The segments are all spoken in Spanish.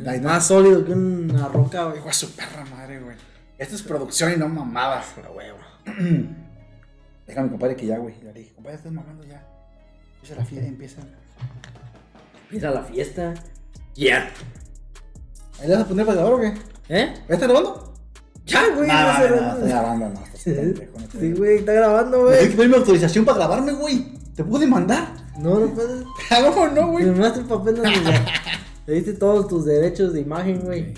Dynamite. Más sólido que una roca, güey. Hijo de su perra madre, güey. Esto es producción y no mamadas. La huevo. Déjame, compadre, que ya, güey. Ya le dije, compadre, estás mamando ya. Empieza la fiesta, empieza. Mira la fiesta. Ya. ¿Ahí le vas a poner grabar o qué? ¿Eh? ¿Ya está grabando? Ya, güey. no, no, no, estoy grabando, no. estás Sí, güey, está grabando, Tienes que güey. pedirme autorización para grabarme, güey. ¿Te puedo demandar? No, no puedes. ¿Cómo no, Me güey? mandaste el papel ya. Le diste todos tus derechos de imagen, güey.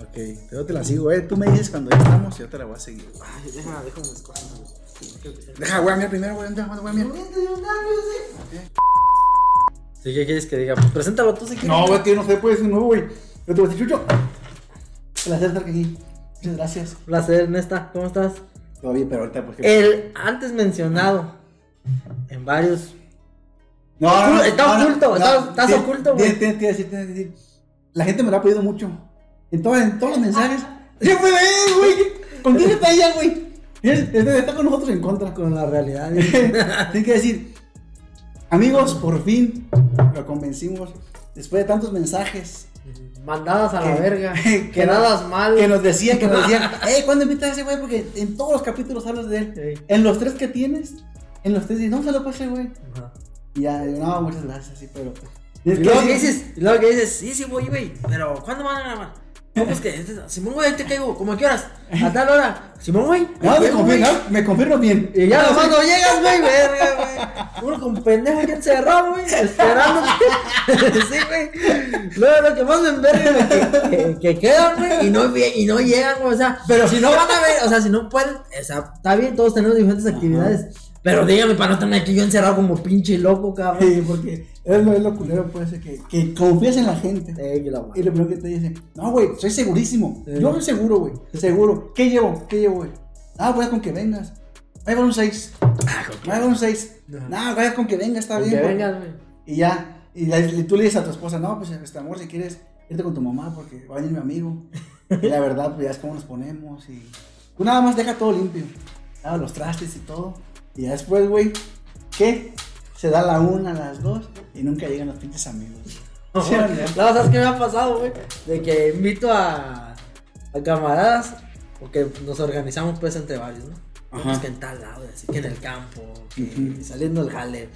Ok, yo te la sigo, eh. Tú me dices cuando ya estamos y yo te la voy a seguir. güey. Ay, deja, déjame las cosas, güey. Deja, güey, a mí primero, güey. Deja, güey, a mí. Sí, ¿qué quieres que diga? Pues preséntalo tú si quieres. No, güey, que no sé, puede ser nuevo, güey. Yo te voy a decir, Chucho. Placer estar aquí. Muchas gracias. Placer, Nesta. ¿Cómo estás? Todo bien, pero ahorita, pues. El antes mencionado en varios. No, Está oculto, está- estás Tienes- oculto, güey. Tienes tienes que decir, tienes que decir. La gente me lo ha pedido mucho. En, todo- en todos los mensajes. Siempre ven, güey. ¿Con quién está ella, güey? Está con nosotros en contra. Con la realidad. Tienen que decir, amigos, por fin lo convencimos. Después de tantos mensajes Mandadas a la verga. que Quedadas mal. que nos decían, que nos decían, hey, ¿cuándo invitas a ese güey? Porque en todos los capítulos hablas de él. Sí. En los tres que tienes, en los tres dices, no se lo pase, güey. Ajá. Y ya, no, muchas gracias, sí, pero. Y Es que luego sí- que dices, y luego que dices, sí, sí, voy, güey, pero ¿cuándo van a grabar? No, pues que, este- Simón, güey, te caigo, ¿cómo a qué horas? A tal hora. Simón, güey. No, me confirmo, me bien. Y ya No, nomás no llegas, güey, verga, güey. Uno como pendejo aquí encerrado, güey, esperando. sí, güey. Luego lo que más me enverga es que, que, que quedan, güey, y no, y no llegan, güey. O sea, pero si no van a ver, o sea, si no pueden, o sea, está bien, todos tenemos diferentes actividades. Pero dígame para no estar aquí yo encerrado como pinche loco, cabrón. Sí, porque es lo, es lo culero, pues, que, que confías en la gente. Eh, que la Y lo primero que te dice, no, güey, soy segurísimo. Sí. Yo soy seguro, güey. Seguro. ¿Qué llevo? ¿Qué llevo, güey? Ah, voy a con que vengas. Ahí va un 6. Ah, con que- Ahí va un 6. Ajá. No, vaya con que venga, está bien. que vengas, güey. Y ya. Y, la- y tú le dices a tu esposa, no, pues este amor, si quieres irte con tu mamá porque va a venir mi amigo. Y la verdad, pues ya es como nos ponemos. Y tú nada más deja todo limpio. Lava los trastes y todo. Y ya después, güey, ¿qué? Se da la una, las dos y nunca llegan los pinches amigos. ¿Sí o no? ¿sabes qué me ha pasado, güey? De que invito a, a camaradas, porque nos organizamos pues entre varios, ¿no? Ajá. Pues que en tal lado, así que en el campo, que saliendo del jale.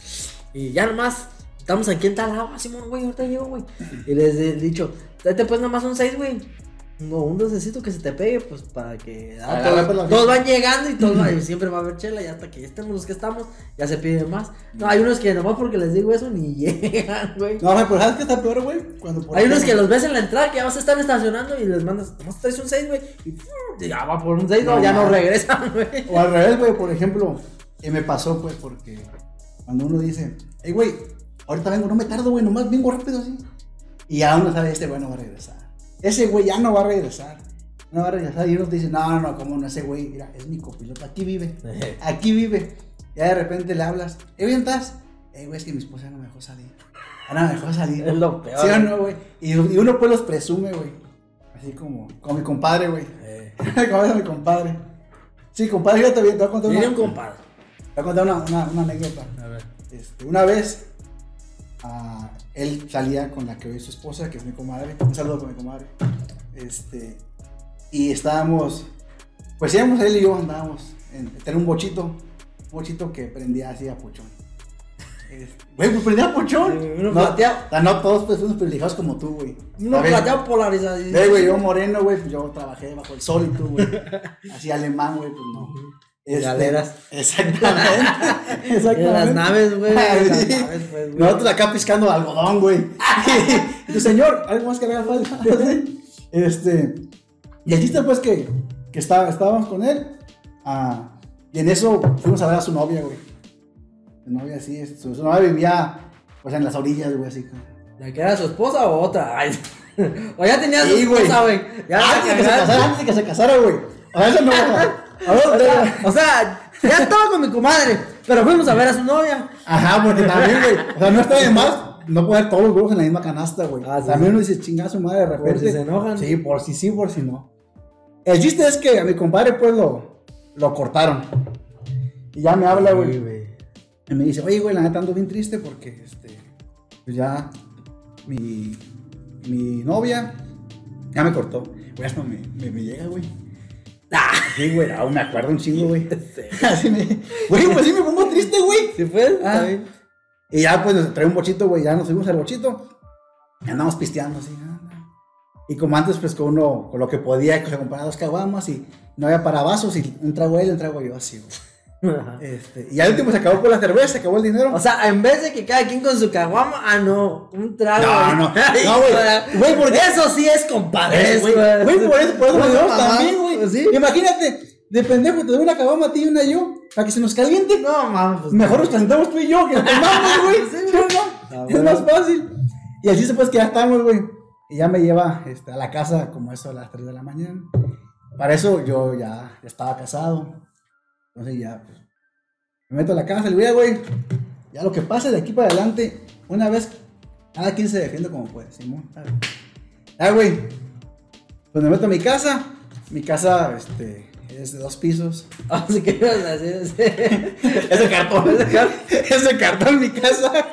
Y ya nomás, estamos aquí en tal lado, Simón, güey, ahorita llego, güey. Y les he dicho, tráete pues nomás un 6, güey. No, un necesito que se te pegue, pues para que ah, todos, van llegando y todos van- y siempre va a haber chela y hasta que ya estemos los que estamos, ya se pide más. No, hay unos que nomás porque les digo eso ni llegan, güey. No, pero ¿sabes qué está peor, güey? Cuando por Hay unos que los ves en la entrada que ya vas a estar estacionando y les mandas, nomás traes un 6, güey. Y ya va por un 6, no, No, ya no regresan, güey. O al revés, güey, por ejemplo, que me pasó, pues, porque cuando uno dice, hey, güey, ahorita vengo, no me tardo, güey, nomás vengo rápido así. Y ya uno sabe, este güey no va a regresar. Ese güey ya no va a regresar. No va a regresar. Y uno te dice, no, no, no, cómo no, ese güey, mira, es mi copiloto, aquí vive. Aquí vive. Ya de repente le hablas, ¿eh, bien estás? Eh, güey, es que mi esposa no me dejó salir. Ah, no me dejó salir. Es lo peor. ¿Sí o no, güey? Y, y uno pues los presume, güey. Así como, como mi compadre, güey. Eh, como es mi compadre. Sí, compadre, yo te voy a contar una, te voy a contar una, una, una anécdota. A ver. Este, una vez, ah, él salía con la que hoy es su esposa, que es mi comadre. Un saludo con mi comadre. Este, y estábamos, pues íbamos él y yo, andábamos en tener un bochito, un bochito que prendía así a pochón. Este, Güey, pues prendía a pochón. Sí, no, no todos pues unos privilegiados como tú, güey. ¿Sabes? plateado polarizado. Güey, yo moreno, güey, pues yo trabajé bajo el sol y tú, güey. Así alemán, güey, pues no. Este, Galeras. Exactamente. En Exactamente. las naves, güey. pues, güey. Nosotros acá piscando algodón, güey. Y tu señor, algo más que le haga falta. Este. Y el chiste, pues, que, que estaba, estábamos con él. ah, y en eso fuimos a ver a su novia, güey. Su novia, sí, su, su novia vivía, pues, en las orillas, güey, así. ¿La que era su esposa o otra? Ay. o ya tenía su Sí, güey. esposa, güey. Ya Antes de que se casara, antes de que se casara, güey. A ver, eso no. A O sea, o sea, ya estaba con mi comadre, pero fuimos a ver a su novia. Ajá, porque también, güey. O sea, no está de más no poner todos los huevos en la misma canasta, güey. Ah, sí. También uno dice, chinga su madre de Por repente. si se enojan. Sí, por si sí, por si no. El chiste es que a mi compadre, pues, lo, lo cortaron. Y ya me habla, güey. Y me dice, oye, güey, la neta ando bien triste porque, este, pues ya mi, mi novia ya me cortó. Güey, hasta me, me, me llega, güey. Ah, sí, güey, aún me acuerdo un chingo, güey. Así me. Güey, pues sí me pongo triste, güey. ¿Sí fue? Ah. Está bien. Y ya, pues, nos trae un bochito, güey, ya nos fuimos al bochito. Y andamos pisteando, así. ah, ah. Y como antes, pues, con uno, con lo que podía, que se compraba dos caguamas y no había para vasos y un trago él, un trago yo, así, güey. Ajá. Este, y al último se acabó por la cerveza, se acabó el dinero. O sea, en vez de que cada quien con su caguama, ah, no, un trago. No, no, no, güey. Güey, porque- Eso sí es compadre, Güey, por eso, por eso mamá, también, güey. pues sí. Imagínate, de pendejo, te doy una caguama a ti y una yo, para que se nos caliente. No, mames. Pues, Mejor nos calentamos tú y yo, que nos tomamos, güey. Sí. Ah, es bueno. más fácil. Y así se pues que ya estamos, güey. Y ya me lleva este, a la casa como eso a las 3 de la mañana. Para eso yo ya estaba casado. Entonces ya, pues, me meto a la casa le digo, "Oye, güey, ya lo que pase de aquí para adelante, una vez, cada quien se defiende como puede, Simón. está bien". Ah, güey. Pues me meto a mi casa. Mi casa, este, es de dos pisos. Así que ibas a decir, sí. Es de cartón. Es de, car- es de cartón mi casa.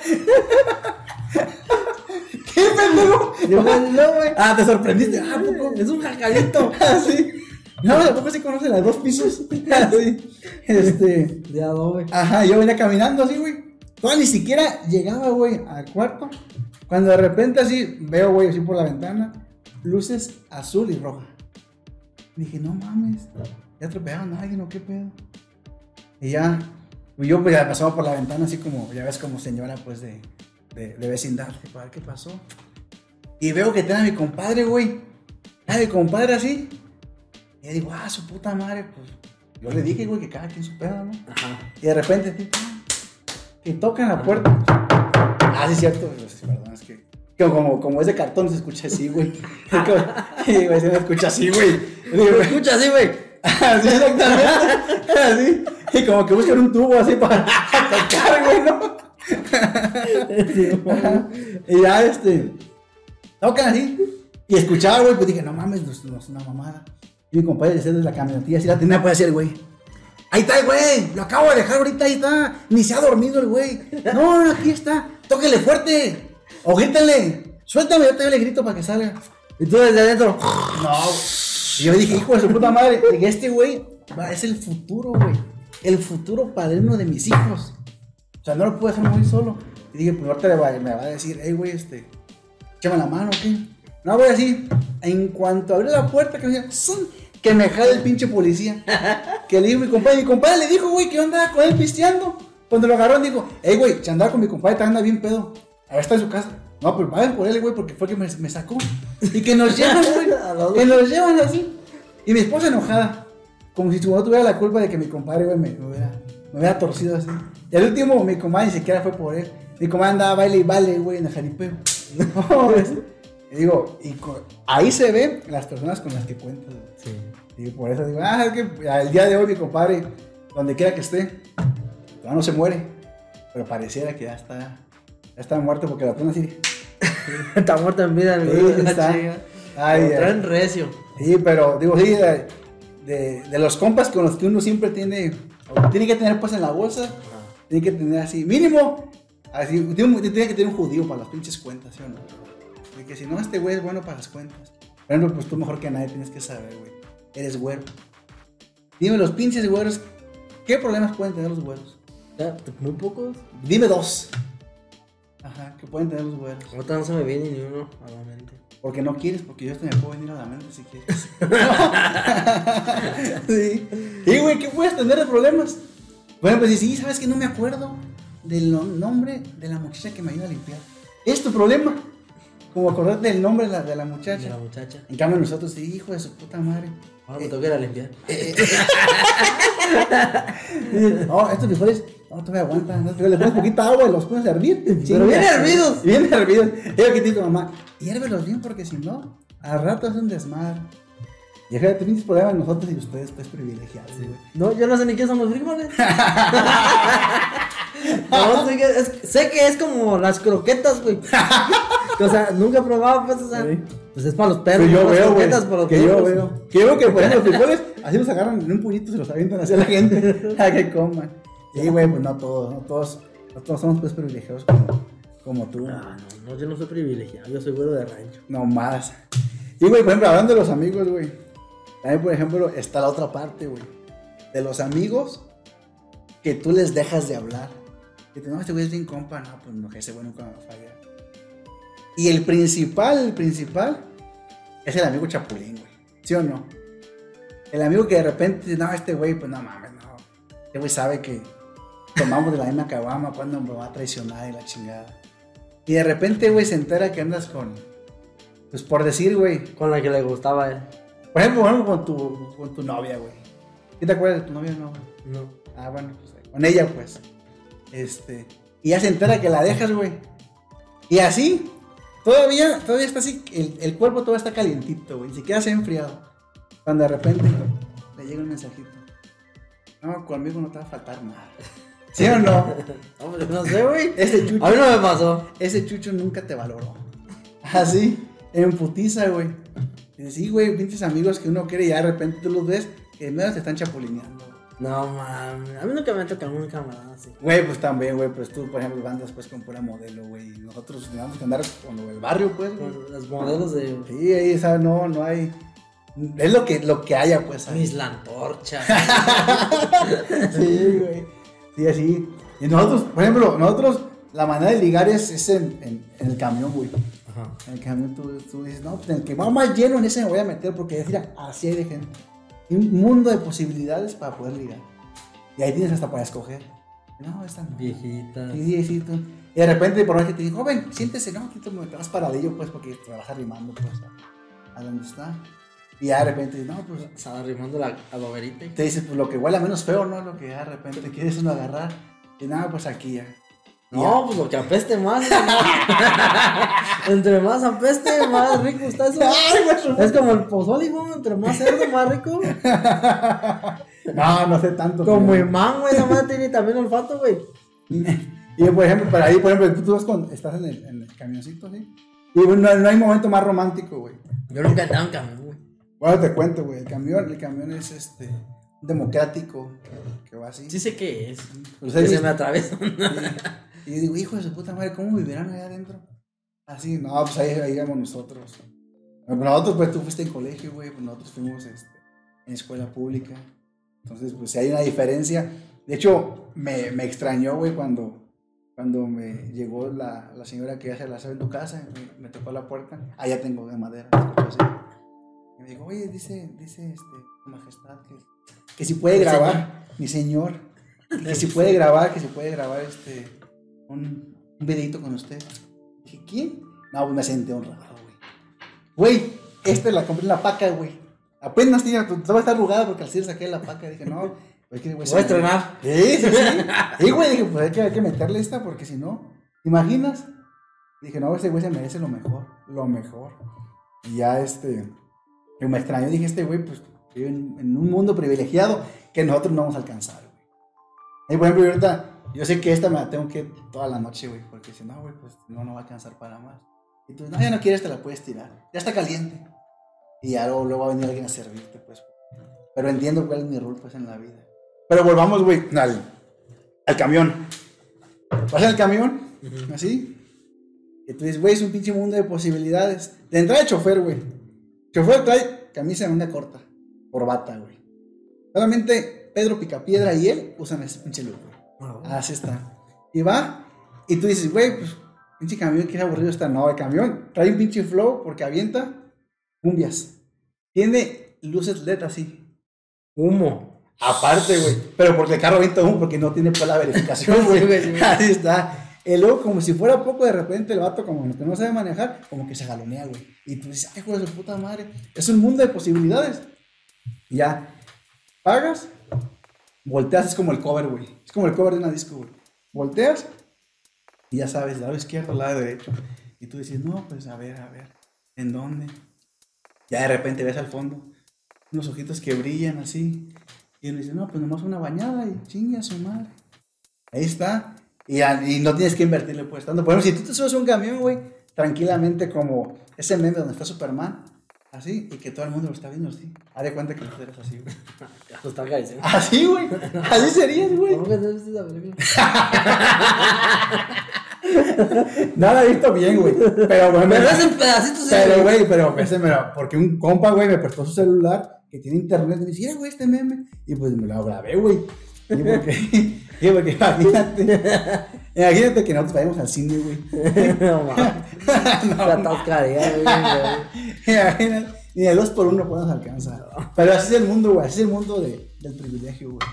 ¿Qué pendejo? Yo, no, güey. Ah, te sorprendiste. Ah, ¿a poco? Es un jacalito. Ah, sí. No, tampoco se conoce las dos pisos. Ah. Este. De adobe. Ajá, yo venía caminando así, güey. Todavía ni siquiera llegaba, güey, al cuarto. Cuando de repente así veo, güey, así por la ventana, luces azul y roja. Dije, no mames, ya atropellaron a alguien o qué pedo. Y ya, yo pues ya pasaba por la ventana así como, ya ves, como señora, pues de, de, de vecindad. Dije, "A ver, ¿qué pasó? Y veo que tiene a mi compadre, güey. A mi compadre así. Y yo digo, ah, su puta madre, pues. Yo le dije, güey, que cada quien su pedo, ¿no? Ajá. Y de repente, que tocan la puerta. Ah, sí, es cierto. sí, Perdón, es que. Como, como es de cartón, se escucha así, güey. Sí, güey, se escucha así, güey. Y digo, Pero escucha así, güey. Así, exactamente. Así. Y como que buscan un tubo así para tocar, güey, ¿no? Y ya, este. Tocan así. Y escuchaba, güey, pues dije, no mames, no, es- no es una mamada. Y mi compadre decía desde la camionetilla, así la tenía, puede decir, güey. Ahí está el güey, lo acabo de dejar ahorita, ahí está. Ni se ha dormido el güey. No, no, aquí está. Tóquele fuerte. O grítale. Suéltame, yo te le grito para que salga. Y tú desde adentro. No. Y yo dije, hijo de su puta madre, este güey es el futuro, güey. El futuro padrino de mis hijos. O sea, no lo puedo dejar morir solo. Y dije, pues ahorita me va a decir, hey, güey, este, échame la mano, ¿qué? No, güey, así. En cuanto abrí la puerta, que me decía, "Zun", que me jale el pinche policía. Que le dijo mi compadre, mi compadre le dijo, güey, que yo andaba con él pisteando. Cuando lo agarró, dijo, hey, güey, si andaba con mi compadre, te anda bien pedo. A ver, está en su casa. No, pues vayan por él, güey, porque fue que me, me sacó. Y que nos llevan, güey. Que nos llevan así. Y mi esposa enojada. Como si su mamá tuviera la culpa de que mi compadre, güey, me, me hubiera, me hubiera torcido así. Y al último, mi comadre ni siquiera fue por él. Mi comadre andaba baile y baile, güey, en el jaripeo. No, güey. Y digo, y ahí se ven las personas con las que cuentas. güey. Sí. Y por eso digo, ah, es que al día de hoy mi compadre, donde quiera que esté, ya no se muere. Pero pareciera que ya está, ya está muerto porque la pone así. Está muerto en vida, Sí, está. Ay, traen recio. Sí, pero digo, sí, de, de, de los compas con los que uno siempre tiene, tiene que tener pues en la bolsa, tiene que tener así, mínimo, así, tiene, tiene que tener un judío para las pinches cuentas, ¿sí o no? De que si no, este güey es bueno para las cuentas. Por ejemplo, pues tú mejor que nadie tienes que saber, güey. Eres güero. Dime los pinches güeros, ¿qué problemas pueden tener los güeros? Ya, Muy pocos. Dime dos. Ajá, que pueden tener los güeros. Ahorita no se me viene ni uno a la mente. Porque no quieres, porque yo te me puedo venir a la mente si quieres. sí. Y güey, ¿qué puedes tener de problemas? Bueno, pues sí, sabes que no me acuerdo del no- nombre de la muchacha que me ayuda a limpiar. Es tu problema. Como acordarte del nombre de la, de la De muchacha. la muchacha. En cambio nosotros, sí, hijo de su puta madre. Ahora me Eh, toca ir a limpiar. No, estos frijoles, no, todavía aguantan. ¿no? Pero le pones poquita agua y los pones a hervir. Pero bien hervidos. Bien hervidos. Lo que te mamá. Hiérvelos bien porque si no, al rato es un desmadre. Y fíjate, pinches problemas nosotros y ustedes, pues privilegiados, güey. No, yo no sé ni qué son los frijoles. no, sé que, es, sé que es como las croquetas, güey. o sea, nunca he probado, pues, o sea. Sí. Pues es para los perros. Que yo veo, güey. croquetas para los Que yo veo. Que yo veo que, por ejemplo, los frijoles, así los agarran en un puñito y se los avientan hacia la gente. A que coman. Sí, güey, pues no todos, no todos. No todos somos pues privilegiados como, Como tú. Ah, no, no, yo no soy privilegiado, yo soy güero de rancho. No más. Y, güey, por ejemplo, hablando de los amigos, güey. También, por ejemplo, está la otra parte, güey. De los amigos que tú les dejas de hablar. Que te no, este güey es bien compa. No, pues no, que ese güey nunca me va a fallar. Y el principal, el principal, es el amigo chapulín, güey. ¿Sí o no? El amigo que de repente no, este güey, pues no mames, no. Este güey sabe que tomamos de la misma caguama, cuando me va a traicionar y la chingada. Y de repente, güey, se entera que andas con. Pues por decir, güey. Con la que le gustaba a él. Por ejemplo, con tu, con tu novia, güey. ¿Qué te acuerdas de tu novia? No, güey. No. Ah, bueno, pues con ella, pues. Este. Y ya se entera que la dejas, güey. Y así, todavía, todavía está así, el, el cuerpo todavía está calientito, güey. Ni siquiera se ha enfriado. Cuando de repente le llega un mensajito. No, conmigo no te va a faltar nada. ¿Sí o no? No, no sé, güey. Ese chucho, A mí no me pasó. ese chucho nunca te valoró. Así, en putiza, güey. Y sí, güey, pinches amigos que uno quiere y ya de repente tú los ves que de medio te están chapulineando. No, mames. A mí nunca me ha tocado un camarada así. Güey, pues también, güey, pues tú, por ejemplo, andas pues con pura modelo, güey. Nosotros tenemos que andar con del barrio, pues. Con los modelos de Sí, ahí, ¿sabes? No, no hay. Es lo que, lo que haya, pues. ahí. Miss Lantorcha. Sí, güey. Sí, así. Y nosotros, por ejemplo, nosotros, la manera de ligar es, es en, en- en el camión, güey. Ajá. En el camión tú, tú dices, no, pues en el que va más lleno, en ese me voy a meter porque mira, así hay de gente. Y un mundo de posibilidades para poder ligar. Y ahí tienes hasta para escoger. No, esta no. Viejita. Sí, tú. Y de repente, por que te dicen, joven, siéntese, no, aquí te vas paradillo, pues, porque te vas arrimando, pues, a, a donde está. Y ya de repente, no, pues, Estaba arrimando la aloverita. te dices, pues, lo que huele menos feo, ¿no? Lo que ya de repente quieres uno agarrar. Y nada, pues, aquí ya. No, pues lo que apeste más. entre más apeste, más rico está eso. Es como el pozole. Entre más cerdo, más rico. No, no sé tanto. Como imán, güey. Esa madre tiene también olfato, güey. Y por ejemplo, para ahí, por ejemplo, tú vas con, estás en el, en el camioncito, ¿sí? Y no, no hay momento más romántico, güey. Yo nunca he andado en camión, güey. Bueno, te cuento, güey. El camión, el camión es este democrático, que va así. Sí sé qué es. Pues, Que se me atraviesa. Y yo digo, hijo de su puta madre, ¿cómo vivirán allá adentro? Así, no, pues ahí, ahí íbamos nosotros. Bueno, nosotros, pues tú fuiste en colegio, güey, pues nosotros fuimos este, en escuela pública. Entonces, pues sí hay una diferencia. De hecho, me, me extrañó, güey, cuando, cuando me llegó la, la señora que hace la aseo en tu casa, me, me tocó la puerta. Ah, ya tengo de madera. así. Y me dijo, oye, dice, dice, este, majestad, que, que si puede grabar, mi señor, que si puede grabar, que si puede grabar, este, un, un videito con usted. Dije, ¿quién? No, pues me senté honrado, güey. Güey, esta la compré en la paca, güey. Apenas tiene, todavía está arrugada porque al cierre saqué la paca. Dije, no, pues que, güey. Voy a estrenar. Sí, sí, sí. Y, güey, dije, pues hay que, hay que meterle esta porque si no, ¿te imaginas? Dije, no, ese güey se merece lo mejor, lo mejor. Y ya, este, que me extrañó, dije, este güey, pues, vive en, en un mundo privilegiado que nosotros no vamos a alcanzar, güey. Y, por ejemplo, yo ahorita, yo sé que esta me la tengo que toda la noche, güey, porque si no, güey, pues, no, no va a alcanzar para más. Y tú, no, ya no quieres, te la puedes tirar. Ya está caliente. Y ya luego, luego va a venir alguien a servirte, pues. Pero entiendo cuál es mi rol, pues, en la vida. Pero volvamos, güey, al, al camión. Vas al camión, así. Y tú dices, güey, es un pinche mundo de posibilidades. De entrada de chofer, güey. Chofer trae camisa de manga corta, corbata, güey. Solamente Pedro Picapiedra y él usan ese pinche look, Así está. Y va, y tú dices, güey, pues, pinche camión, qué aburrido está. No, el camión trae un pinche flow porque avienta cumbias. Tiene luces LED así. Humo. Aparte, güey. Pero porque el carro avienta humo porque no tiene pues la verificación, güey. güey, sí, güey. Así está. Y luego, como si fuera poco, de repente el vato, como que no sabe manejar, como que se galonea, güey. Y tú dices, ay, hijo de su puta madre. Es un mundo de posibilidades. Y ya. Pagas, volteas, es como el cover, güey. Es como el cover de una disco. Volteas y ya sabes, lado izquierdo, lado derecho. Y tú dices, no, pues a ver, a ver, ¿en dónde? Ya de repente ves al fondo unos ojitos que brillan así. Y uno dice, no, pues nomás una bañada y chingue a su madre. Ahí está. Y, y no tienes que invertirle pues tanto. Por ejemplo, si tú te subes un camión, güey, tranquilamente como ese meme donde está Superman, así, y que todo el mundo lo está viendo así. Haz de cuenta que tú eres así, güey. Eso está carísimo. Así, güey. Así serías, güey. ¿Cómo que no viste esa película? No la he visto bien, güey. Pero, güey, me- en pedacitos. pero, güey, pero ese me lo- porque un compa, güey, me prestó su celular que tiene internet y me decía, "Mira, güey, este meme. Y pues me lo grabé, güey. Y porque, imagínate, imagínate que nosotros vayamos al cine, güey. No mames. La atascaría, güey. Imagínate, ni de dos por uno podemos alcanzar. Pero así es el mundo, güey. Así es el mundo de, del privilegio, güey.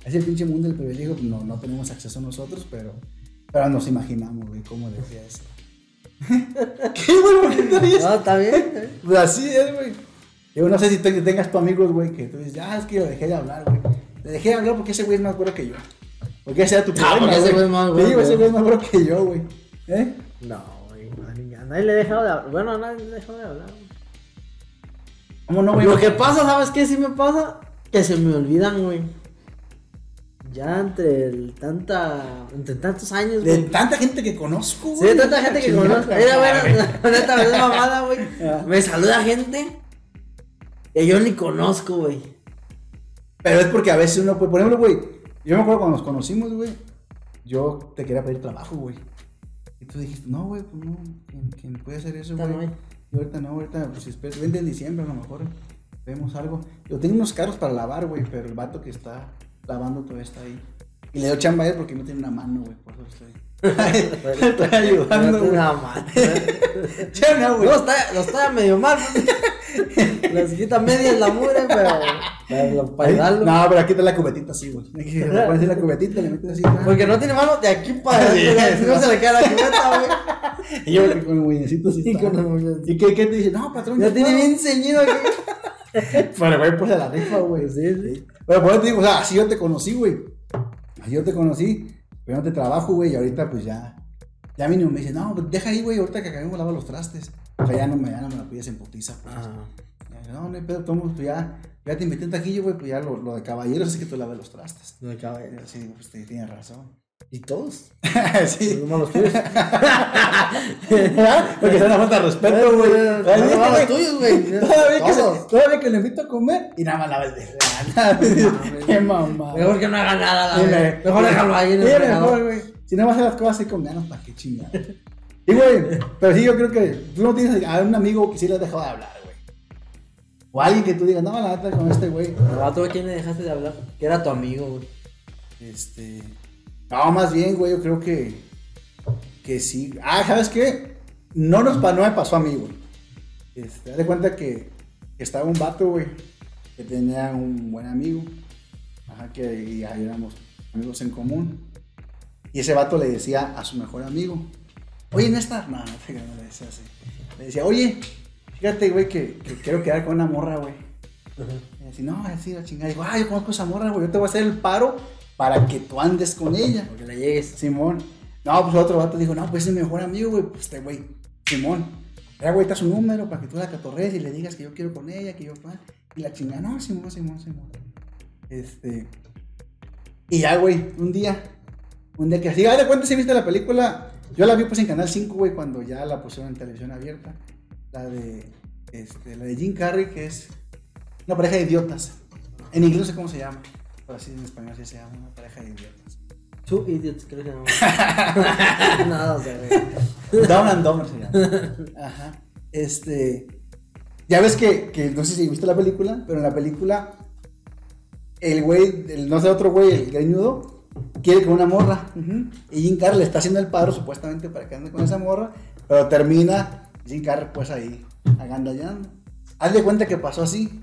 Así es el pinche mundo del privilegio. pues, No, no tenemos acceso nosotros, pero, pero nos imaginamos, güey, cómo decía eso. ¿Qué, güey? ¿Por qué te ríes? No, está bien. Pues así es, güey. Yo no sé si te- tengas tu amigos, güey, que tú dices, ah, es que yo dejé de hablar, güey. Le dejé de hablar porque ese güey es más güero que yo. Porque ese era tu Ah, problema, porque ese güey es más güero Sí, que güey, ese yo. güey es más güero que yo, güey. ¿Eh? No, güey. nadie- A nadie le he dejado de hablar. Bueno, a nadie le he dejado de hablar. güey. ¿Cómo no, güey? Lo que pasa, ¿sabes qué? Sí me pasa que se me olvidan, güey. Ya entre el tanta. Entre tantos años, De güey. tanta gente que conozco, Sí, güey. de tanta gente que conozco. Mira, la neta, es mamada, güey. Ah. Me saluda gente que yo ni conozco, güey. Pero es porque a veces uno, pues, por ejemplo, güey, yo me acuerdo cuando nos conocimos, güey, yo te quería pedir trabajo, güey. Y tú dijiste, no, güey, pues no, ¿quién, quién puede hacer eso, güey? no. Y ahorita no, ahorita, pues espera, vende en diciembre a lo mejor, vemos algo. Yo tengo unos carros para lavar, güey, pero el vato que está lavando todavía está ahí. Y le doy chamba a él porque no tiene una mano, güey, por eso estoy. estoy ayudando, No güey. tengo mano. No, güey. No, está, lo está medio mal. Les quita medias la mugre, pero. pero para Ahí- ayudarlo. No, pero aquí está la cubetita así, güey. Le pones la cubetita, le metes así. nada. Porque no tiene mano de aquí para Sí. Si no se le queda la cubeta, güey. Y yo con el güeyecito así. Y está. con el muñecito. ¿Y qué, qué te dice? No, patrón. Ya tiene bien ceñido aquí. Pero, güey, pues a la rifa, güey. Sí, sí. Pero por eso te digo, o sea, así yo te conocí, güey. Así yo te conocí. Pero no te trabajo, güey. Y ahorita, pues ya. Ya mínimo me dice, no, deja ahí, güey. Ahorita que acabemos lava los trastes. O sea, ya no me, ya no me la pides en putiza, pues. Ah. No, no hay pedo, tomo, pues ya. Ya te invité en taquillo, güey. Pues ya lo, lo de caballeros es que tú laves los trastes. Acaba Y yo, Sí, pues tienes razón. ¿Y todos? sí. Los malos tuyos. Porque se da falta de respeto, güey. No, no, no, los tuyos, güey. Todavía que, se- Todos. todavía que le invito a comer y nada más lava el de Qué mamá. Mejor que no haga nada, la Mejor déjalo ahí mejor, güey. Si no vas a hacer las cosas así con ganas, ¿para qué chingar? Y, güey, pero sí, yo creo que tú no tienes a un amigo que sí le has dejado de hablar, güey. O alguien que tú digas, no, la neta, con este güey. El vato, ¿a quién le dejaste de hablar? Que era tu amigo, güey. Este. No, más bien, güey, yo creo que. Que sí. Ah, ¿sabes qué? No, nos, no me pasó a mí, güey. Este, de cuenta que, que estaba un vato, güey, que tenía un buen amigo. Ajá, que y ahí éramos amigos en común. Y ese vato le decía a su mejor amigo: Oye, Néstor. No, no, no le decía así. Le decía, oye, fíjate, güey, que, que quiero quedar con una morra, güey. Y así, no, así la chingada. Digo, ah, yo conozco esa morra, güey. Yo te voy a hacer el paro para que tú andes con ella. Porque le llegues. Simón. No, pues otro vato dijo, no, pues es mi mejor amigo, güey. Pues este güey, Simón. Ya, güey, está su número para que tú la catorres y le digas que yo quiero con ella, que yo. Y la chingada, no, Simón, Simón, Simón. Este. Y ya, güey, un día. Un día que así, haz de cuenta si viste la película. Yo la vi pues en Canal 5, güey, cuando ya la pusieron en televisión abierta. La de. Este, la de Jim Carrey, que es una pareja de idiotas. En inglés no sé cómo se llama. Pero así en español sí se llama una pareja de idiotas. Two idiots, creo que se llama. Nada, o sea, güey. Down and Dumber se llama. Ajá. Este. Ya ves que, que no sé si viste la película, pero en la película. El güey, el, no sé, otro güey, el greñudo, quiere con una morra. Y Jim Carrey le está haciendo el paro, supuestamente, para que ande con esa morra. Pero termina Jim Carrey, pues ahí, agandallando. Haz de cuenta que pasó así.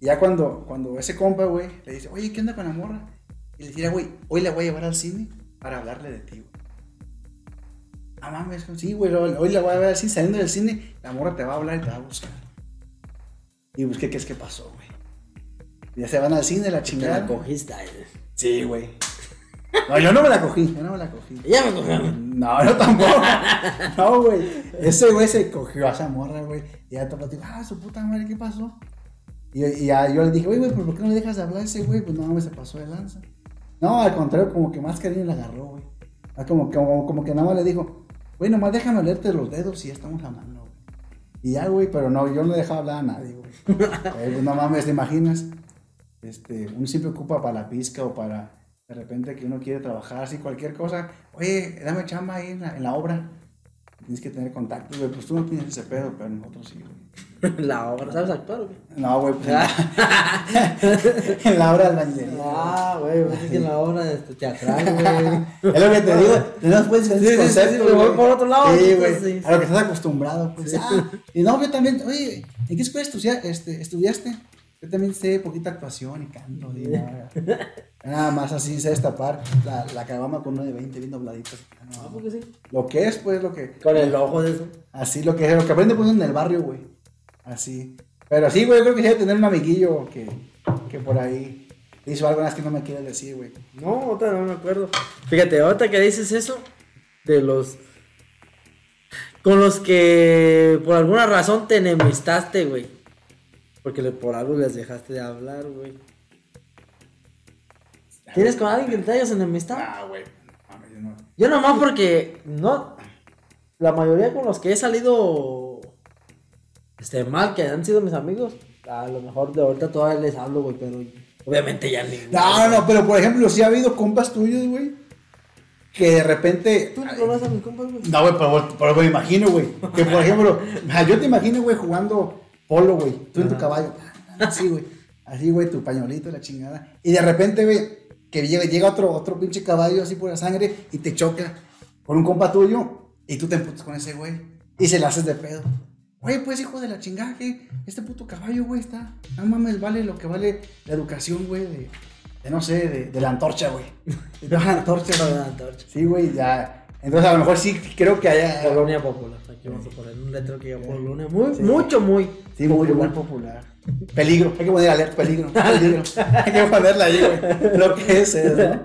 Y ya cuando, cuando ese compa, güey, le dice, oye, ¿qué onda con la morra? Y le dice, güey, hoy la voy a llevar al cine para hablarle de ti, güey. Ah, mames, sí, güey, hoy la voy a ver así, saliendo del cine, la morra te va a hablar y te va a buscar. Y busqué qué es que pasó, güey. Ya se van al cine, la Te chingada. la cogiste. Sí, güey. No, yo no me la cogí, yo no me la cogí. Ella me cogió. No, yo tampoco. No, güey. Ese güey se cogió a esa morra, güey. Y ya todo dijo, ah, su puta madre, ¿qué pasó? Y, y ya yo le dije, güey, güey, ¿pero por qué no le dejas de hablar a ese güey? Pues no, me se pasó de lanza. No, al contrario, como que más cariño le agarró, güey. Ah, Como, como, como que nada más le dijo, güey, nomás déjame olerte los dedos y ya estamos hablando, güey. Y ya, güey, pero no, yo no le dejaba hablar a nadie, güey. Güey, pues no mames, ¿te imaginas? Este, uno siempre ocupa para la pizca o para, de repente que uno quiere trabajar así, cualquier cosa, oye, dame chamba ahí en la, en la obra. Tienes que tener contacto, güey. Pues tú no tienes ese pedo, pero nosotros sí, güey. La obra, ¿sabes actuar o qué? No, güey, pues. en la obra de albañilería. Ah, güey, pues es que en la obra de este, teatral, güey. Es lo que te digo, tenemos pues Sí, sí, voy güey. por otro lado, Sí, güey. A lo que estás acostumbrado, pues. Ah, y no, yo también, oye, ¿en qué escuela este, estudiaste? Yo también sé poquita actuación y canto. Y nada, nada más así sé destapar la, la caguama con uno de 20 bien dobladitos. Ah, porque sí. Lo que es, pues, lo que. Con el ojo de eso. Así, lo que, lo que aprende pues en el barrio, güey. Así. Pero sí, güey, yo creo que sí debe tener un amiguillo que, que por ahí hizo algo más que no me quiere decir, güey. No, ahorita no me acuerdo. Fíjate, ahorita que dices eso, de los. Con los que por alguna razón te enemistaste, güey. Porque le- por algo les dejaste de hablar, güey. ¿Tienes con alguien que te hayas enemistado? Ah, güey. Yo no. Yo nomás porque no. La mayoría con los que he salido este mal, que han sido mis amigos, a lo mejor de ahorita todavía les hablo, güey, pero obviamente ya ni. No, no, pero por ejemplo, sí ha habido compas tuyos, güey, que de repente. ¿Tú no conoces a mis compas, güey? No, güey, pero, pero me imagino, güey. Que por ejemplo, ah, yo te imagino, güey, jugando polo, güey. Tú en tu caballo. Así, güey. Así, güey, tu pañuelito, la chingada. Y de repente, güey, que llega, llega otro, otro pinche caballo así por la sangre y te choca con un compa tuyo. Y tú te emputas con ese güey. Y se le haces de pedo. Güey, pues hijo de la chingada, que este puto caballo, güey, está. No mames, vale lo que vale la educación, güey, de, de no sé, de, de la antorcha, güey. De la antorcha, güey. Sí, güey, ya. Entonces a lo mejor sí creo que haya. Colonia Popular. Aquí vamos a poner un letrero que diga Polonia. Muy, mucho, muy. Sí, muy, muy popular. Peligro. Hay que poner alerta, peligro. Peligro. Hay que ponerla ahí, güey. Lo que es, es, ¿no?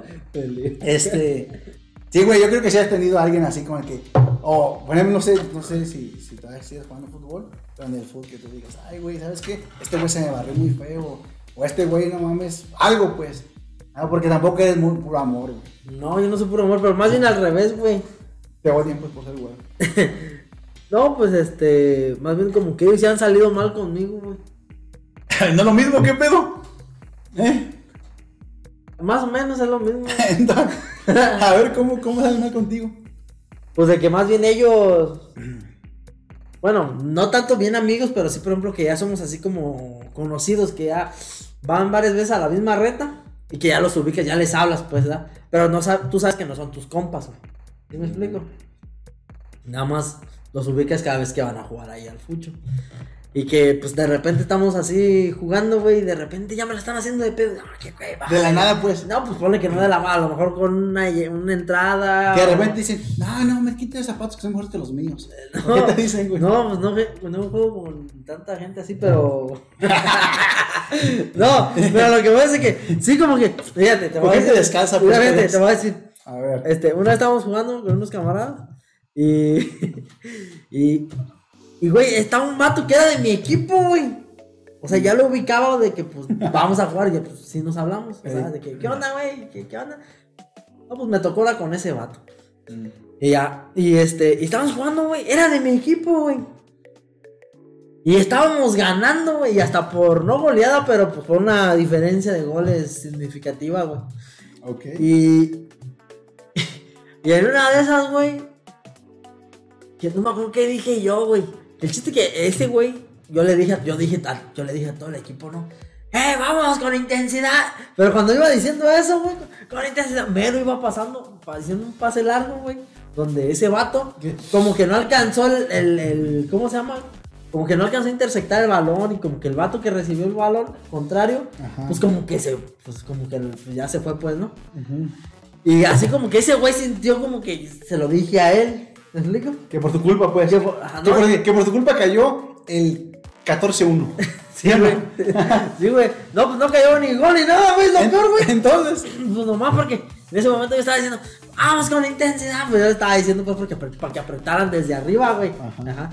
Este. Sí, güey, yo creo que sí has tenido a alguien así con el que. O, por ejemplo, no sé, no sé si, si todavía sigues jugando fútbol, pero en el fútbol que tú digas, ay, güey, ¿sabes qué? Este güey se me barrió muy feo. O este güey, no mames, algo, pues. Ah, porque tampoco eres muy puro amor, güey. No, yo no soy puro amor, pero más bien al revés, güey. Te odian, pues, por ser güey. No, pues este. Más bien como que ellos se han salido mal conmigo, güey. no es lo mismo, ¿qué pedo? ¿Eh? Más o menos es lo mismo. Entonces, a ver, ¿cómo, cómo sale mal contigo? Pues de que más bien ellos. Bueno, no tanto bien amigos, pero sí, por ejemplo, que ya somos así como conocidos, que ya van varias veces a la misma reta y que ya los ubicas, ya les hablas, pues, ¿verdad? Pero no tú sabes que no son tus compas, güey. ¿Sí me explico? Nada más los ubicas cada vez que van a jugar ahí al fucho. Y que, pues, de repente estamos así jugando, güey, y de repente ya me la están haciendo de pedo. Ah, qué güey, De la nada, pues. No, pues ponle que no de la mano, a lo mejor con una, una entrada. Que de o- repente dicen, no, no, me quita zapatos que son mejores que los míos. No, ¿Qué te dicen, güey? No, pues no, ve- no juego con tanta gente así, pero. no, pero lo que voy a decir es que, sí, como que, fíjate, te voy ¿Por a te decir. descansa, pues, fíjate, pues? te voy a decir. A ver. Este, una vez estábamos jugando con unos camaradas y. y. Y, güey, estaba un vato que era de mi equipo, güey. O sea, ya lo ubicaba de que, pues, vamos a jugar y pues, sí nos hablamos, ¿sabes? De que, ¿qué onda, güey? ¿Qué, ¿Qué onda? No, pues me tocó la con ese vato. Y ya, y este, y estábamos jugando, güey. Era de mi equipo, güey. Y estábamos ganando, güey. Y hasta por, no goleada, pero pues por una diferencia de goles significativa, güey. Ok. Y. Y en una de esas, güey. Que no me acuerdo qué dije yo, güey. El chiste que ese güey. Yo le dije, yo dije tal, yo le dije a todo el equipo, ¿no? ¡Eh, vamos con intensidad! Pero cuando iba diciendo eso, güey, con intensidad, mero iba pasando, haciendo un pase largo, güey. Donde ese vato, como que no alcanzó el, el, el- ¿Cómo se llama? Como que no alcanzó a interceptar el balón y como que el vato que recibió el balón, contrario, Ajá. pues como que se, pues como que ya se fue, pues, ¿no? Y así como que ese güey sintió como que se lo dije a él. ¿Me explico? Que por tu culpa, pues. Que por- no. que por tu culpa cayó el 14-1. Sí, güey. Sí, güey. No, pues no cayó ni gol ni nada, güey. Lo peor, güey. Entonces. Pues nomás porque en ese momento yo estaba diciendo, vamos con intensidad. Pues yo estaba diciendo, pues, porque, para que apretaran desde arriba, güey. Ajá. Ajá.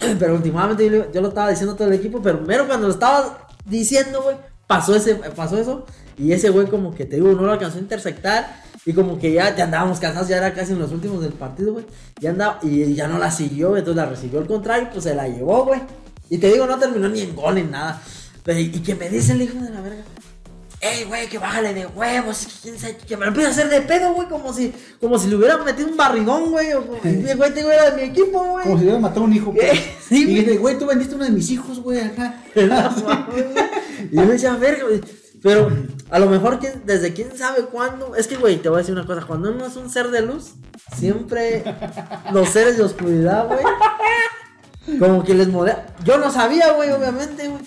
Pero últimamente yo lo estaba diciendo a todo el equipo, pero mero cuando lo estaba diciendo, güey, pasó, ese, pasó eso. Y ese güey, como que te digo, no lo alcanzó a interceptar. Y como que ya, ya andábamos cansados, ya era casi en los últimos del partido, güey. Ya andaba, y ya no la siguió, güey, entonces la recibió al contrario, pues se la llevó, güey. Y te digo, no terminó ni en gol ni nada. Pero, y que me dice el hijo de la verga. ey, güey, que bájale de huevos, que quién sabe, que me lo empieza a hacer de pedo, güey, como si, como si le hubieran metido un barrigón, güey, o como, güey, te era de mi equipo, güey. Como si hubiera matado a un hijo, pues. Sí, y güey. dice, güey, tú vendiste uno de mis hijos, güey, acá. y yo me decía, verga, güey. Pero a lo mejor ¿quién- desde quién sabe cuándo. Es que, güey, te voy a decir una cosa. Cuando uno es un ser de luz, siempre los seres de oscuridad, güey. Como que les modela. Yo no sabía, güey, obviamente, güey.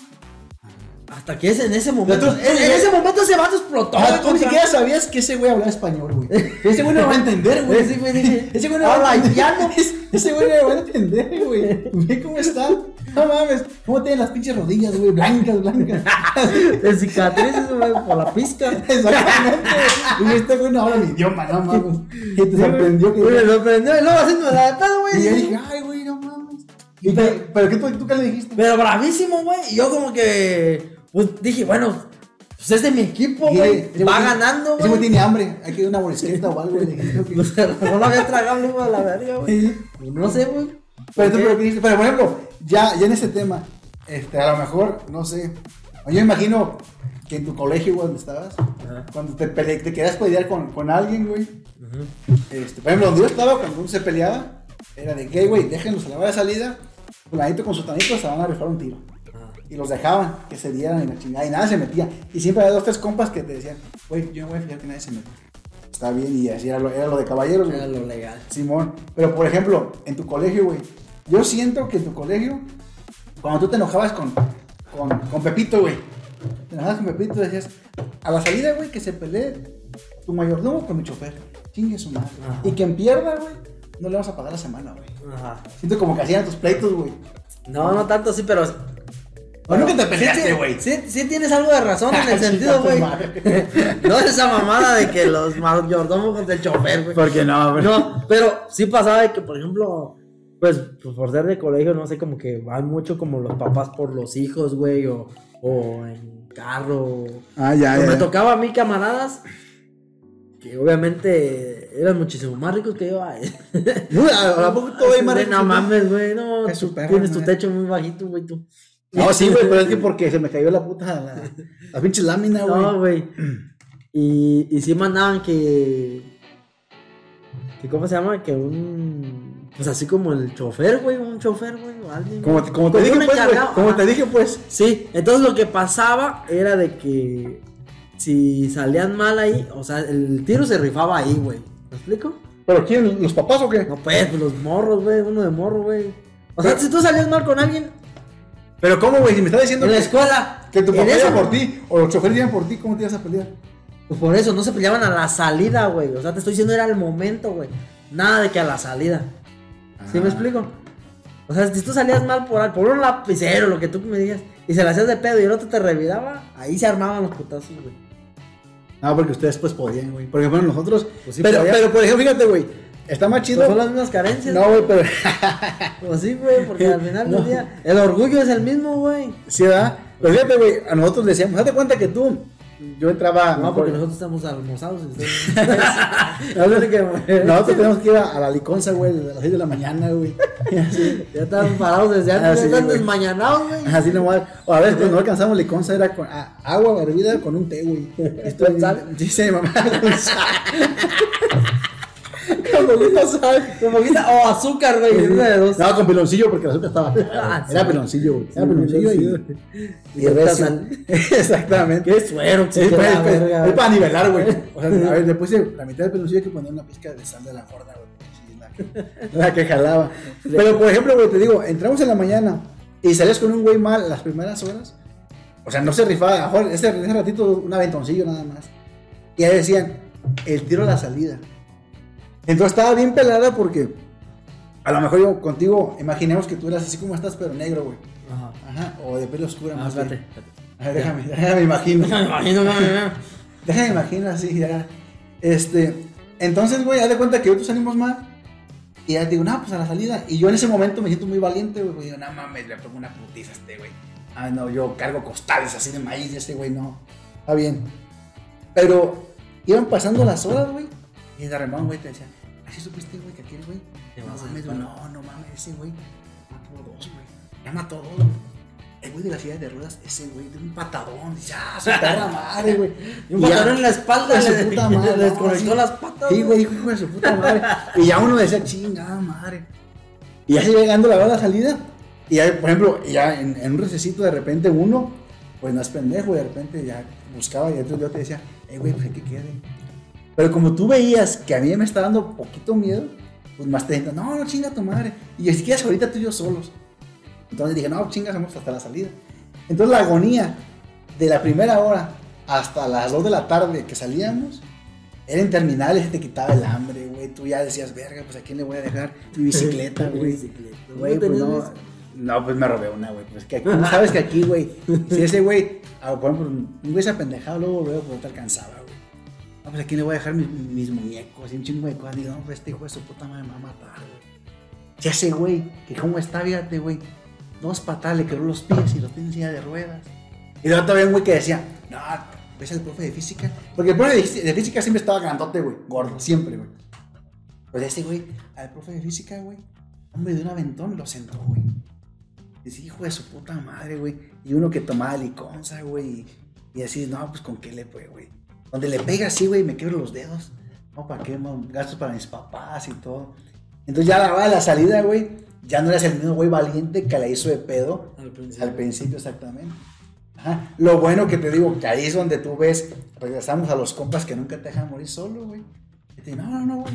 Hasta que es en ese momento. Tú- en, en ese momento ese vato explotó, Ah, tú ni siquiera sabías que ese güey hablaba español, güey. Ese güey no lo va a entender, güey. Ese güey Ese güey no habla a entender. haitiano. Ese güey no lo va a entender, güey. Ve cómo está. No mames. ¿Cómo tienen las pinches rodillas, güey? Blancas, blancas. De cicatrices, güey, por la pizca. Exactamente. Y este güey no habla mi idioma, no mames. Y te sorprendió que. Güey, me sorprendió. Y luego haciendo la pedo, güey. Y yo dije, ay, güey, no mames. ¿Y qué- ¿Pero qué tú, tú qué le dijiste? Pero bravísimo, güey. Y yo como que, pues dije, bueno, pues es de mi equipo, güey. ese Va güey tiene- ganando, Ese güey güey. tiene hambre. Hay que ir a una bolisqueta o algo. Pues, no lo había tragado, de la verga, güey. Y No sé, güey. Pero, ¿Por tú, pero, pero por ejemplo, ya, ya en ese tema, este, a lo mejor, no sé. Yo imagino que en tu colegio, güey, donde estabas, Ajá. cuando te, pele- te querías pelear con, con alguien, güey. Este, por ejemplo, donde yo estaba, cuando uno se peleaba, era de que, güey, déjenlos a la hora de salida, fulanito con sus tanitos se van a rifar un tiro. Y los dejaban que se dieran y la chingada, y nada se metía. Y siempre había dos, tres compas que te decían, güey, yo no voy a fijar que nadie se meta. Está bien, y así era lo, era lo de caballeros, güey. Era lo legal. Simón, pero por ejemplo, en tu colegio, güey, yo siento que en tu colegio, cuando tú te enojabas con, con, con Pepito, güey, te enojabas con Pepito, decías, a la salida, güey, que se pelee tu mayordomo con mi chofer, chingue su madre. Ajá. Y quien pierda, güey, no le vas a pagar la semana, güey. Ajá. Siento como que hacían tus pleitos, güey. No, no tanto así, pero. ¿O nunca te Sí peleaste, güey? Sí, sí tienes algo de razón en el sentido, güey. No es esa mamada de que los mayordomos contra el chofer, güey. Porque no, No, pero sí pasaba de que, por ejemplo, pues, pues, por ser de colegio, no sé, como que van mucho como los papás por los hijos, güey, o, o en carro. Ah, ya, Pues me tocaba a mí camaradas que obviamente eran muchísimo más ricos que yo. ay. Uy, ¿A a poco todo hay más rico No tú? mames, güey, no. Tú tienes tu güey. techo muy bajito, güey, tú. No, sí, güey, pero es que porque se me cayó la puta, la, la pinche lámina, güey. No, güey. Y, y sí mandaban que. que ¿Cómo se llama? Que un. Pues así como el chofer, güey. Un chofer, güey. O alguien. Como, te Como dije, pues, Como te dije, pues. Sí, entonces lo que pasaba era de que. Si salían mal ahí, o sea, el tiro se rifaba ahí, güey. ¿Me explico? ¿Pero quién? ¿Los papás o qué? No, pues, pues los morros, güey. Uno de morro, güey. O sea, si tú salías mal con alguien Pero ¿cómo, güey? Si me estás diciendo en la que, escuela. que tu papá iba por ti, o los choferes iban por ti, ¿cómo te ibas a pelear? Pues por eso, no se peleaban a la salida, güey. O sea, te estoy diciendo era el momento, güey. Nada de que a la salida. ¿Sí Ah. me explico? O sea, si tú salías mal por, por un lapicero, lo que tú me digas, y se la hacías de pedo y el otro te revidaba, ahí se armaban los putazos, güey. No, porque ustedes pues podían, güey. Porque bueno, nosotros. Pues sí pero, podían. pero, por ejemplo, fíjate, güey. Está más chido. Pues son las mismas carencias. No, güey, pero. Pues sí, güey, porque al final No. del día, el orgullo es el mismo, güey. sí, ¿verdad? Pero fíjate, güey, a nosotros le decíamos, date cuenta que tú. Yo entraba. No, porque nosotros estamos almorzados. Nosotros tenemos que ir a, a la liconza, güey, a las 6 de la mañana, güey. Ya están parados desde antes, Ah, ya están güey. desmañanados, güey. Así nomás. O a veces cuando no alcanzamos liconza era con a- agua hervida con un té, güey. Esto ¿Con sal? Dice mi mamá con sal. Poquito sal. Con poquita, o azúcar, güey. No, con peloncillo porque el azúcar estaba. Ah, sí. Era peloncillo, güey. Era peloncillo y. Y Y sal. Exactamente. Qué suero, verga, es para nivelar, güey. O sea, a ver, le puse la mitad del peloncillo hay que poner una pizca de sal de la gorda, güey. La que- La que jalaba. Pero, por ejemplo, güey, te digo, entramos en la mañana y sales con un güey mal las primeras horas. O sea, no se rifaba, a ese, ese ratito un aventoncillo nada más. Y ahí decían, el tiro a la salida. Entonces estaba bien pelada porque a lo mejor yo contigo, imaginemos que tú eras así como estás, pero negro, güey. Ajá. Ajá, o de pelo oscuro, Ah, más espérate. bien. A ver, déjame, déjame imagino. Me imagino, no, no, no. Déjame imaginar así, ya. Este, entonces, güey, haz de cuenta que nosotros salimos mal. Y ya te digo, no, pues a la salida. Y yo en ese momento me siento muy valiente, güey. Digo, no mames, le pongo una putiza a este, güey. Ah, no, yo cargo costales así de maíz de este, güey, no. Está bien. Pero iban pasando las horas, güey. Y de remón, güey, te decía, así supiste, güey, que aquel, güey. No mames, güey, no, no mames, ese güey. Mató dos, güey. Ya mató dos. el güey de la silla de ruedas, ese güey de un patadón, ya, su perra madre, güey. Y un patadón en la espalda, de su puta madre. le no, desconectó las patas, Sí, güey, hijo de su puta madre. Y ya uno decía, chingada madre. Y ya se llegando la hora de la salida. Y ya, por ejemplo, ya en, en un recesito de repente uno, pues no es pendejo, y de repente ya buscaba y entonces yo te decía, eh, güey, pues hay que quede. Pero como tú veías que a mí me está dando poquito miedo, pues más te dijeron, no, no chinga tu madre. Y yo, si quieres ahorita tú y yo solos. Entonces dije, no, chingas, vamos hasta la salida. Entonces la agonía de la primera hora hasta las 2 de la tarde que salíamos, era interminable, se te quitaba el hambre, güey. Tú ya decías, verga, pues a quién le voy a dejar mi bicicleta, güey. Bicicleta. Güey, ¿No pues no. pues me robé una, güey. Pues que tú sabes que aquí, güey, si ese güey, ah, por ejemplo, un güey se apendejado, luego, luego, pues no te alcanzaba. No, pues a quién le voy a dejar mis, muñecos y un chingo de cosas. Digo, no, pues este hijo de su puta madre me va a matar, güey. Si ese güey, que cómo está, fíjate, güey, dos patadas le quebró los pies y los tiene en de ruedas. Y luego un güey que decía, no, ves al profe de física. Porque el profe de física siempre estaba grandote, güey, gordo, siempre, güey. Pues ese güey, al profe de física, güey, hombre, de un aventón lo sentó, güey. Dice, hijo de su puta madre, güey. Y uno que tomaba liconza, güey. Y, y así, no, pues con qué le fue, güey. Donde le pega así, güey, me quiebro los dedos. No, ¿para qué? Gastos para mis papás y todo. Entonces ya la de la salida, güey, ya no eras el mismo güey valiente que la hizo de pedo. Al principio. Al principio, exactamente. Ajá. Lo bueno que te digo, que ahí es donde tú ves, regresamos a los compas que nunca te dejan morir solo, güey. Y te dicen, no, no, no, güey.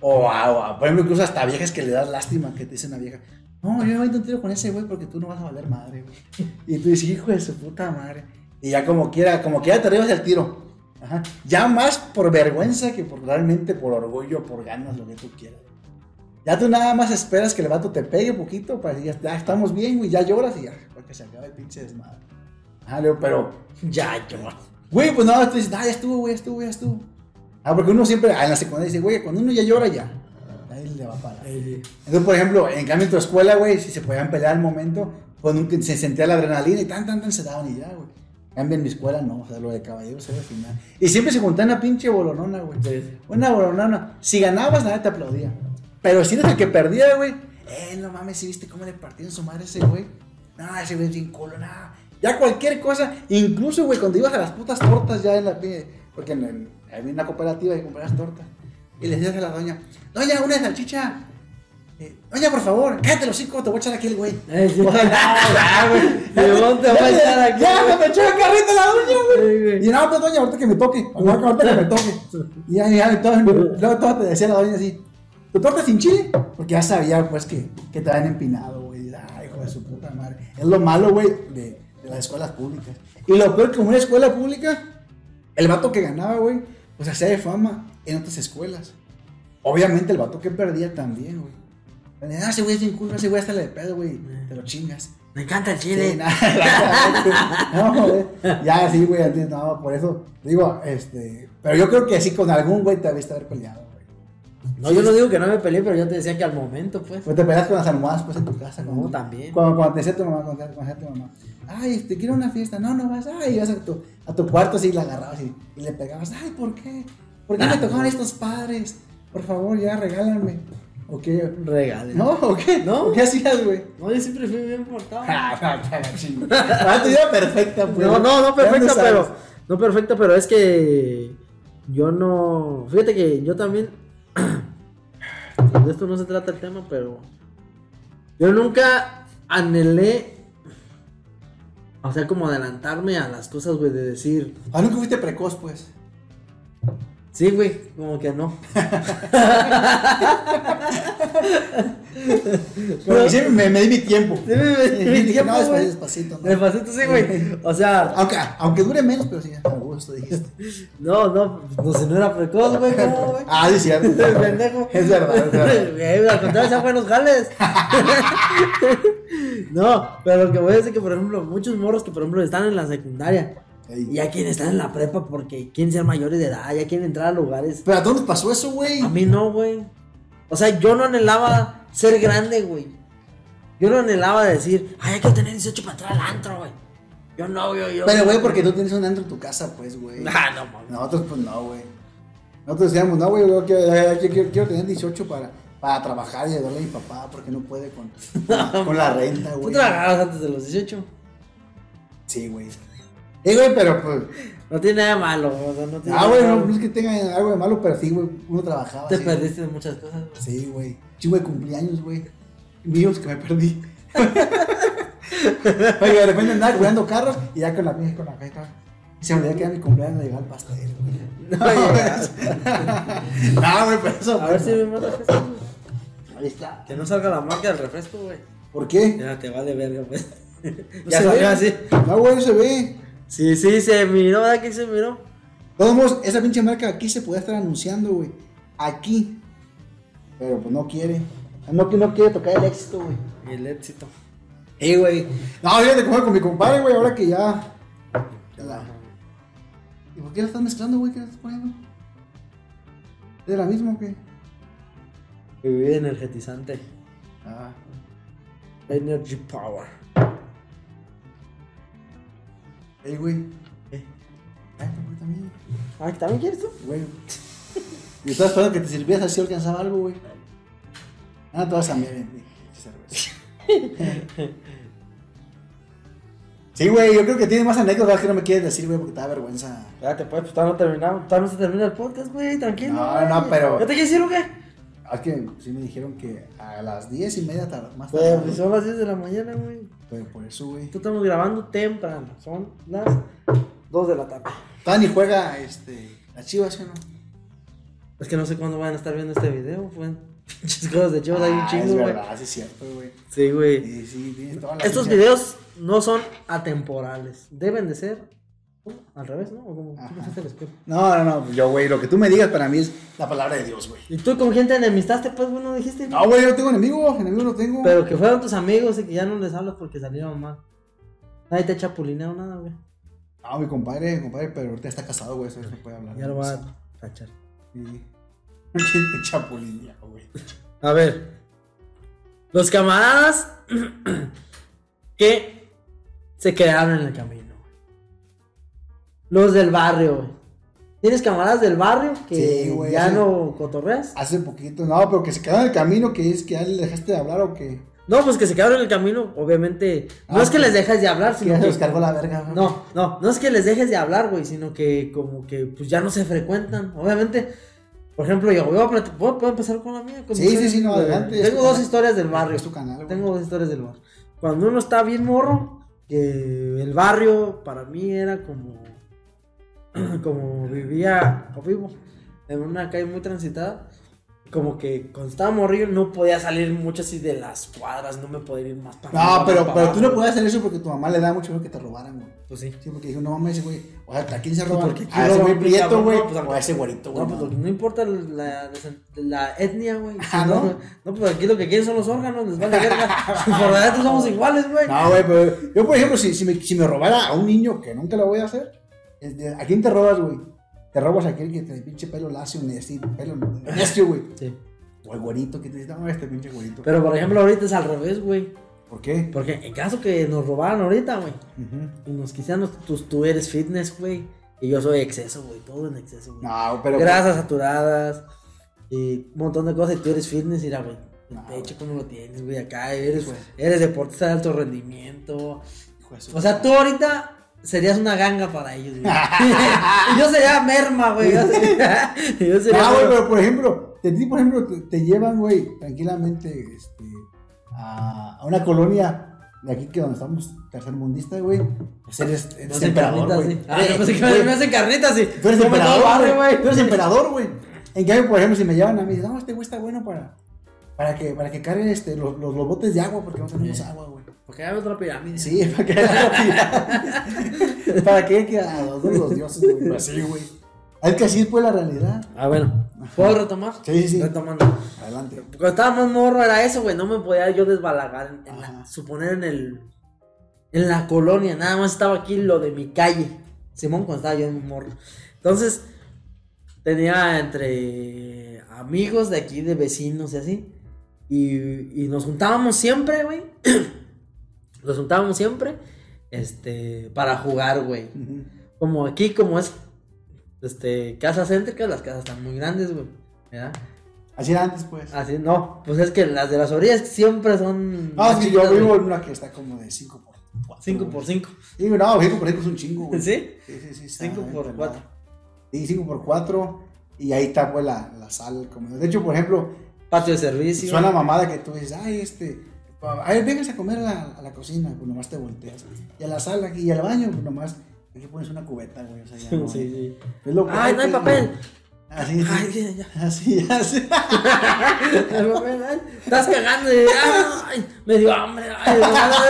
O, a- por ejemplo, incluso hasta viejas que le das lástima, que te dicen a vieja, no, yo no voy a tiro con ese güey porque tú no vas a valer madre, güey. Y tú dices, hijo de su puta madre. Y ya como quiera, como quiera te arribas el tiro. Ajá. Ya más por vergüenza que por realmente por orgullo, por ganas, lo que tú quieras. Ya tú nada más esperas que el vato te pegue un poquito para decir, ya estamos bien, güey, ya lloras y ya, para que se acabe el pinche desmadre. Ajá, Leo, pero, Ya, yo. güey, pues no, tú dices, ah, ya estuvo, güey, ya estuvo, ya estuvo. Ah, porque uno siempre, ah, en la secundaria dice, güey, cuando uno ya llora, ya. Ahí le va a parar. Entonces, por ejemplo, en cambio en tu escuela, güey, si se podían pelear al momento, pues se sentía la adrenalina y tan, tan, tan se daban y ya, güey. En cambio en mi escuela no, o sea, lo de caballeros era al final. Y siempre se juntaba una pinche bolonona, güey. Una bolonona. Si ganabas, nadie te aplaudía. Pero si eres el que perdía, güey, eh, no mames, si viste cómo le partieron su madre a ese güey. No, ese güey es bien culo, nada. Ya cualquier cosa, incluso, güey, cuando ibas a las putas tortas ya en la porque en, en- había una cooperativa y comprabas tortas. Y le decías a la doña, doña, una salchicha. Eh, doña, por favor, cállate los cinco, te voy a echar aquí el güey. Eh, sí. Ya, güey. Te voy a echar aquí, Ya, me echó el carrito la doña, güey. Y no, pues doña, ahorita que me toque. Ahorita que me toque. Y ya, ya, todo, luego todo te decía la doña así, ¿tu torta sin chile? Porque ya sabía, pues, que, que te habían empinado, güey. Ay, hijo de su puta madre. Es lo malo, güey, de, de las escuelas públicas. Y lo peor que en una escuela pública, el vato que ganaba, güey, pues hacía de fama en otras escuelas. Obviamente el vato que perdía también, güey. Ah, ese güey es bien cool, ese güey hasta le de pedo, güey. Te lo chingas. Me encanta el Sí, chile. nada, no, güey. Ya, sí, güey, antes, no, por eso, digo, este, pero yo creo que sí, con algún güey te habiste haber peleado, güey. No, yo no digo que no me peleé, pero yo te decía que al momento, pues. Pues te peleas con las almohadas, pues, en tu casa. No, cuando- también. Cuando, cuando te decía tu mamá, cuando te cuando te decía tu mamá, ay, este, quiero una fiesta, no, no vas, ay, vas a tu, a tu cuarto, así, la agarrabas y, y le pegabas, ay, ¿por qué? ¿Por qué me Ah, tocaron no. estos padres? Por favor, ya, regálanme. ¿O qué? Regale. ¿No? ¿O qué? No. ¿O ¿Qué hacías, güey? No, yo siempre fui bien portado. Ah, tu vida perfecta, pues. No, no, no ¿De dónde perfecta, pero. No perfecta, pero es que. Yo no. Fíjate que yo también. De esto no se trata el tema, pero. Yo nunca anhelé. O sea, como adelantarme a las cosas, güey, de decir. Ah, nunca fuiste precoz, pues. Sí, güey, como que no. Pero siempre me, me di mi tiempo. Sí, me- me- me- Dije, tiempo, no, güey. despacito. ¿no? Despacito, sí, güey. O sea, Aunque, aunque dure menos, pero sí, a gusto dijiste. no, no, no, si no era precoz, güey, ¿cómo, güey? Ah, sí, es cierto. Pendejo. Es verdad, es verdad. Güey, al contrario, sean buenos jales. no, pero lo que voy a decir que, por ejemplo, muchos morros que, por ejemplo, están en la secundaria Ey. y ya quieren estar en la prepa porque quieren ser mayores de edad, ya quieren entrar a lugares. Pero a todos nos pasó eso, güey. A mí no, güey. O sea, yo no anhelaba ser grande, güey. Yo no anhelaba decir, ay, hay que tener 18 para entrar al antro, güey. Yo no, yo, yo. Pero, güey, porque tú tienes un antro en tu casa, pues, güey. Ah, no, mames. Nosotros, pues, no, güey. Nosotros decíamos, no, güey, yo quiero, yo quiero, quiero tener 18 para, para trabajar y ayudarle a mi papá porque no puede con, con la renta, ¿Tú güey. trabajabas antes de los 18? Sí, güey. Eh, güey, pero pues. No tiene nada de malo, o sea, no tiene Ah, güey, de no, no es que tenga algo de malo, pero sí, güey, uno trabajaba. Te güey. perdiste de muchas cosas. güey. Sí, güey. Chingo de cumpleaños, güey. Míos que me perdí. Oye, de repente andaba cuidando carros y ya con la vieja con la feca. Y se me olvidó que era mi cumpleaños llegar al pastel, güey. No güey, pero eso. A ver si me mata refresco, güey. Ahí está. Que no salga la marca del refresco, güey. ¿Por qué? Ya te vale verga, pues. No ya se ve. así. No, güey, no se ve. Sí, sí, se miró, ¿verdad que se miró? Todos modos, esa pinche marca aquí se puede estar anunciando, güey. Aquí. Pero pues no quiere. No, no quiere tocar el éxito, güey. El éxito. Eh, güey. No, fíjate cómo con mi compadre, güey, ahora que ya. ya la- ¿Y por qué la estás mezclando, güey? ¿Qué la estás poniendo? ¿Es de la misma o qué? Bebida energetizante. Ah. Energy Power. Ey, güey. ¿Qué? Ay, te voy también. Ah, ¿también quieres tú? Güey. Y estaba esperando que te sirvieras así alcanzaba algo, güey. Ah, te vas a cerveza. Sí, güey, yo creo que tienes más anécdotas que no me quieres decir, güey, porque te da vergüenza. Espérate, pues, pues todavía no terminamos. Todavía no se termina el podcast, güey. Tranquilo. No, güey. no, pero- ¿Ya te quieres ir o qué? Ah, Es que sí me dijeron que a las diez y media tar- más tarde. pues, son las 10 de la mañana, güey. Pues por eso, güey. Tú estamos grabando temprano. Son las 2 de la tarde. Tani juega este, las chivas, ¿sí o no? Es que no sé cuándo van a estar viendo este video, güey. Pinches cosas de chivas hay un Ah, chingo, Es güey. verdad, sí es cierto, güey. Sí, güey. Sí, sí, Estos videos no son atemporales. Deben de ser. Al revés, ¿no? ¿O cómo? ¿Tú no la escuela? No, no, no, yo, güey, lo que tú me digas para mí es la palabra de Dios, güey. ¿Y tú con quién te enemistaste? Pues, bueno, dijiste. No, güey, yo no tengo enemigos, enemigos no tengo. Pero que fueron tus amigos y que ya no les hablas porque salieron mal. Nadie te ha chapulineado nada, güey. No, mi compadre, mi compadre, pero ahorita está casado, güey, eso no puede hablar. Ya lo va a tachar. Sí. ¿Quién te chapulinea, güey? A ver. Los camaradas que se quedaron en el camino. Los del barrio, güey. ¿Tienes camaradas del barrio que Sí, güey, ya no cotorreas? Hace poquito, no, pero que se quedaron en el camino, que es que ya le dejaste de hablar o que. No, pues que se quedaron en el camino, obviamente. No Ah, es que que- les dejes de hablar, Que sino ya se que. los cargó la verga, güey. No, no, no es que les dejes de hablar, güey, sino que como que pues ya no se frecuentan. Obviamente, por ejemplo, yo voy a ¿puedo, puedo empezar con la mía. Con Sí, sí, sí, no, adelante, Tengo dos canal. historias del barrio. Es tu canal, güey. Tengo dos historias del barrio. Cuando uno está bien morro, que el barrio para mí era como como vivía o vivo en una calle muy transitada. Como que cuando estaba morrillo no podía salir mucho así de las cuadras, no me podía ir más para No, arriba, pero, más pero para tú no podías hacer eso porque tu mamá le da mucho miedo que te robaran, güey. Pues sí. Sí, porque dijo, no mames, ese güey. O sea, ¿a quién se Pues, roban? porque A ese güey prieto, güey. pues, a ese güerito, güey. No, pues no importa la, la etnia, güey. Ah, ¿no? no, no, pues aquí lo que quieren son los órganos, les vale verga. Por adentro somos iguales, güey. No, güey, pero yo, por ejemplo, si, si, me, si me robara a un niño, que nunca lo voy a hacer, ¿a quién te robas, güey? Te robas a aquel que te pinche pelo lacio, así, pelo necio, güey. Sí. O el güerito que te dice, no, este pinche güerito. Pero por ejemplo, ahorita es al revés, güey. ¿Por qué? Porque en caso que nos robaran ahorita, güey, y nos quisieran, tú, tú eres fitness, güey, y yo soy exceso, güey, todo en exceso, güey. No, pero. Grasas saturadas, y un montón de cosas, y tú eres fitness, y era, güey, el No, pecho, ¿cómo lo tienes, güey? Acá eres, Pues. eres deportista de alto rendimiento. De O sea, tú ahorita serías una ganga para ellos, güey. y yo sería merma, güey. Yo sería, yo sería Ah, güey, pero por ejemplo, de ti, por ejemplo, te, te llevan, güey, tranquilamente este, a, a una colonia de aquí que donde estamos tercermundista, güey. Pues eres, eres hacen emperador, carnitas, güey. Ah, güey, me hacen carnitas, sí. Tú eres emperador, güey. Tú eres emperador, güey. En cambio, por ejemplo, si me llevan a mí, no, este güey está bueno para, para, que, para que carguen este, los, los, los botes de agua, porque no tenemos Sí. agua, güey. Porque hay otra pirámide. Sí, para que para que que a los, los dioses, güey. Así, güey. Es que así fue la realidad. Ah, bueno. ¿Puedo retomar? Sí, sí, sí. Retomando. Adelante. Cuando estaba más morro era eso, güey. No me podía yo desbalagar. En, en la- Ajá. suponer en el. En la colonia. Nada más estaba aquí lo de mi calle. Simón, cuando estaba yo en morro. Entonces. Tenía entre amigos de aquí, de vecinos y así. Y, y nos juntábamos siempre, güey. nos juntábamos siempre. Este. Para jugar, güey. Ujú. Como aquí, como es. Este. Casas céntricas, las casas están muy grandes, güey. ¿Verdad? Así era antes, pues. Así, no, pues es que las de las orillas siempre son. No, es que yo vivo en una que está como de 5 por 5 por 5. Sí, no, 5 por 5 es un chingo, güey. ¿Sí? Sí, sí, sí. está 5 por bien 4. Sí, 5 por 4 y ahí está pues la, la sala. comedor. De hecho, por ejemplo, Patio de servicio. suena mamada que tú dices, ay, este, ay, vengas a comer a la, a la cocina, pues nomás te volteas. Y a la sala aquí, y al baño, pues nomás, aquí pones una cubeta, güey, o sea, ya no. Sí, sí. Es lo que Ay, no hay papel. Así, Ay, así, así. Ay, Estás cagando y. Ay, me dio hambre. Ay,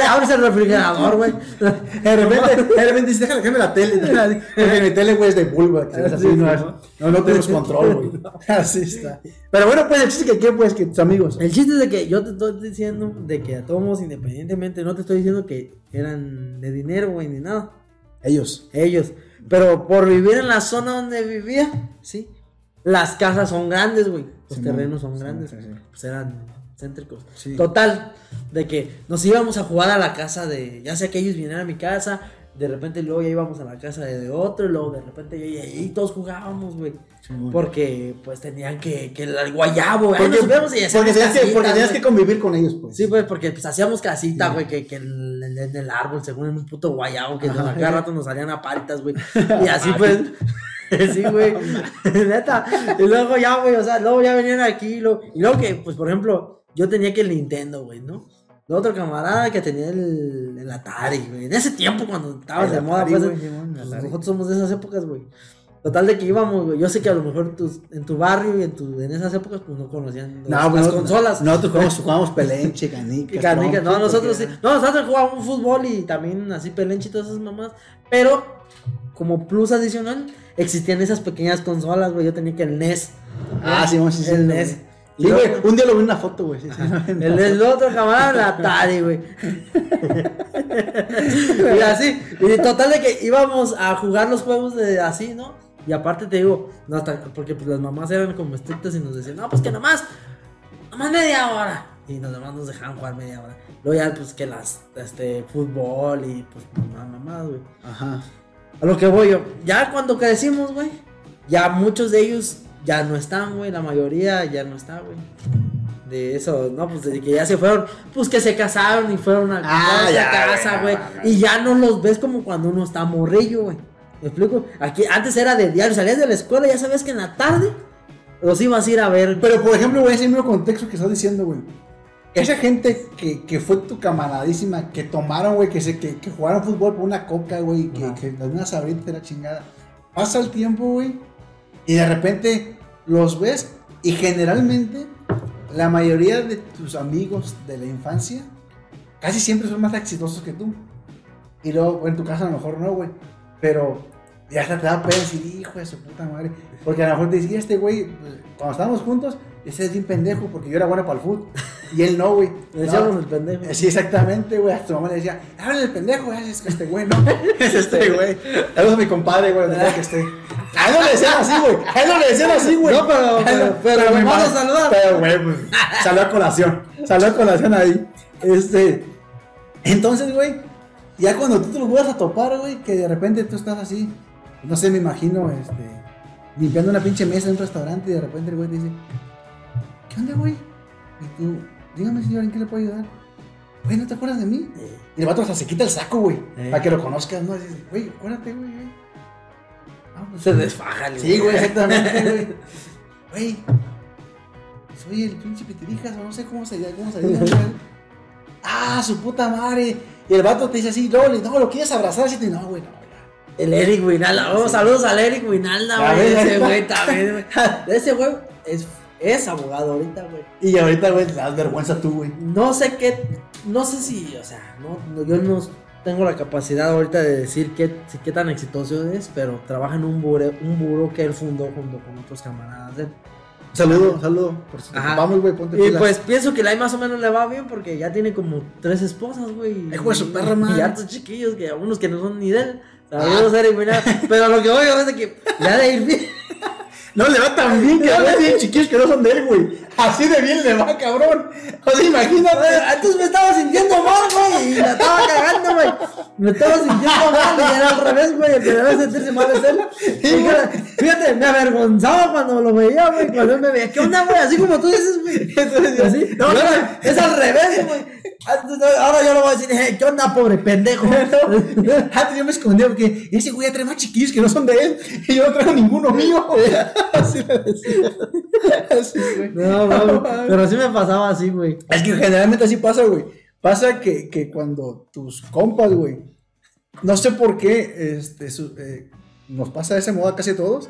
abres el refrigerador, güey. De repente, de repente dices, déjame que me la tele. Porque mi tele, güey, es de vulva. así, no, ¿no? no, tienes control, güey. Así está. Pero bueno, pues el chiste que qué, pues, que tus amigos. El chiste es de que yo te estoy diciendo de que a todos, independientemente, no te estoy diciendo que eran de dinero, güey, ni nada. Ellos. Ellos. Pero por vivir en la zona donde vivía, sí. Las casas son grandes, güey. Los terrenos son sí, grandes. Pues eran céntricos. Sí. Total, de que nos íbamos a jugar a la casa de, ya sea que ellos vinieran a mi casa, de repente luego ya íbamos a la casa de, otro, y luego de repente y ahí todos jugábamos, güey. Porque pues tenían que, que el guayabo, güey. Porque, Nos y porque tenías, que, porque tenías que convivir con ellos, pues. Sí, pues, porque pues hacíamos casita, güey, que, que en, el árbol, según en un puto guayabo, que Ajá. a cada rato nos salían a palitas, güey. Y así pues. sí, güey. Neta. Y luego ya, güey, o sea, luego ya venían aquí. Y luego, y luego que, pues, por ejemplo, yo tenía que el Nintendo, güey, ¿no? El otro camarada que tenía el, el Atari, güey. En ese tiempo, cuando estaba El de moda, Atari, pues, el pues, nosotros somos de esas épocas, güey. Total de que íbamos, güey. Yo sé que a lo mejor tus, en tu barrio y en, tu, en esas épocas, pues no conocían No, pues, las no- consolas. Nosotros jugamos, jugamos pelenche, canicas. Canicas, no, nosotros sí. No, nosotros jugábamos fútbol y también así pelenche y todas esas mamás. Pero, como plus adicional, existían esas pequeñas consolas, güey. Yo tenía que el NES. Ah, sí, sí, sí. El sí, NES. güey. Sí, güey, un día lo vi en una foto, güey. Sí, sí. El, el otro camarada, el Atari, güey. y así. Y total de que íbamos a jugar los juegos de así, ¿no? Y aparte te digo, no, hasta, porque pues las mamás eran como estrictas y nos decían, no, pues que nomás, nomás media hora. Y nos demás nos dejaban jugar media hora. Luego ya, pues que las, este, fútbol y pues mamá, mamá, güey. Ajá. A lo que voy yo, ya cuando crecimos, güey, ya muchos de ellos ya no están, güey, la mayoría ya no está, güey. De eso, no, pues de que ya se fueron, pues que se casaron y fueron a, Ah, a ya, casa, güey, Y ya no los ves como cuando uno está morrillo, güey. ¿Me explico? Aquí antes era de diario, salías de la escuela, ya sabes que en la tarde los ibas a ir a ver. Pero, por ejemplo, güey, ese mismo contexto que estás diciendo, güey. Esa gente que, que fue tu camaradísima, que tomaron, güey, que, se, que, que jugaron fútbol por una coca, güey, que, que sabritas de la chingada. Pasa el tiempo, güey, y de repente los ves, y generalmente la mayoría de tus amigos de la infancia casi siempre son más exitosos que tú. Y luego, en tu caso, a lo mejor no, güey. Pero ya hasta te da pena decir, hijo de su puta madre. Porque a lo mejor te decía, este güey, pues, cuando estábamos juntos, ese es bien pendejo porque yo era bueno para el fútbol. Y él no, güey. Le decíamos No. el pendejo. Sí, exactamente, güey. A tu mamá le decía, háblale el pendejo, "Ah, es que este güey no. Es este güey. Saludos a mi compadre, güey, donde que esté. A él no le decían así, güey. A él no le decían así, güey. No, pero- pero- pero me madre- a saludar. Pero, güey, pues, salió a colación. Salió a colación ahí. Este. Entonces, güey, ya cuando tú te los vuelvas a topar, güey, que de repente tú estás así, no sé, me imagino, este, limpiando una pinche mesa en un restaurante y de repente el güey te dice, ¿qué onda, güey? Y tú, dígame, señor, ¿en qué le puedo ayudar? Güey, ¿no te acuerdas de mí? Y el vato hasta se quita el saco, güey, Eh. para que lo conozcas, ¿no? Y dices, güey, acuérdate, güey, güey. Ah, pues, Se desfaja, el Sí, güey, exactamente, güey. Güey, soy el pinche pitirijas, o no sé cómo se, cómo se diga, güey. Ah, su puta madre. Y el vato te dice así, no, le- no, lo quieres abrazar, así, te- no, güey, no. El Eric Winalda. Oh, saludos al Eric Winalda, güey. Ese güey también, güey. Ese güey es, es abogado ahorita, güey. Y ahorita, güey, te das vergüenza tú, güey. No sé qué. No sé si, o sea, no, no- yo no tengo la capacidad ahorita de decir qué, qué tan exitoso es, pero trabaja en un buro, un buro que él fundó junto con otros camaradas de él. Saludo, saludo. Por si vamos, güey, ponte Y pilas. pues pienso que la más o menos le va bien porque ya tiene como tres esposas, güey. De su perra madre. Y hartos chiquillos, que algunos que no son ni de él. Saludos, Eric Winalda. Pero lo que voy a es de que le ha de ir bien. No le va tan bien que a veces chiquillos que no son de él, güey. Así de bien le va, cabrón. O sea, imagínate. Entonces me estaba sintiendo mal, güey. Y la estaba cagando, güey. Me estaba sintiendo mal. Y era al revés, güey. El que debe sentirse mal es él. Fíjate, fíjate, me avergonzaba cuando lo veía, güey. Cuando él me veía. ¿Qué onda, güey? Así como tú dices, güey. Entonces, Así. No, No, no, es al revés, güey. Ahora yo le voy a decir, eh, ¿qué onda, pobre pendejo? Antes yo me escondía porque ese güey ya trae más chiquillos que no son de él y yo no traigo ninguno mío. Así le decía. Así, güey. No, pero sí me pasaba así, güey. Es que generalmente así pasa, güey. Pasa que, que cuando tus compas, güey, no sé por qué este, su- eh, nos pasa de ese modo a casi todos,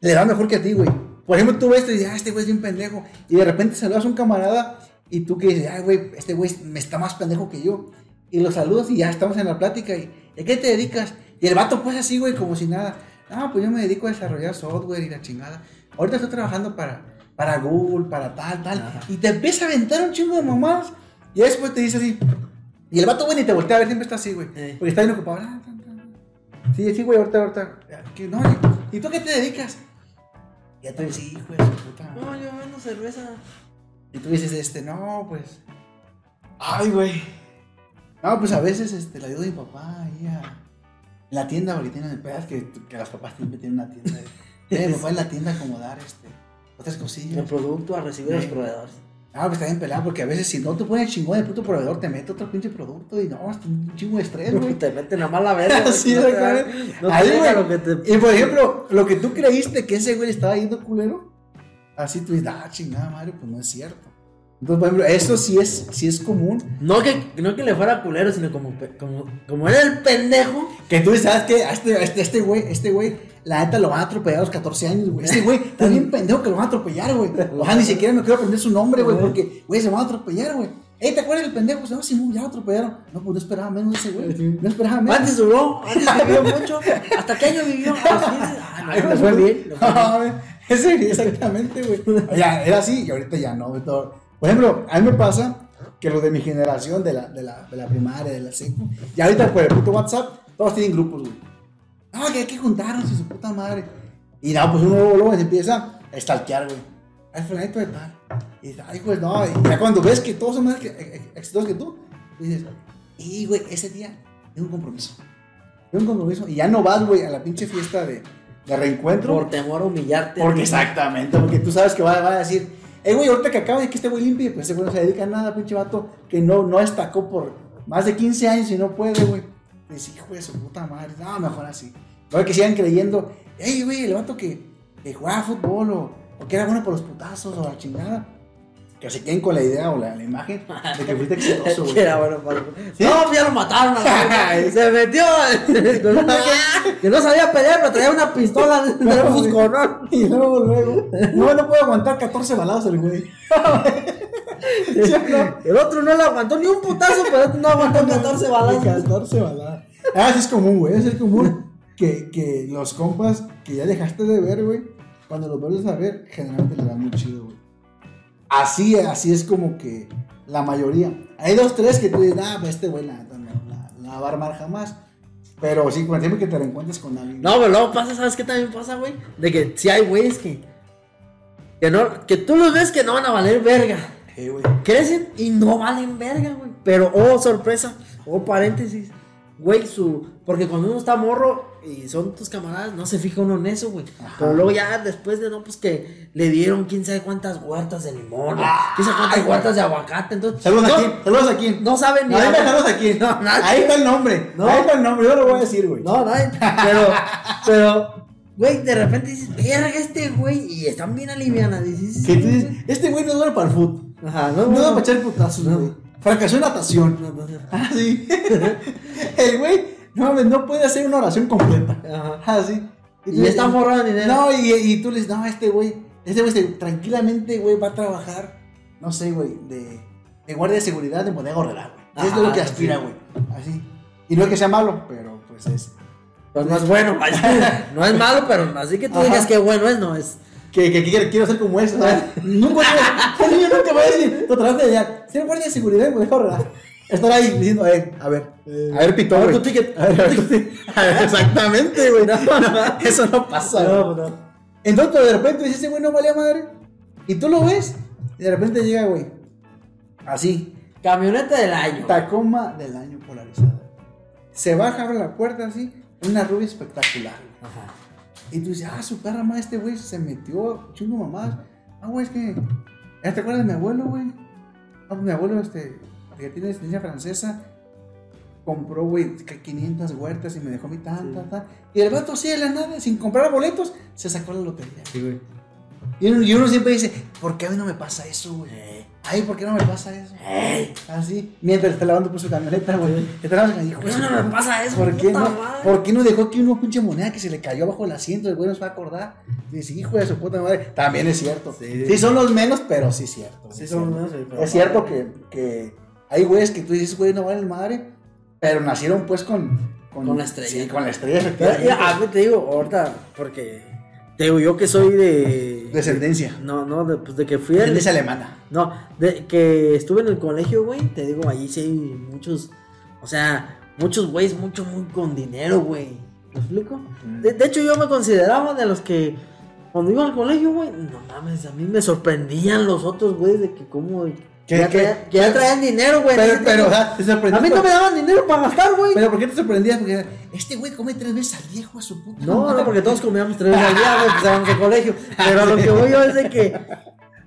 le dan mejor que a ti, güey. Por ejemplo, tú ves y dices, ah, este güey es bien pendejo. Y de repente saludas a un camarada y tú que dices, ay, güey, este güey me está más pendejo que yo. Y lo saludas y ya estamos en la plática. ¿Y ¿a qué te dedicas? Y el vato, pues así, güey, como si nada. No, pues yo me dedico a desarrollar software y la chingada. Ahorita estoy trabajando para, para Google, para tal, tal. Ajá. Y te empieza a aventar un chingo de mamás. Y después te dice así. Y el vato, güey, ni te voltea a ver, siempre está así, güey. Eh. Porque está bien ocupado. Ah. Sí, sí, güey, ahorita, ahorita. No, ¿y tú a qué te dedicas? Y ya tú dices, hijo de su puta. madre". No, yo vendo cerveza. Y tú dices, este, no, pues. Ay, güey. No, pues a veces este, le ayudo a mi papá ahí a. La tienda, porque tienen el pedazo que, que los papás siempre tienen una tienda. de- mi papá en la tienda a acomodar este, otras El cosillas. producto a recibir a los proveedores. Ah, pues está bien pelado, porque a veces si no te pones chingón el puto proveedor, te mete otro pinche producto y no, es un chingo de estrés, güey. Te meten a mala verga. Sí, no Ahí, güey. lo que te. Y por ejemplo, lo que tú creíste que ese güey estaba yendo culero, así tú dices, ah, chingada madre, pues no es cierto. Entonces, por ejemplo, eso sí es, sí es común. No que, no que le fuera culero, sino como, como, como era el pendejo. Que tú sabes que este, este, este güey, este güey, la neta lo van a atropellar a los 14 años, güey. Este güey está bien pendejo que lo van a atropellar, güey. O sea, ni siquiera me quiero aprender su nombre, güey, porque, güey, se van a atropellar, güey. Ey, ¿te acuerdas del pendejo? Pues, no, Simón, ya lo atropellaron. No, pues no esperaba menos de ese güey. No esperaba menos. Antes duró, antes vivió mucho. ¿Hasta qué año vivió? A los 15. Ah, no, fue bien. ese, exactamente, güey. Ya, era así y ahorita ya no, güey. todo. Por ejemplo, a mí me pasa que los de mi generación, de la, de la, de la primaria, de la secu, y ahorita por el puto WhatsApp, todos tienen grupos, güey. No, que hay que juntarnos y su puta madre. Y no, pues uno luego, luego se empieza a stalkear, güey. Ay, fulanito de tal. Y ay, pues no. Y ya cuando ves que todos son más exitosos que tú, dices, y güey, ese día tengo un compromiso. Tengo un compromiso. Y ya no vas, güey, a la pinche fiesta de, de reencuentro. Por temor a humillarte. Porque exactamente, porque tú sabes que va, va a decir, eh, güey, ahorita que acaba de que este güey limpie, pues no se dedica a nada, pinche vato, que no, no destacó por más de 15 años y no puede, güey. Dice, hijo de su puta madre, no, mejor así. Luego que sigan creyendo, hey, güey, el vato que, que jugaba fútbol o, o que era bueno por los putazos o la chingada. Que se queden con la idea o la, la imagen de que fuiste exitoso, güey. Era bueno para- ¿Sí? No, ya lo mataron. a. Se metió que, no sabía pelear, pero traía una pistola. Y luego, luego, no, no puedo aguantar 14 balazos el güey. El otro no le aguantó ni un putazo, pero no aguantó 14 balazos. 14 balazos. Ah, sí es común, güey. Es común que, que los compas que ya dejaste de ver, güey, cuando los vuelves a ver, generalmente le dan muy chido, güey. Así, así es como que la mayoría. Hay dos, tres que tú dices, ah, pues este güey la, no la, la va a armar jamás. Pero sí, cuando siempre que te reencuentres con alguien. No, pero luego pasa, ¿sabes qué también pasa, güey? De que si hay güeyes que. Que, no, que tú los ves que no van a valer verga. Güey. Crecen y no valen verga, güey. Pero, oh, sorpresa, oh, paréntesis. Güey, su. Porque cuando uno está morro y son tus camaradas, no se fija uno en eso, güey. Pero luego ya después de no, pues que le dieron quién sabe cuántas huertas de limón, Ah, quién sabe cuántas huertas de aguacate. Entonces, Saludos no, aquí, saludos aquí. No saben ni. No, ahí saludos aquí. No, nadie. Ahí está el nombre. No. Ahí está el nombre. Yo lo voy a decir, güey. No, nadie. Pero, pero, güey, de repente dices, verga este güey. Y están bien alivianas. Dices, Que tú dices, este güey no bueno para el fútbol. Ajá, no, No es para echar putazos, No. güey. Fracasó en natación. no, no, no. Ah, sí. el güey, no mames, no puede hacer una oración completa. Ajá. Ah, tú Y está forrado de dinero. No, y, y tú le dices, no, este güey, este güey tranquilamente, güey, va a trabajar, no sé, güey, de, de guardia de seguridad de bodega horrera, güey. Es lo que aspira, güey. Así. Y no es que sea malo, pero pues es. Pues no es bueno, vaya. no es malo, pero así que tú Ajá. digas que bueno es, no es. Que, que, que quiero, ser como eso. ¿sabes? nunca, un niño nunca va a decir, tu trabajo de allá, ser guardia de seguridad de bodega horrera. Estar ahí diciendo, eh, a ver, a ver, pito, a ver tu ticket. A ver, a ver tu ticket. A ver, Exactamente, güey. No, eso no pasa, güey. No, no. Entonces, pero de repente dice, ese güey no valía madre. Y tú lo ves, y de repente llega, güey. Así, Camioneta del año. Tacoma del año polarizada. Se baja, abre la puerta así, una rubia espectacular. Ajá. Y tú dices, ah, su perra madre, este güey se metió chingo mamás. Ah, güey, es que. ¿Ya te acuerdas de mi abuelo, güey? Ah, pues mi abuelo, este. Ya tiene descendencia francesa. Compró, güey, que 500 huertas y me dejó mi tanta, tanta. Y el vato así de la nada, sin comprar boletos, se sacó la lotería. Sí, güey. Y uno, y uno siempre dice, ¿por qué a mí no me pasa eso, güey? Eh. Ay, ¿por qué no me pasa eso? Ey. Así, mientras está lavando por su camioneta, güey. Está lavando, hijo, ¿Por qué no me pasa eso? ¿Por qué no? madre? ¿Por qué no dejó aquí una pinche moneda que se le cayó abajo del asiento? El güey no se va a acordar. Dice, hijo de su puta madre. También es cierto. Sí. Sí, son los menos, pero sí es cierto. Sí, son los menos, pero- Es cierto que, que hay güeyes que tú dices, güey, no valen madre, pero nacieron pues con... Con la estrella. Sí, con la estrella, efectivamente. ya, a mí te digo, ahorita, porque te digo yo que soy de. Descendencia. No, no, de, pues de que fui. Descendencia alemana. No, de que estuve en el colegio, güey, te digo, allí sí hay muchos. O sea, muchos güeyes, mucho, muy con dinero, güey. ¿Me explico? De, de hecho, yo me consideraba de los que. Cuando iba al colegio, güey, no mames, a mí me sorprendían los otros güeyes de que cómo. Que ya traían dinero, güey. Pero, pero, te sorprendió. a mí no me daban dinero para gastar, güey. Pero ¿por qué te sorprendías? Porque este güey come tres veces al día, de su puta No, madre. no, porque todos comíamos tres veces al día, güey, pues íbamos al colegio. Pero lo que voy yo es de que.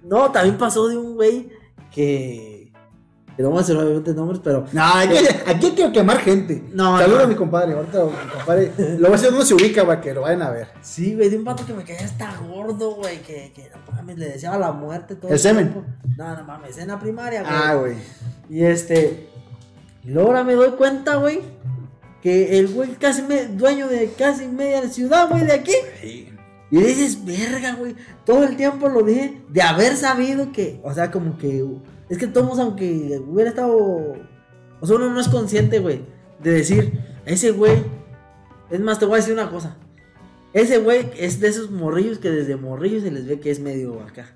No, también pasó de un güey que. Que no vamos a decir obviamente nombres, pero. No, aquí, aquí quiero quemar gente. No, Saludos no. a mi compadre. Ahorita mi compadre. Lo voy a hacer donde se ubica para que lo vayan a ver. Sí, güey, de un vato que me caía hasta gordo, güey, que, que no mames, le deseaba la muerte todo ¿El semen? tiempo. No, no mames, en la primaria, güey. Ah, güey. Y este. Y luego ahora me doy cuenta, güey, que el güey casi me, dueño de casi media ciudad, güey, de aquí. Y dices, verga, güey. Todo el tiempo lo dije de haber sabido que, o sea, como que. Es que todos, aunque hubiera estado. O sea, uno no es consciente, güey, de decir, ese güey. Es más, te voy a decir una cosa. Ese güey es de esos morrillos que desde morrillos se les ve que es medio acá.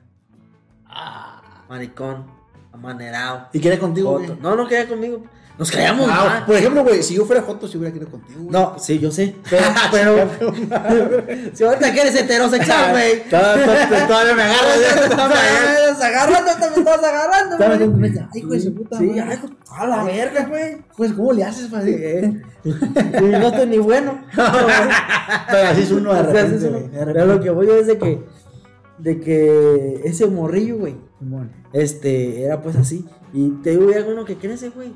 Ah. Maricón, amanerado. ¿Y quiere contigo, güey? No, no quería conmigo. Nos callamos Ah, por ejemplo, güey, si yo fuera Joto, si hubiera querido contigo, güey. No, sí, yo sé. Pero, pero. si ahorita que eres heterosexual, güey. Todavía me agarras. Me estás agarrando, te me estás agarrando, güey. me Ay, hijo de su puta Sí, ay, a la verga, güey. Pues, ¿cómo le haces, para Eh, Y no estoy ni bueno. Pero así es uno de repente, Pero lo que voy es de que. De que ese morrillo, güey. Este, era pues así. Y te digo, ya uno que crece, güey.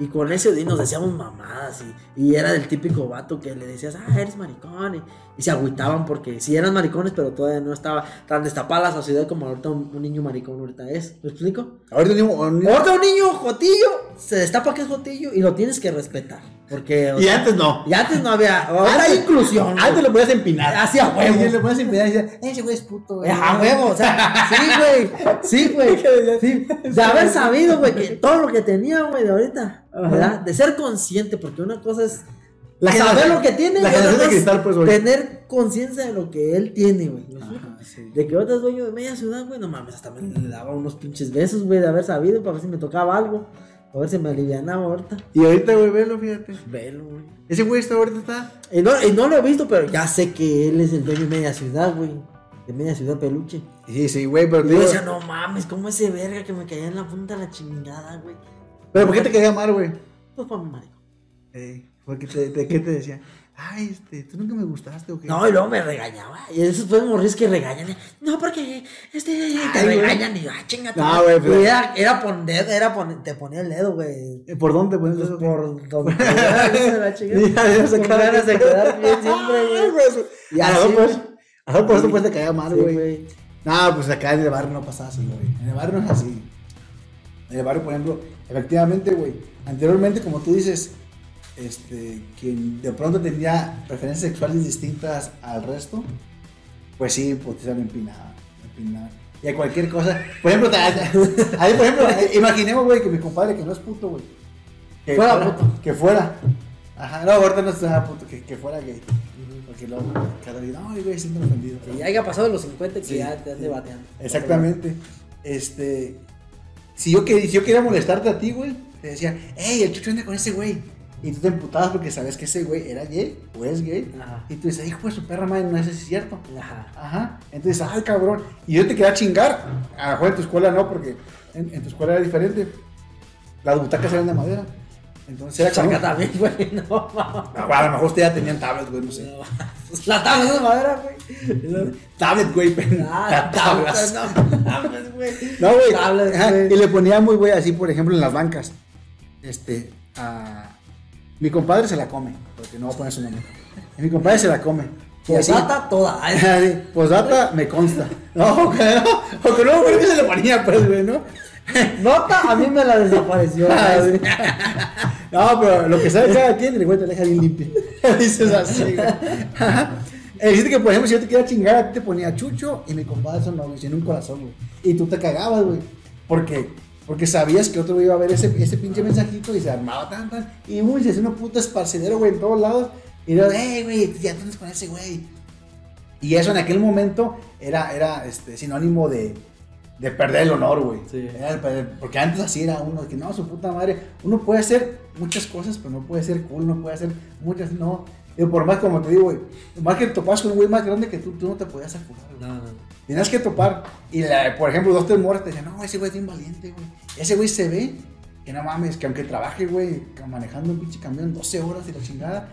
Y con ese y nos decíamos mamadas. Y, y era del típico vato que le decías, ah, eres maricón. Y, y se agüitaban porque sí eran maricones, pero todavía no estaba tan destapada la sociedad como ahorita un, un niño maricón ahorita es. ¿Me explico? Ahorita un niño- un niño- Ahorita un niño jotillo se destapa que es jotillo y lo tienes que respetar. Porque. Y sea, antes no. y antes no había. Ahora hay Antes- inclusión. güey. Antes lo podías empinar. Hacía huevo. Y le puedes empinar y decir, ese güey es puto, güey. A huevo, o sea, sí, güey. Sí, güey. Sí. De haber sabido, güey, que todo lo que tenía, güey, de ahorita, Ajá. ¿verdad? De ser consciente, porque una cosa es La saber lo que tiene la y otra de cristal, pues, güey. tener conciencia de lo que él tiene, güey. sí. De que ahorita es dueño de media ciudad, güey, no mames, hasta me le daba unos pinches besos, güey, de haber sabido, para ver si me tocaba algo, para ver si me alivianaba ahorita. Y ahorita, güey, velo, fíjate. Velo, güey. Ese güey está ahorita está. Y no, y no lo he visto, pero ya sé que él es el dueño de media ciudad, güey. De media ciudad peluche. Sí, sí, güey, pero Y te yo digo- decía, no mames, ¿cómo ese verga que me caía en la punta de la chingada, güey? Pero ¿por qué te quería amar, güey? Pues para mi marico. Eh, porque te, te- ¿qué te decía? Ay, este, tú nunca me gustaste, ¿o qué? No, y luego me regañaba. Y esos pues morris que regañan. No, porque este te Ay, güey. regañan. Y yo, ah, chingate. No, güey, pero- era, era poner, era poner, te ponía el dedo, güey. Eh, ¿Por dónde te Pues eso? por donde te la chingada. Ya, ya se ganas de quedar bien siempre, güey. Y así, pues, güey. a lo mejor por eso pues te caía mal, güey. No, pues acá en el barrio no pasa así, güey. En el barrio no es así. En el barrio, por ejemplo, efectivamente, güey. Anteriormente, como tú dices, este, quien de pronto tenía preferencias sexuales distintas al resto, pues sí, pues se lo empinaba. empinaba. Y a cualquier cosa. Por ejemplo, ahí, por ejemplo, imaginemos, güey, que mi compadre que no es puto, güey. Que Fuera puto. Que fuera. Ajá, no, ahorita no está puto, que, que fuera gay. Porque luego, cada día, no, güey, siento ofendido. Y ya haya pasado los 50 que Sí. ya te ande bateando. Exactamente. Este. Si yo, que- si yo quería molestarte a ti, güey, te decía, hey, el chucho anda con ese güey. Y tú te emputabas porque sabes que ese güey era gay o es gay. Ajá. Y tú dices, hijo de su perra madre, no si es cierto. Ajá. Ajá. Entonces, ay, cabrón. Y yo te quería chingar. A lo mejor en tu escuela no, porque en, en tu escuela era diferente. Las butacas eran de madera. Entonces era como. también, güey, no, bueno, a lo mejor ustedes ya tenían tablet, güey, no sé. no. La tabla de madera, güey. Tablet, güey, Ah, tablas. no güey. No, güey. Ajá, güey. Y le ponía muy, güey, así, por ejemplo, en las bancas. Este, a... Mi compadre se la come, porque no voy a poner su nombre. Mi compadre se la come. Posdata toda. Posdata me consta. No, que no, que no, que se le ponía, pues, güey, ¿no? Nota, a mí me la desapareció. Ah. No, pero lo que sabe cada quien, el güey te deja bien limpio. Dices así, güey. Ajá. Eh, que, por ejemplo, si yo te quería chingar, a ti te ponía chucho y mi compadre eso no, güey, tiene un corazón, güey. Y tú te cagabas, güey. Porque, porque sabías que otro iba a ver ese, ese pinche mensajito y se armaba tan, tan. Y uy, se hacía una puta esparcidero, güey, en todos lados. Y yo, hey, güey, ya andas con ese güey. Y eso en aquel momento era, era este, sinónimo de, de perder el honor, güey. Sí. Era porque antes así era uno, que no, su puta madre. Uno puede hacer muchas cosas, pero no puede ser cool, no puede hacer muchas, no. Y por más, como te digo, güey, más que topas con un güey más grande que tú, tú no te podías acurar, güey. No, no. Tenías que topar. Y, la- por ejemplo, dos, tres morras te decían, no, ese güey es bien valiente, güey. Ese güey se ve que no mames, que aunque trabaje, güey, manejando un pinche camión 12 horas y la chingada,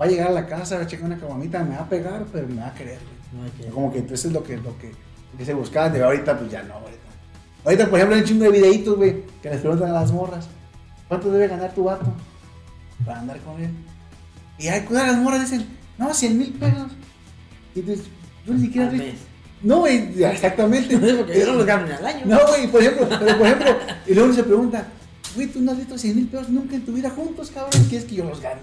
va a llegar a la casa, va a checar una camamita, me va a pegar, pero me va a querer, güey. No que. Como que entonces es lo que, lo que, se buscaba de ahorita, pues ya no, ahorita. Ahorita, por ejemplo, hay un chingo de videitos, güey, que les preguntan a las morras, ¿cuánto debe ganar tu vato para andar con él? Y hay cuidado, las morras dicen, no, 100 mil pesos. Y dices, yo ni siquiera... Al mes. No, güey, ya, exactamente. Porque yo no los gano ni al año. No, güey, por ejemplo, pero por ejemplo, y luego uno se pregunta, güey, tú no has visto 100 mil pesos nunca en tu vida juntos, cabrón, ¿quieres que yo los gane?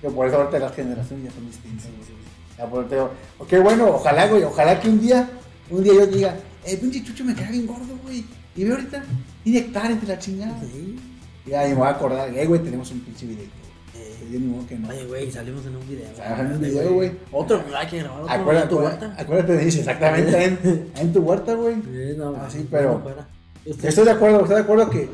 Pero por eso ahorita las generaciones ya son distintas, güey. Ya te digo, ok, bueno, ojalá, güey, ojalá que un día, un día yo diga, eh, pinche chucho me queda bien gordo, güey. Y ve ahorita, hectáreas entre la chingada. Sí. Y ahí me voy a acordar, eh, güey, tenemos un pinche video. Modo que no. Oye, güey, salimos en un video. Salimos en un video, güey. Otro, hay que grabar otro Acuérdate, en tu huerta. acuérdate de eso, exactamente, en, en tu huerta, güey. Sí, no, Ah, sí, no, pero-. Usted- Estoy de acuerdo, estoy de acuerdo que,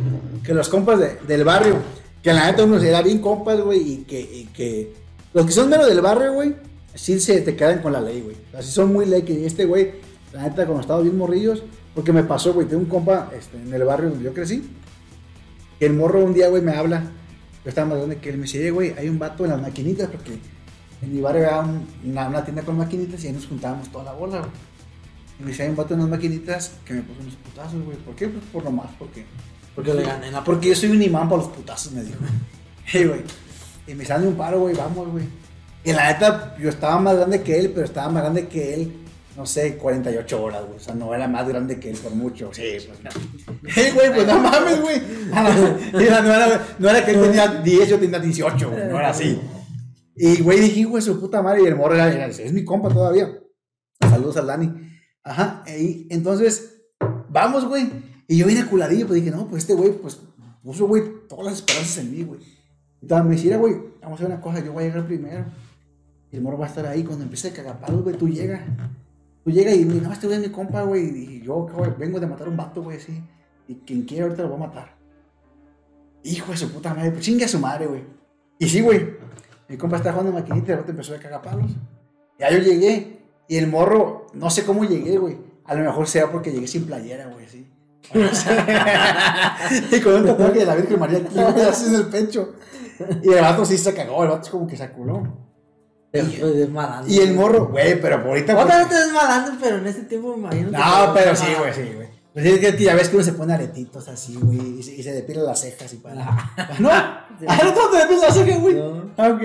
que los compas de- del barrio, que la neta uno se da bien compas, güey, y que, y que los que son menos del barrio, güey, sí se te quedan con la ley, güey. Así son muy ley, que este güey, la neta, cuando estaba bien morrillos, porque me pasó, güey, tengo un compa este, en el barrio donde yo crecí, que el morro un día, güey, me habla, más grande que él, me dice, "Eh, güey, hay un vato en las maquinitas, porque en mi barrio había un- una, tienda con maquinitas y ahí nos juntábamos toda la bola. Y me dice, hay un vato en las maquinitas que me puso unos putazos, güey. ¿Por qué? Pues por lo más, porque... Porque le gané la Porque yo soy un imán para los putazos, me dijo. Hey, güey. Y me sale un paro, güey, vamos, güey. Y la neta, yo estaba más grande que él, pero estaba más grande que él, no sé, 48 horas, güey. O sea, no era más grande que él por mucho. Sí, pues no. Hey, güey, pues no mames, güey. Mira, no, era, no era que él tenía 10, yo tenía 18, güey. No era así. Y, güey, dije, güey, su puta madre. Y el morro era, es mi compa todavía. Saludos al Dani. Ajá. Y entonces, vamos, güey. Y yo vine culadillo, pues dije, no, pues este güey, pues puso, güey, todas las esperanzas en mí, güey. Entonces me decía, güey, vamos a hacer una cosa, yo voy a llegar primero. Y el morro va a estar ahí. Cuando empiece a cagar palos, güey, tú llegas. Tú llegas y no, este güey es mi compa, güey. Y yo, vengo de matar a un vato, güey, así. Y quien quiera ahorita lo va a matar. Hijo de su puta madre, pues chingue a su madre, güey. Y sí, güey. Mi compa está jugando maquinita y el vato empezó a cagar palos. Ya yo llegué. Y el morro, no sé cómo llegué, güey. A lo mejor sea porque llegué sin playera, güey, así. y con un tatuaje de la Virgen María aquí, güey, así en el pecho. Y el vato sí se cagó, el vato es como que se culó. Y el morro, güey, pero por ahorita. Otra vez pues- te desmadrando, pero en ese tiempo me imagino. No, pero sí, güey, sí, güey. Pues es que ya ves que uno se pone aretitos así, güey, y se, y se depila las cejas y para. ¿No? ¿Ah, no te depilas las cejas, güey? Ah, ok.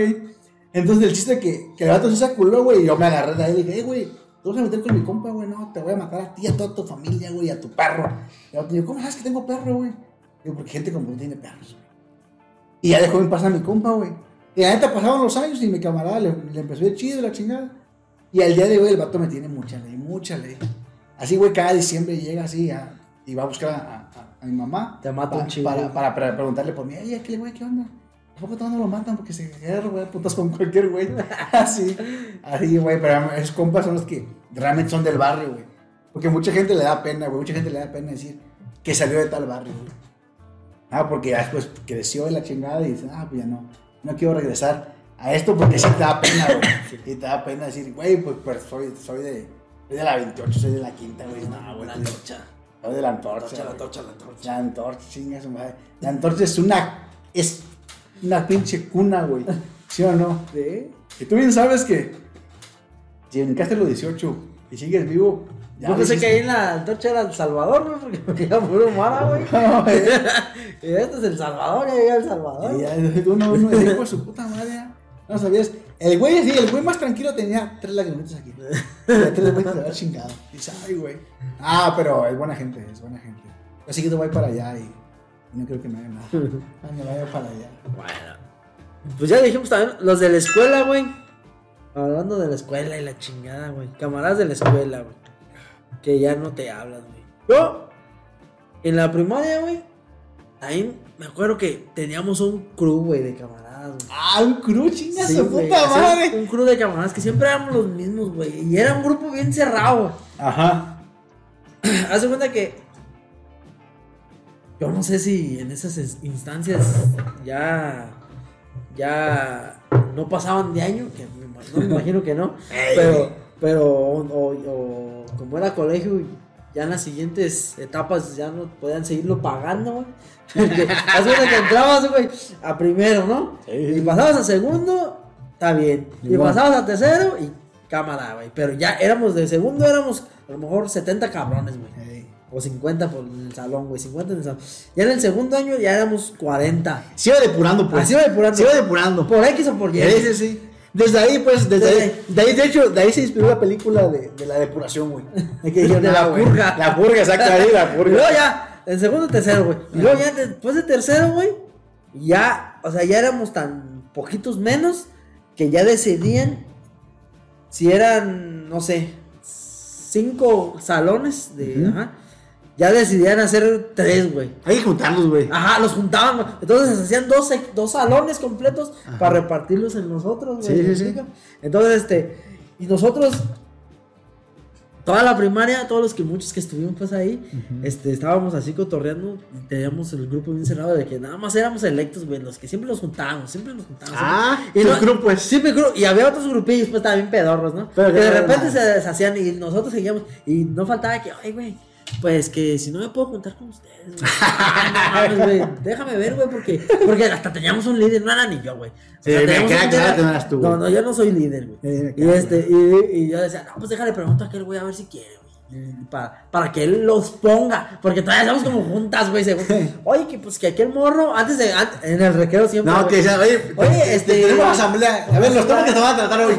Entonces el chiste que, que el vato se sacó, güey, y yo me agarré de ahí y dije, eh, güey, te vas a meter con mi compa, güey, no, te voy a matar a ti, a toda tu familia, güey, a tu perro. Y vato dijo, ¿cómo sabes que tengo perro, güey? Digo, porque gente como tú tiene perros, güey. Y ya dejó en paz a mi compa, güey. Y la neta pasaban los años y mi camarada le, le empezó a ir chido la chingada. Y al día de hoy el vato me tiene mucha ley, mucha ley. Así, güey, cada diciembre llega así a- y va a buscar a, a- a mi mamá. Te mata un chingo. Para, para, para preguntarle por mí, ay, aquel güey, ¿qué onda? ¿Por qué todavía no lo matan? Porque se agarra, güey, putas con cualquier güey. Así, así, güey, pero esos compas son los que realmente son del barrio, güey. Porque mucha gente le da pena, güey, mucha gente le da pena decir que salió de tal barrio, güey. Ah, porque ya después creció en la chingada y dice, ah, pues ya no, no quiero regresar a esto porque sí te da pena, güey. Y te da pena decir, güey, pues, pues soy, soy, de, soy de la 28, soy de la quinta, güey. No, güey, La antorcha. soy de la La antorcha. la antorcha, la antorcha. La antorcha, chinga su madre. La antorcha es una. Es. una pinche cuna, güey. ¿Sí o no? ¿Sí? Y tú bien sabes que si brincaste los 18 y sigues vivo, ya Yo pensé que ahí en la antorcha era El Salvador, güey, porque queda puro mara, güey. No, güey. Y este es El Salvador, ya llega El Salvador. Y ya, uno, uno por su puta madre. No sabías. El güey así, el güey más tranquilo tenía tres lagrimitas aquí. Tenía tres güeyes de haber chingado. Y dice, ay, güey. Ah, pero es buena gente, es buena gente. Yo seguido voy para allá y no creo que me haga nada. Ah, me vaya para allá. Bueno. Pues ya dijimos también, los de la escuela, güey. Hablando de la escuela y la chingada, güey. Camaradas de la escuela, güey. Que ya no te hablan, güey. Yo, en la primaria, güey, ahí me acuerdo que teníamos un crew, güey, de camaradas. Ah, un crew, chinga Sí, su puta madre. Un crew de camaradas que siempre éramos los mismos, güey. Y era un grupo bien cerrado. Ajá. Haz de cuenta que. Yo no sé si en esas es- instancias ya. Ya no pasaban de año, que no, me imagino que no. Pero, pero, o, o- o como era colegio, ya en las siguientes etapas ya no podían seguirlo pagando, güey. Porque, cuenta que entrabas, güey, a primero, ¿no? Sí. Y pasabas a segundo, está bien. Y pasabas a tercero y cámara, güey. Pero ya éramos de segundo, éramos a lo mejor 70 cabrones, güey. Ey. O 50 por el salón, güey. 50 en el salón. Ya en el segundo año ya éramos 40. Se iba depurando, pues. Así va depurando. Se iba depurando. Por X o por Y. Sí, sí, sí. Desde ahí, pues, desde Desde- ahí, de ahí, de hecho, de ahí se inspiró la película de, de la depuración, güey. De, la "Ah, purga". La purga, exacto, ahí la purga. luego ya, en segundo, tercero, güey. Y luego ya después de tercero, güey, ya, o sea, ya éramos tan poquitos menos que ya decidían si eran, no sé, cinco salones de, ajá, ya decidían hacer tres, güey. Hay que juntarlos, güey. Ajá, los juntaban, güey. Entonces hacían dos, dos salones completos Ajá. para repartirlos en nosotros, güey. Sí, ¿me sí? Entonces, este, y nosotros, toda la primaria, todos los que muchos que estuvimos pues ahí, este, estábamos así cotorreando y teníamos el grupo bien cerrado de que nada más éramos electos, güey, los que siempre nos juntábamos, siempre nos juntábamos. Ah, siempre- y los grupos. Siempre y había otros grupillos, pues también pedorros, ¿no? Pero que de repente se deshacían y nosotros seguíamos. Y no faltaba que, ay, güey, pues que si no me puedo juntar con ustedes, güey. No Déjame ver, güey, porque, porque hasta teníamos un líder, no era ni yo, güey. O Sí, me teníamos queda un claro líder- que no eras tú, güey. No, no, yo no soy líder, güey. Y, este, y, y yo decía, no, pues déjale pregunto a aquel güey a ver si quiere, güey. Para, para que él los ponga, porque todavía estamos como juntas, güey. Oye, que pues que aquel morro, antes de, en el recreo siempre. No, que decían, oye, Oye, este- Tenemos asamblea. A ver, los temas que se van a tratar hoy.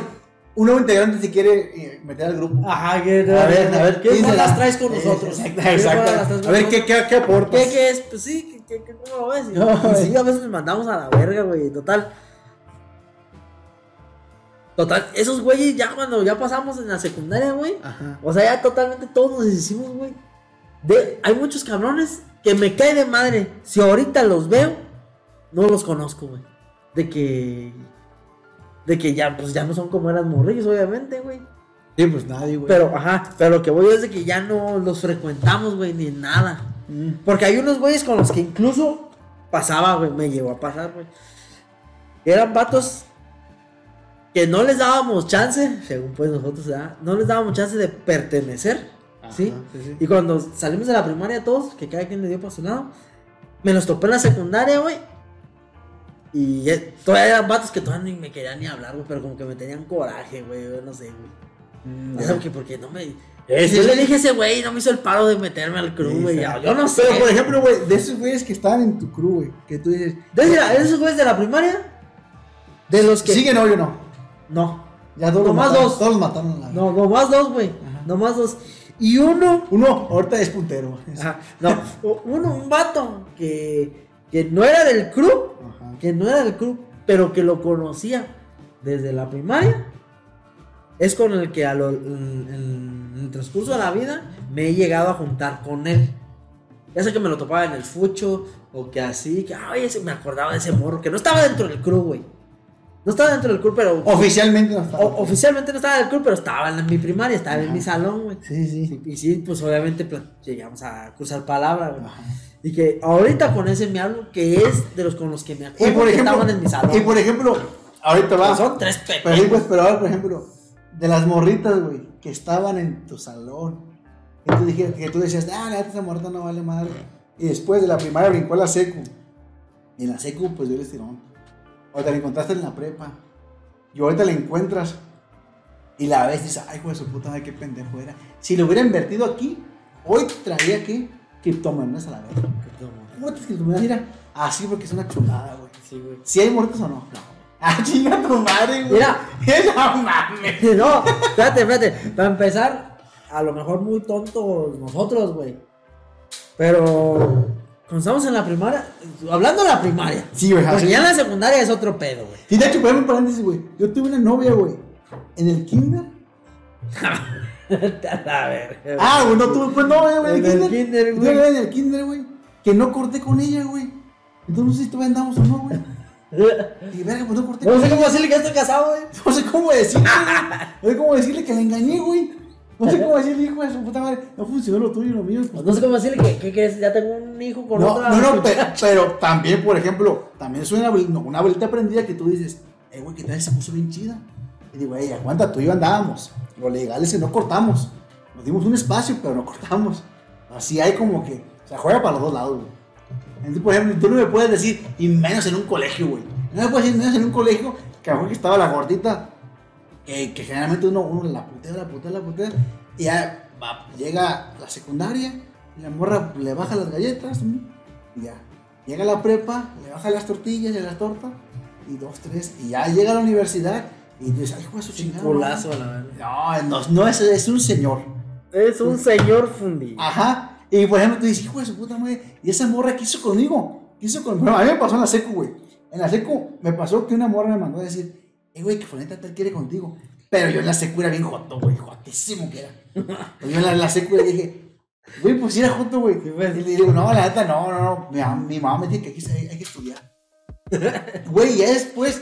Un nuevo integrante si quiere eh, meter al grupo. Ajá, que A ver, a ver, ¿qué ¿quién se las la- traes con nosotros? exacto, ¿Qué exacto. bolas las traes con A ver? ¿qué, qué, qué aportas? ¿Qué, qué es? Pues sí, ¿qué, qué, ¿cómo lo ves? No, güey. sí, a veces nos mandamos a la verga, güey, total. Total, esos güeyes ya cuando ya pasamos en la secundaria, güey. Ajá. O sea, ya totalmente todos nos deshicimos, güey. De, hay muchos cabrones que me cae de madre. Si ahorita los veo, no los conozco, güey. De que. De que ya, pues ya no son como eran morrillos, obviamente, güey. Sí, pues nadie, güey. Pero, ajá, pero lo que voy es de que ya no los frecuentamos, güey, ni nada. Mm. Porque hay unos güeyes con los que incluso pasaba, güey, me llegó a pasar, güey. Eran vatos que no les dábamos chance, según pues nosotros, ¿verdad? No les dábamos chance de pertenecer, ¿sí? Ajá, sí, sí. Y cuando salimos de la primaria todos, que cada quien le dio por su lado, me los topé en la secundaria, güey. Y todavía eran vatos que todavía ni me querían ni hablar, güey, pero como que me tenían coraje, güey, yo no sé, güey. Mm, que porque no me. Eh, yo le dije a ese güey no me hizo el paro de meterme al crew, güey. Yo no sé. Pero, por ejemplo, güey, de esos güeyes que estaban en tu crew, güey, que tú dices. Mira, esos güeyes de la primaria, de los que. ¿Siguen hoy o no? No, Ya todos los Nomás mataron, dos. Todos mataron. la no, nomás dos, güey. Nomás dos. Y uno. Uno, ahorita es puntero. Ajá, no, uno, un vato que, que no era del Ajá. que no era del crew, pero que lo conocía desde la primaria. Es con el que a lo- en, el transcurso de la vida me he llegado a juntar con él. Ya sé que me lo topaba en el fucho o que así, que ay, me acordaba de ese morro, que no estaba dentro del crew, güey. No estaba dentro del crew, pero Oficialmente no está. o- oficialmente no estaba del club, pero estaba en mi primaria, estaba en mi salón, güey. Sí, sí. Y sí, pues obviamente pla- llegamos a cruzar palabra, güey. Y que ahorita con ese me hablo, que es de los con los que me Y acuerdo por que ejemplo, estaban en mi salón. y por ejemplo, ahorita va. Pero son tres Pero, sí, pues, pero ahora, por ejemplo, de las morritas, güey, que estaban en tu salón. Y tú, dijiste, que tú decías, ah, la esa morrita no vale madre. Y después de la primaria brincó a la secu. Y en la secu, pues dio el estirón. O te la encontraste en la prepa. Y ahorita la encuentras. Y la ves y dices, ay, güey, su puta madre, qué pendejo era. Si lo hubiera invertido aquí, hoy traía aquí criptomonedas a la vez. ¿Cómo te criptomonedas? Mira, así porque es una chulada, güey. Sí, güey. ¿Si hay muertos o no? No. Ah, chinga tu madre, güey. Mira. no mames. No, espérate, espérate. Para empezar, a lo mejor muy tontos nosotros, güey. Pero cuando estamos en la primaria, hablando de la primaria. Sí, güey, Porque ya en la secundaria es otro pedo, güey. Y de hecho, poneme un paréntesis, güey. Yo tuve una novia, güey. En el kinder. a ver. Ah, güey, no tuve pues novia, güey. En el el kinder. güey. en el kinder, güey. Que no corté con ella, güey. Entonces no sé si todavía andamos o no, güey. Y verga, pues no corté No con sé cómo decirle que estoy casado, güey. No sé cómo decirle, güey. No sé cómo decirle que la engañé, güey. No sé cómo decirle, hijo de su puta madre. No funcionó lo tuyo y lo mío. No sé cómo decirle que, que, que ya tengo un hijo con No, otra. no, no, pero, pero también, por ejemplo, también es una, no, una abuelita aprendida que tú dices, eh, güey, ¿qué tal se puso bien chida? Y digo, ey, aguanta, tú y yo andábamos. Lo legal es que no cortamos. Nos dimos un espacio, pero no cortamos. Así hay como que, o sea, juega para los dos lados, güey. Entonces, por ejemplo, tú no me puedes decir, y menos en un colegio, güey. No me puedes decir, menos en un colegio, que a lo mejor que estaba la gordita, que, que generalmente uno, uno la putea, la putea, la putea, y ya va, llega la secundaria, y la morra le baja las galletas, y ya. Llega a la prepa, le baja las tortillas y las tortas, y dos, tres, y ya llega a la universidad, y dices, ay, de su chingada. Culazo, madre". la verdad. No, no, no es, es un señor. Es un señor fundido. Ajá. Y por ejemplo, tú dices, hijo de su puta madre, y esa morra quiso conmigo. Quiso conmigo. Bueno, a mí me pasó en la secu, güey. En la secu me pasó que una morra me mandó a decir, eh, güey, que Foneta tal quiere contigo. Pero yo en la secu era bien joto, güey, jotísimo que era. Yo en la, la secu le dije, güey, pues era joto, güey. Sí, pues. Y le digo, no, la neta, no, no, no. Mi, mam- mi mamá me dice que aquí hay, que estudiar. Güey, ya después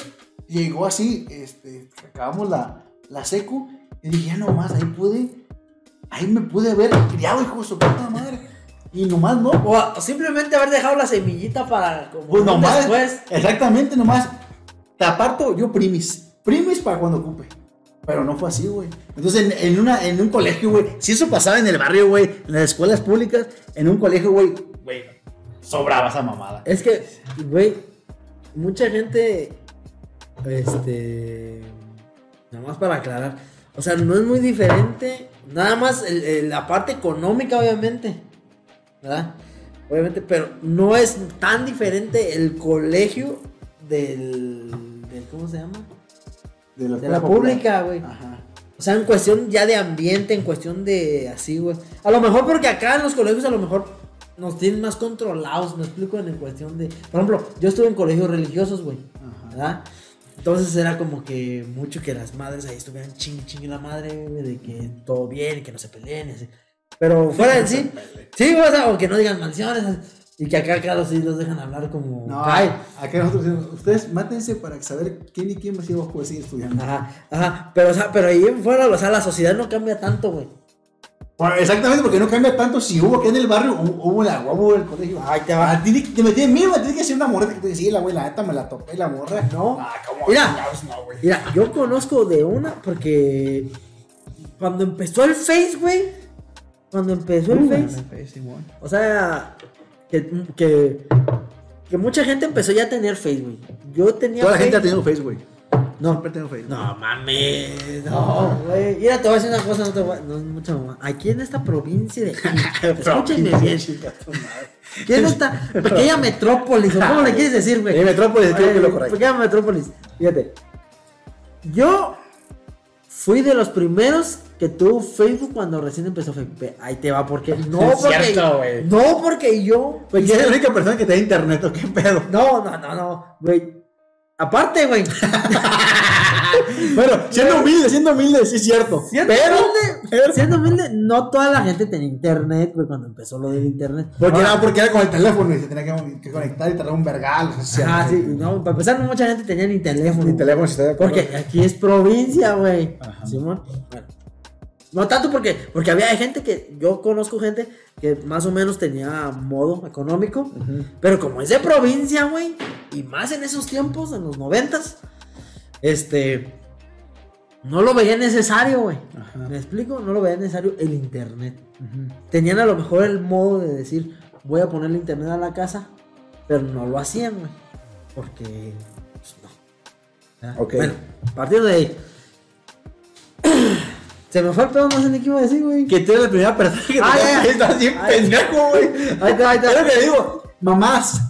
llegó así, este, acabamos la, la secu, y dije, ya nomás, ahí pude, ahí me pude haber criado, hijo de su puta madre. Y nomás no. O simplemente haber dejado la semillita para como Pues nomás. después. Exactamente, nomás. Te aparto yo primis. Primis para cuando ocupe. Pero no fue así, güey. Entonces, en, una, en un colegio, güey. Si eso pasaba en el barrio, güey. En las escuelas públicas. En un colegio, güey. Güey. Sobraba esa mamada. Es que, güey, mucha gente, este, nada más para aclarar, o sea, no es muy diferente, nada más la parte económica, obviamente, ¿verdad? Obviamente, pero no es tan diferente el colegio del, del ¿cómo se llama? De De la pública, güey. Ajá. O sea, en cuestión ya de ambiente, en cuestión de así, güey. A lo mejor porque acá en los colegios a lo mejor nos tienen más controlados, me explico, en cuestión de... Por ejemplo, yo estuve en colegios religiosos, güey. Ajá. ¿Verdad? Entonces era como que mucho que las madres ahí estuvieran ching ching la madre, güey, de que todo bien que no se peleen así. Pero fuera de sí, sí, o sea, o que no digan maldiciones y que acá, claro, sí los dejan hablar como... No, Ay. acá nosotros decimos, ustedes mátense para saber quién y quién más iba a seguir estudiando. Ajá, ajá, pero, o sea, pero ahí fuera, o sea, la sociedad no cambia tanto, güey. Bueno, exactamente, porque no cambia tanto si hubo aquí en el barrio, hubo, la hubo el colegio. Ahí te va. A ti te metí en mí, me tienes que decir una morra que te decía, la güey, la neta me la topé, la morra. No. Ah, ¿cómo? Mira. no, güey. Mira, yo conozco de una porque cuando empezó el Face, güey, cuando empezó el Face, o sea, que, que, que mucha gente empezó ya a tener Face, güey. Yo tenía Toda la gente ha tenido Face, güey. No, Siempre tengo Face. no mames, no, güey. Mira, te voy a decir una cosa, no te voy a... No, mucha mamá. Aquí en esta provincia de... Escúchenme bien. ¿Qué es esta pequeña metrópolis? ¿O cómo le quieres decir, güey? Metrópolis, creo que lo correcto. Pequeña metrópolis. Fíjate. Yo fui de los primeros que tuvo Facebook cuando recién empezó Facebook. Ahí te va, porque. No, Es porque. cierto, no, porque yo. Güey, ¿quién es la única persona que te da internet o qué pedo? No, no, no, no. Güey. Aparte, güey. Bueno, siendo humilde, siendo humilde, sí es cierto. Siendo pero, humilde, pero- siendo humilde, no toda la gente tenía internet, güey, cuando empezó lo del internet. porque, Ahora- era, porque era con el teléfono y se tenía que, que conectar y tardar un vergal. o sea, Ah, sí, no, para empezar, no mucha gente tenía ni teléfono. Mi teléfono si acuerdo. Porque aquí es provincia, güey. Ajá. Simón. Bueno. No tanto porque, porque había gente que, yo conozco gente que más o menos tenía modo económico, pero como es de provincia, güey, y más en esos tiempos, en los noventas, este, no lo veía necesario, güey. ¿Me explico? No lo veía necesario el internet. Tenían a lo mejor el modo de decir, voy a ponerle internet a la casa, pero no lo hacían, güey. Porque, pues, no. ¿verdad? Ok. Bueno, partiendo de ahí. Se me fue el pedo, no sé ni qué iba a decir, güey. Que tú eres la primera persona que te Ah, ya. estás bien Ay. pendejo, güey. Ahí está, ahí está. Es lo que le digo, mamás,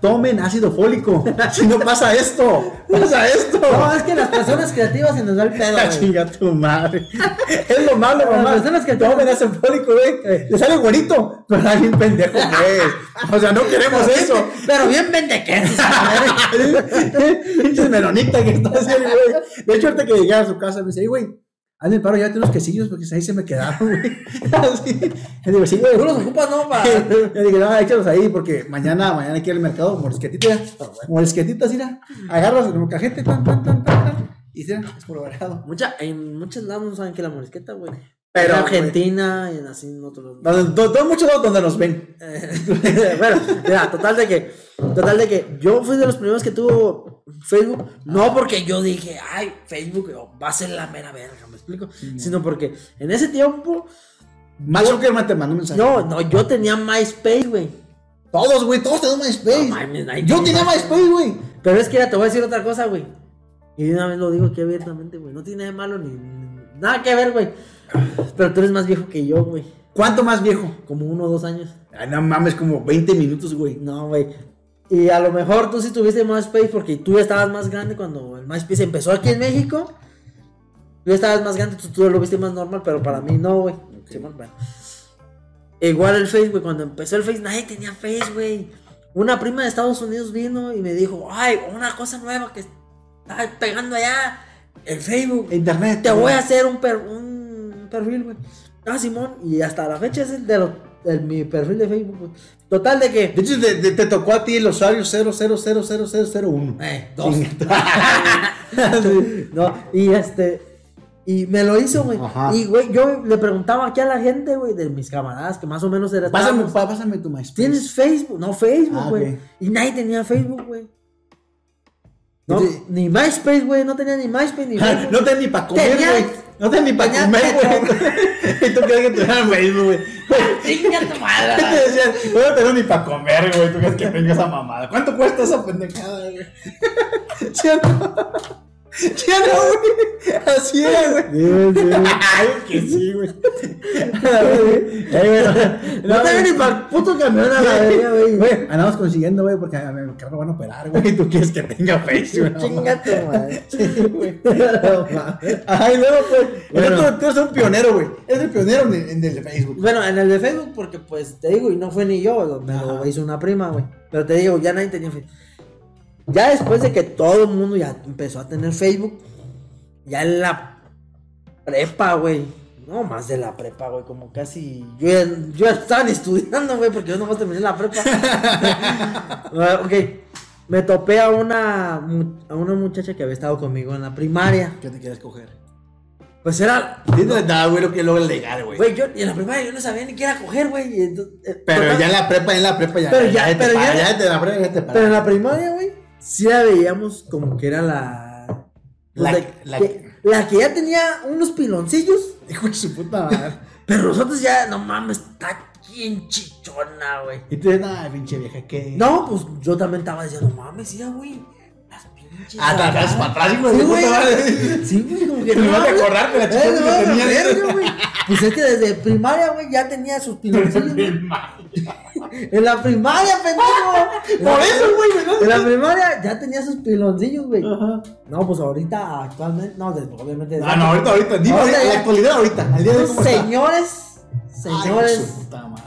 tomen ácido fólico. Si no pasa esto, pasa esto. No, es que las personas creativas se nos va el pedo, La güey. chinga tu madre. Es lo malo, Las mamá. personas que tomen ácido fólico, güey. Le sale bonito, pero está bien pendejo, güey. O sea, no queremos eso. Pero bien pendequetes. Pinches melonita que está haciendo, güey. De hecho, ahorita que llegué a su casa, me dice, "Ey, güey, hazme el paro, ya unos quesillos porque ahí se me quedaron, güey. Así. Le digo, sí, güey. Tú los ocupas, ¿no? Para... Le dije, no, échalos ahí porque mañana, mañana hay que ir al mercado, morisquetitas, morisquetitas, mira. Agarras el cajete, tan, tan, tan, tan, tan. Y mira, es por variado. Mucha, en muchos lados no saben que la morisqueta, güey. Pero, en Argentina y en así en otros todo muchos lados donde nos ven. Eh, bueno, mira, total de que, total de que yo fui de los primeros que tuvo Facebook, no porque yo dije, ay, Facebook va a ser la mera verga, me explico, sino porque en ese tiempo, Max Zuckerman te mandó un mensaje. no, no, yo tenía MySpace, güey. Todos, güey, todos tenemos MySpace. No nadie Yo tenía MySpace, güey. Pero es que ya te voy a decir otra cosa, güey. Y de una vez lo digo aquí abiertamente, güey. No tiene nada de malo ni, ni- nada que ver, güey. Pero tú eres más viejo que yo, güey. ¿Cuánto más viejo? Como uno o dos años. Ay, no mames, como 20 minutos, güey. No, güey. Y a lo mejor tú sí tuviste MySpace porque tú estabas más grande cuando el MySpace empezó aquí en México. Tú estabas más grande, tú, tú lo viste más normal, pero para mí no, güey. Simón, bueno. Igual el Face, güey. Cuando empezó el Face, nadie tenía Face, güey. Una prima de Estados Unidos vino y me dijo, ay, una cosa nueva que está pegando allá. El Facebook. Internet. Te voy a hacer un, per- un perfil, güey. Ah, Simón. Y hasta la fecha es el de lo- el- mi perfil de Facebook, güey. Total de que... De hecho, te, tocó a ti el usuario 0000001. Eh, dos. No, y este. Y me lo hizo, güey. Y, güey, yo le preguntaba aquí a la gente, güey, de mis camaradas, que más o menos era. Pásame, pásame tu MySpace. Tienes Facebook, no Facebook, Ah, güey. Y nadie tenía Facebook, güey. No, ni MySpace, güey, no tenía ni MySpace ni Facebook. No tenés ni para comer, Tenía- güey. No tenés ni para tenía comer, güey. Y tú crees que te Facebook, güey. Chinga tu madre. Te decían, "Yo no tengo ni para comer, güey. Tú crees que tengo esa mamada. ¿Cuánto cuesta esa pendejada, güey? ¿Sí o no? ¿Sí no, güey? Así era, güey. Ay, que sí, güey. No tenía ni para el puto camión a la verga, güey. Güey, andamos consiguiendo, güey, porque a mi carro van a operar, güey. Tú quieres que tenga Facebook, ¿no? Chinga tu madre. Ay, luego, pues. Bueno. Tú, eres un pionero, güey. Eres el pionero en el, en el de Facebook. Bueno, en el de Facebook, porque pues te digo, y no fue ni yo, me lo hizo una prima, güey. Pero te digo, ya nadie tenía Facebook. Ya después de que todo el mundo ya empezó a tener Facebook, ya en la prepa, güey. No, más de la prepa, güey, como casi. Yo ya, yo ya estaba estudiando, güey, porque yo nomás terminé la prepa. Ok, me topé a una, a una muchacha que había estado conmigo en la primaria. ¿Qué te quieres coger? Pues era. Dime nada, güey, lo que luego legal, güey. Güey, yo y en la primaria yo no sabía ni qué era coger, güey. eh, Pero total- ya en la prepa, en la prepa ya. Pero ya- te pero para, ya- ya te la prepa, ya te para. Pero en la primaria, güey, sí la veíamos como que era la. La- de- la- que, la que ya tenía unos piloncillos. Hijo de su puta madre. Pero nosotros ya, no mames, está bien chichona, güey. Y tú dices, nah, pinche vieja, ¿qué? No, pues yo también estaba diciendo, mames, sí, güey. Las pinches. Ah, te acá". atrás para atrás, hijo de Sí, güey. puta madre. Sí, güey, como que Me vas a acordar de la Eh, chichona que no, la tenía. Pues es que desde primaria, güey, ya tenía sus piloncillos. En la primaria, pendejo. Por eso, güey. En la primaria ya tenía sus piloncillos, güey. Ajá. No, pues ahorita, actualmente, no, obviamente. Ah, no, ahorita, ahorita. Dime, Ahorita en la actualidad, ahorita. Al día de hoy, ¿cómo está? Señores, Ay, señores, su puta madre.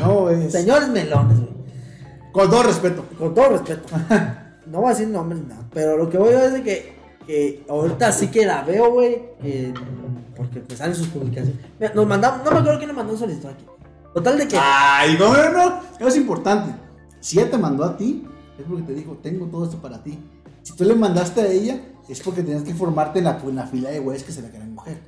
No, es. señores melones, güey. Con todo respeto. Con todo respeto. No voy a decir nombres ni nada. Pero lo que voy a decir es que, que ahorita sí que la veo, güey. Porque pues salen sus publicaciones. Mira, Nos mandamos, no me acuerdo quién le mandó un solicitud aquí. Total de que. Ay, no, no, no. Eso es importante. Si ella te mandó a ti, es porque te dijo, tengo todo esto para ti. Si tú le mandaste a ella, es porque tenías que formarte en la, en la fila de güeyes que se la quieren coger.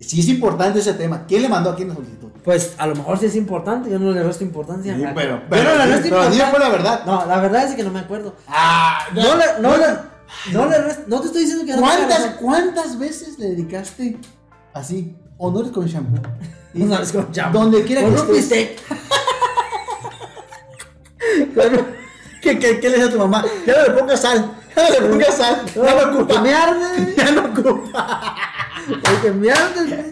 Sí es importante ese tema. ¿Quién le mandó a quién la solicitud? Pues a lo mejor sí es importante, yo no le resto importancia. Sí, A- pero, yo pero, no le sí, resto pero dime importancia. fue la verdad. No, la verdad es que no me acuerdo. Ah, No le, no le, no le resto, no te estoy diciendo que no ¿Cuántas, razón. ¿Cuántas veces le dedicaste así? Honores con shampoo. Y Honores con shampoo. Donde quiera que estés. bistec. ¿Qué, qué, qué le dice a tu mamá? Ya no le pongas sal. Ya no le pongas sal. Ya no que ocupa. me arde. Ya no ocupa. Oye, que me arde.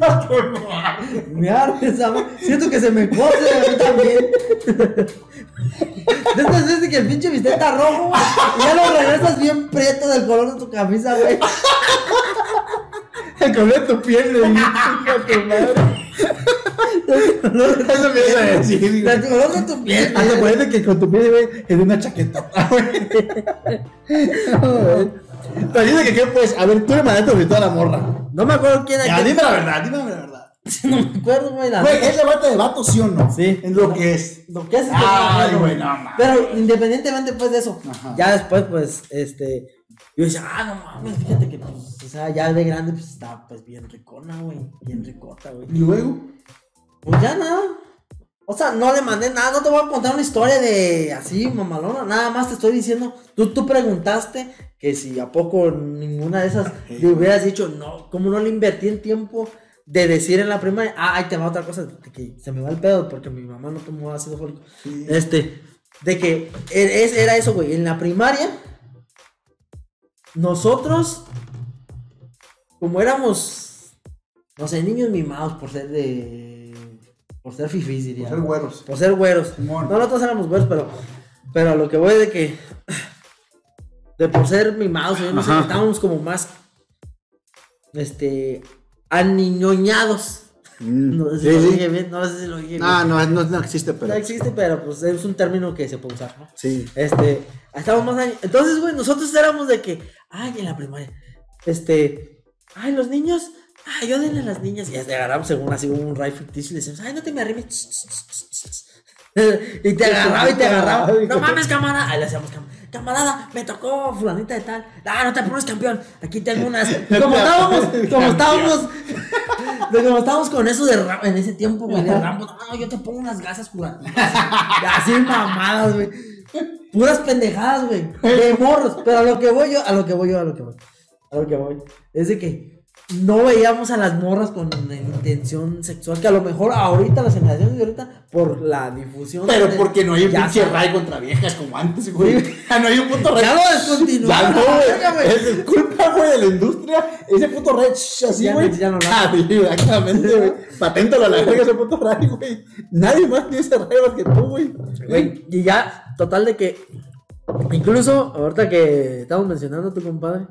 Me arde ma- Siento que se me cose a mí también. De estas veces que el pinche bistec está rojo, ya lo regresas bien prieto del color de tu camisa, güey. El color de tu piel, le tu madre. Eso me ibas a decir, güey. Del color de tu piel. Hasta parece que con tu piel, güey, es una chaqueta. Pero dice que, ¿qué pues? A ver, tú le mandaste a la morra. No me acuerdo quién Ya, era. dime la verdad, dime la verdad. No me acuerdo, güey. la Güey. ¿es debate de vato, sí o no? Sí. En lo que es. Lo que es Ay, güey, no mames. Pero independientemente pues de eso, Ajá. ya después pues este yo decía, ah, no mames, fíjate que pues, o sea, ya de grande pues estaba pues bien ricona, güey, bien ricota, güey. Y luego. Pues ya nada. O sea, no le mandé nada, no te voy a contar una historia de así, mamalona, nada más te estoy diciendo, tú, tú preguntaste que si a poco ninguna de esas le hubieras dicho, no, como no le invertí en tiempo de decir en la primaria, ah, ahí te va otra cosa, de que se me va el pedo porque mi mamá no tomó ácido fólico. Sí. Este, de que e- era eso, güey, en la primaria, nosotros, como éramos, no sé, niños mimados por ser de, por ser fifís, diría. Por ser güeros. Por ser güeros. Simón. No, nosotros éramos güeros, pero, pero a lo que voy de que, de por ser mimados, yo no sé, Ajá. estábamos como más, este, aniñoñados. No sé si Sí, lo sí. dije bien, no sé si lo dije bien. No, no, no, no existe, pero. No existe, pero pues es un término que se puede usar, ¿no? Sí. Este, estábamos más. Entonces, güey, nosotros éramos de que, ay, en la primaria, este, ay, los niños, ay, yo denle a las niñas. Y ya te agarramos según así un rifle ficticio y le decíamos, ay, no te me arrimes. Y te agarraba y te agarraba. No mames, camarada. Ahí le hacíamos, cam- camarada, me tocó fulanita de tal. Ah, no te pones campeón. Aquí tengo unas. Como estábamos, como estábamos, como estábamos con eso de Rambo en ese tiempo, güey, de Rambo. No, no, yo te pongo unas gasas curativas. Así mamadas, güey. Puras pendejadas, güey. De morros. Pero a lo que voy yo, a lo que voy yo, a lo que voy. A lo que voy. Es de que no veíamos a las morras con intención sexual. Que a lo mejor ahorita, las generaciones de ahorita, por la difusión. Pero de- porque no hay un ya pinche ray contra viejas como antes, güey. Ya no hay un puto ray. Ya lo descontinuaron. Ya no, Ya. Es culpa, güey, de la industria. Ese puto ray, así, Ya no- güey. ya no lo Ah, exactamente, güey. Paténtalo a la verga ese puto ray, güey. Nadie más tiene ese ray más que tú, güey. Güey, y ya, total de que. Incluso, ahorita que estamos mencionando a tu compadre. De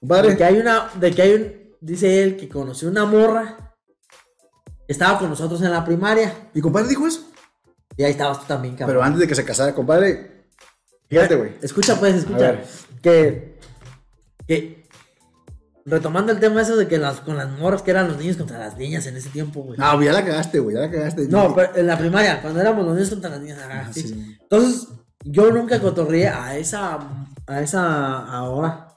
Compadre. que hay una. De que hay un. Dice él que conoció una morra. Estaba con nosotros en la primaria. ¿Mi compadre dijo eso? Y ahí estabas tú también, cabrón. Pero antes de que se casara, compadre. Fíjate, güey. Escucha, pues, escucha. Que. Que. Retomando el tema eso de que las, con las morras que eran los niños contra las niñas en ese tiempo, güey. No, güey, ya la cagaste, güey. Ya la cagaste. No, pero en la primaria, cuando éramos los niños contra las niñas. Ah, sí. Entonces, yo nunca cotorreé a esa. A esa ahora.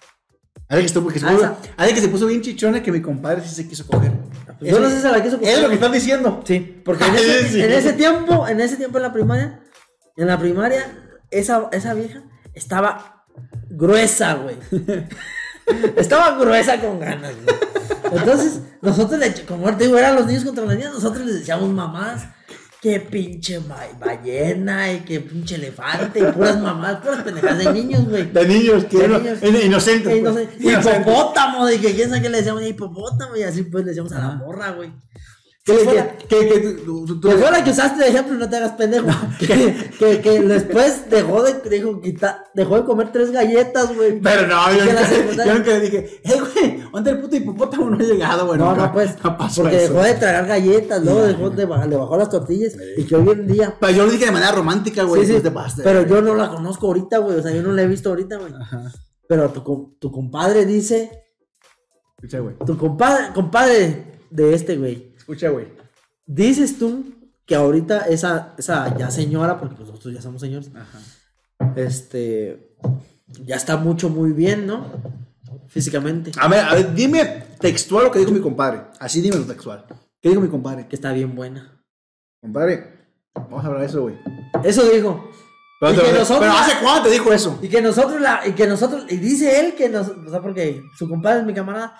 A que, estuvo, que se Ah, puso, esa. a ver que se puso bien chichona que mi compadre sí se quiso coger. Yo no sé si se la quiso Es lo que estás diciendo. Sí, porque en ese, Sí. en ese tiempo, en ese tiempo en la primaria, en la primaria, esa, esa vieja estaba gruesa, güey. estaba gruesa con ganas, güey. Entonces, nosotros le, como te digo, eran los niños contra las niñas, nosotros les decíamos mamás, que pinche ballena y que pinche elefante y puras mamás, puras pendejadas de niños, güey. De niños, que De no- niños. in- inocentes. No pues. Inocentes. hipopótamo, de que quién sabe qué le decíamos, hipopótamo, y así pues le decíamos a la morra, güey. Que, Que que, fuera- que, que tú- tú- tú- Que usaste de ejemplo, no te hagas pendejo. que, que, que después dejó de, dijo, quita- dejó de comer tres galletas, güey. Pero no, yo nunca, yo nunca le dije, hey, güey, ¿dónde el puto hipopótamo no ha llegado, güey? No, Nunca- no, pues. no pasó porque eso. dejó de tragar galletas, luego dejó de bajar, le bajó las tortillas. Y que hoy en día. Pero yo lo dije de manera romántica, güey. sí, sí, pues te pasaste. pero yo no la conozco ahorita, güey. O sea, yo no la he visto ahorita, güey. Ajá. Pero tu, tu compadre dice. Escucha, güey. Tu compadre, compadre de este, güey. Escucha, güey. Dices tú que ahorita esa, esa ya señora, porque pues nosotros ya somos señores, Ajá. este, ya está mucho, muy bien, ¿no? Físicamente. A ver, a ver, dime textual lo que dijo mi compadre. Así dime lo textual. ¿Qué dijo mi compadre? Que está bien buena. Compadre, vamos a hablar de eso, güey. Eso dijo. Pero, Y que pero- nosotros- pero ¿hace cuándo te dijo eso? Y que nosotros la, y que nosotros, y dice él que nos, o sea, porque su compadre es mi camarada,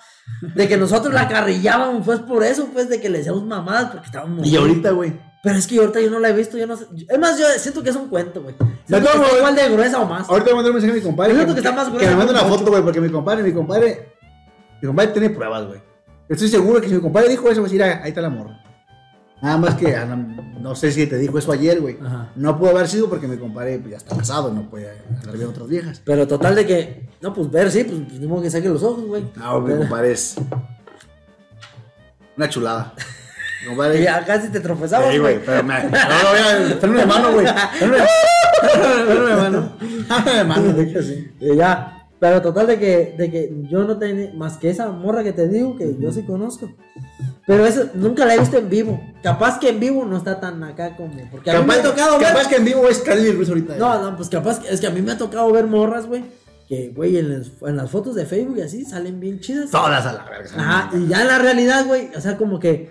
de que nosotros la carrillábamos, pues por eso, pues, de que le decíamos mamadas, porque estábamos. Y ahorita, güey. Pero es que ahorita yo no la he visto, yo no sé. Es más, yo siento que es un cuento, güey. Que modos- igual de gruesa o más. Ahorita voy a mandar un mensaje a mi compadre. Yo siento que está más que gruesa me mande que una un foto, güey, porque mi compadre, mi compadre, mi compadre tiene pruebas, güey. Estoy seguro que si mi compadre dijo eso, va a decir, "Ah, ahí está la morra. Nada más que, no, no sé si te dijo eso ayer, güey. Ajá. No pudo haber sido porque mi compadre pues, ya está casado, no puede andar viendo otras viejas. Pero total de que. No, pues ver, sí, pues, ni modo que saque los ojos, güey. No, mi compadre es una chulada. Y ya casi te tropezabas, Sí, güey, pero me... No, no, freno de mano, güey. Freno de mano. Freno de mano. Y ya. Pero total de que, de que yo no tenía más que esa morra que te digo que yo sí conozco. Pero eso nunca la he visto en vivo. Capaz que en vivo no está tan acá como. Porque a mí me ha tocado ver. capaz que en vivo es Carly Ruiz ahorita. No, no, pues capaz que es que a mí me ha tocado ver morras, güey. Que, güey, en las, en las fotos de Facebook y así salen bien chidas. Todas a la verga. Ajá, y ya en la realidad, güey, o sea, como que,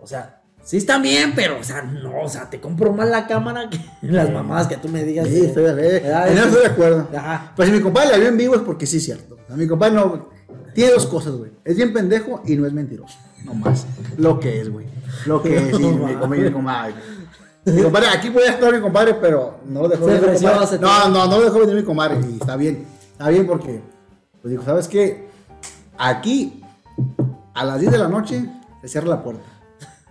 o sea, sí están bien, pero, o sea, no, o sea, te compro más la cámara que las mamadas que tú me digas. Sí, estoy de acuerdo. En eso sí. estoy de acuerdo. Ajá. Pues si mi compadre la vio en vivo es porque sí es cierto. A mi compadre no. Tiene dos cosas, güey. Es bien pendejo y no es mentiroso. No más. Lo que es, güey. Lo que es, sí, mi compadre. Mi compadre. Mi compadre, aquí puede estar mi compadre, pero no lo dejó venir mi compadre. No, no, no lo dejó venir mi compadre. Y está bien. Está bien porque, pues dijo, ¿sabes qué? Aquí, a las 10 de la noche, se cierra la puerta.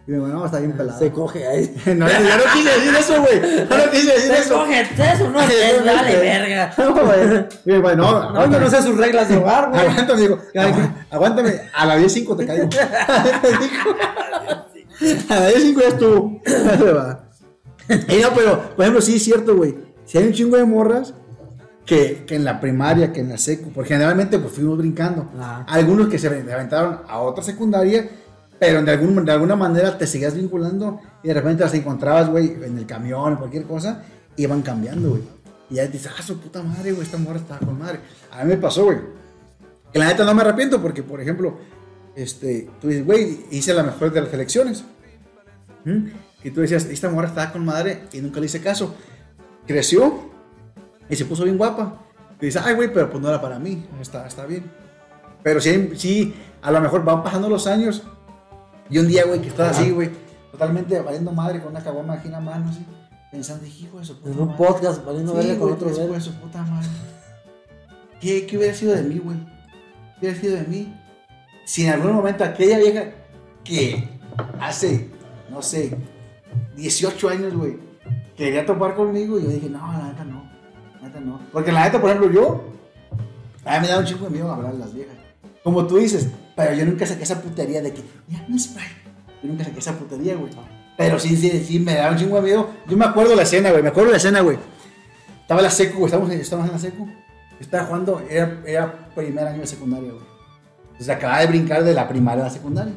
Y no, está bien pelado. Se coge ahí. No, yo no quise decir eso, güey. No, no quise decir Se eso. coge eso, no es vale, verga. No, güey. Y, no, No, yo no sé sus reglas de hogar, güey. Aguántame, digo. Aguántame. A la 10.05 te caigo. a la 10.05 ya estuvo. Y no, pero, por ejemplo, sí es cierto, güey. Si hay un chingo de morras que, que en la primaria, que en la secu, porque generalmente pues fuimos brincando. Ajá. Algunos que se aventaron a otra secundaria, pero de, algún, de alguna manera te seguías vinculando y de repente las encontrabas, güey, en el camión o cualquier cosa, y iban cambiando, güey. Y ya dices, ah, su puta madre, güey, esta morra estaba con madre. A mí me pasó, güey. Que la neta no me arrepiento porque, por ejemplo, este, tú dices, güey, hice la mejor de las elecciones. ¿Mm? Y tú decías, esta morra estaba con madre y nunca le hice caso. Creció y se puso bien guapa. Y dices, ay, güey, pero pues no era para mí. Está, está bien. Pero sí, sí, a lo mejor van pasando los años. Y un día, güey, que estás así, güey, totalmente valiendo madre con una caguama aquí en la mano, así, pensando, hijo de su puta En un madre. podcast, valiendo Sí, verga con otro hijo de su puta madre. ¿Qué, ¿Qué hubiera sido de mí, güey? ¿Qué hubiera sido de mí? Si en algún momento aquella vieja que hace, no sé, 18 años, güey, quería topar conmigo, y yo dije, no, la neta no, la neta no. Porque la neta, por ejemplo, yo, a mí me da un chingo de miedo hablar de las viejas. Como tú dices, pero yo nunca saqué esa putería de que, ya no spray. Yo nunca saqué esa putería, güey. Pero sí, sí, sí, me da un chingo de miedo. Yo me acuerdo la escena, güey, me acuerdo la escena, güey. Estaba en la secu, güey, estábamos, estábamos en la secu. Estaba jugando, era, era primer año de secundaria, güey. Entonces acababa de brincar de la primaria a la secundaria.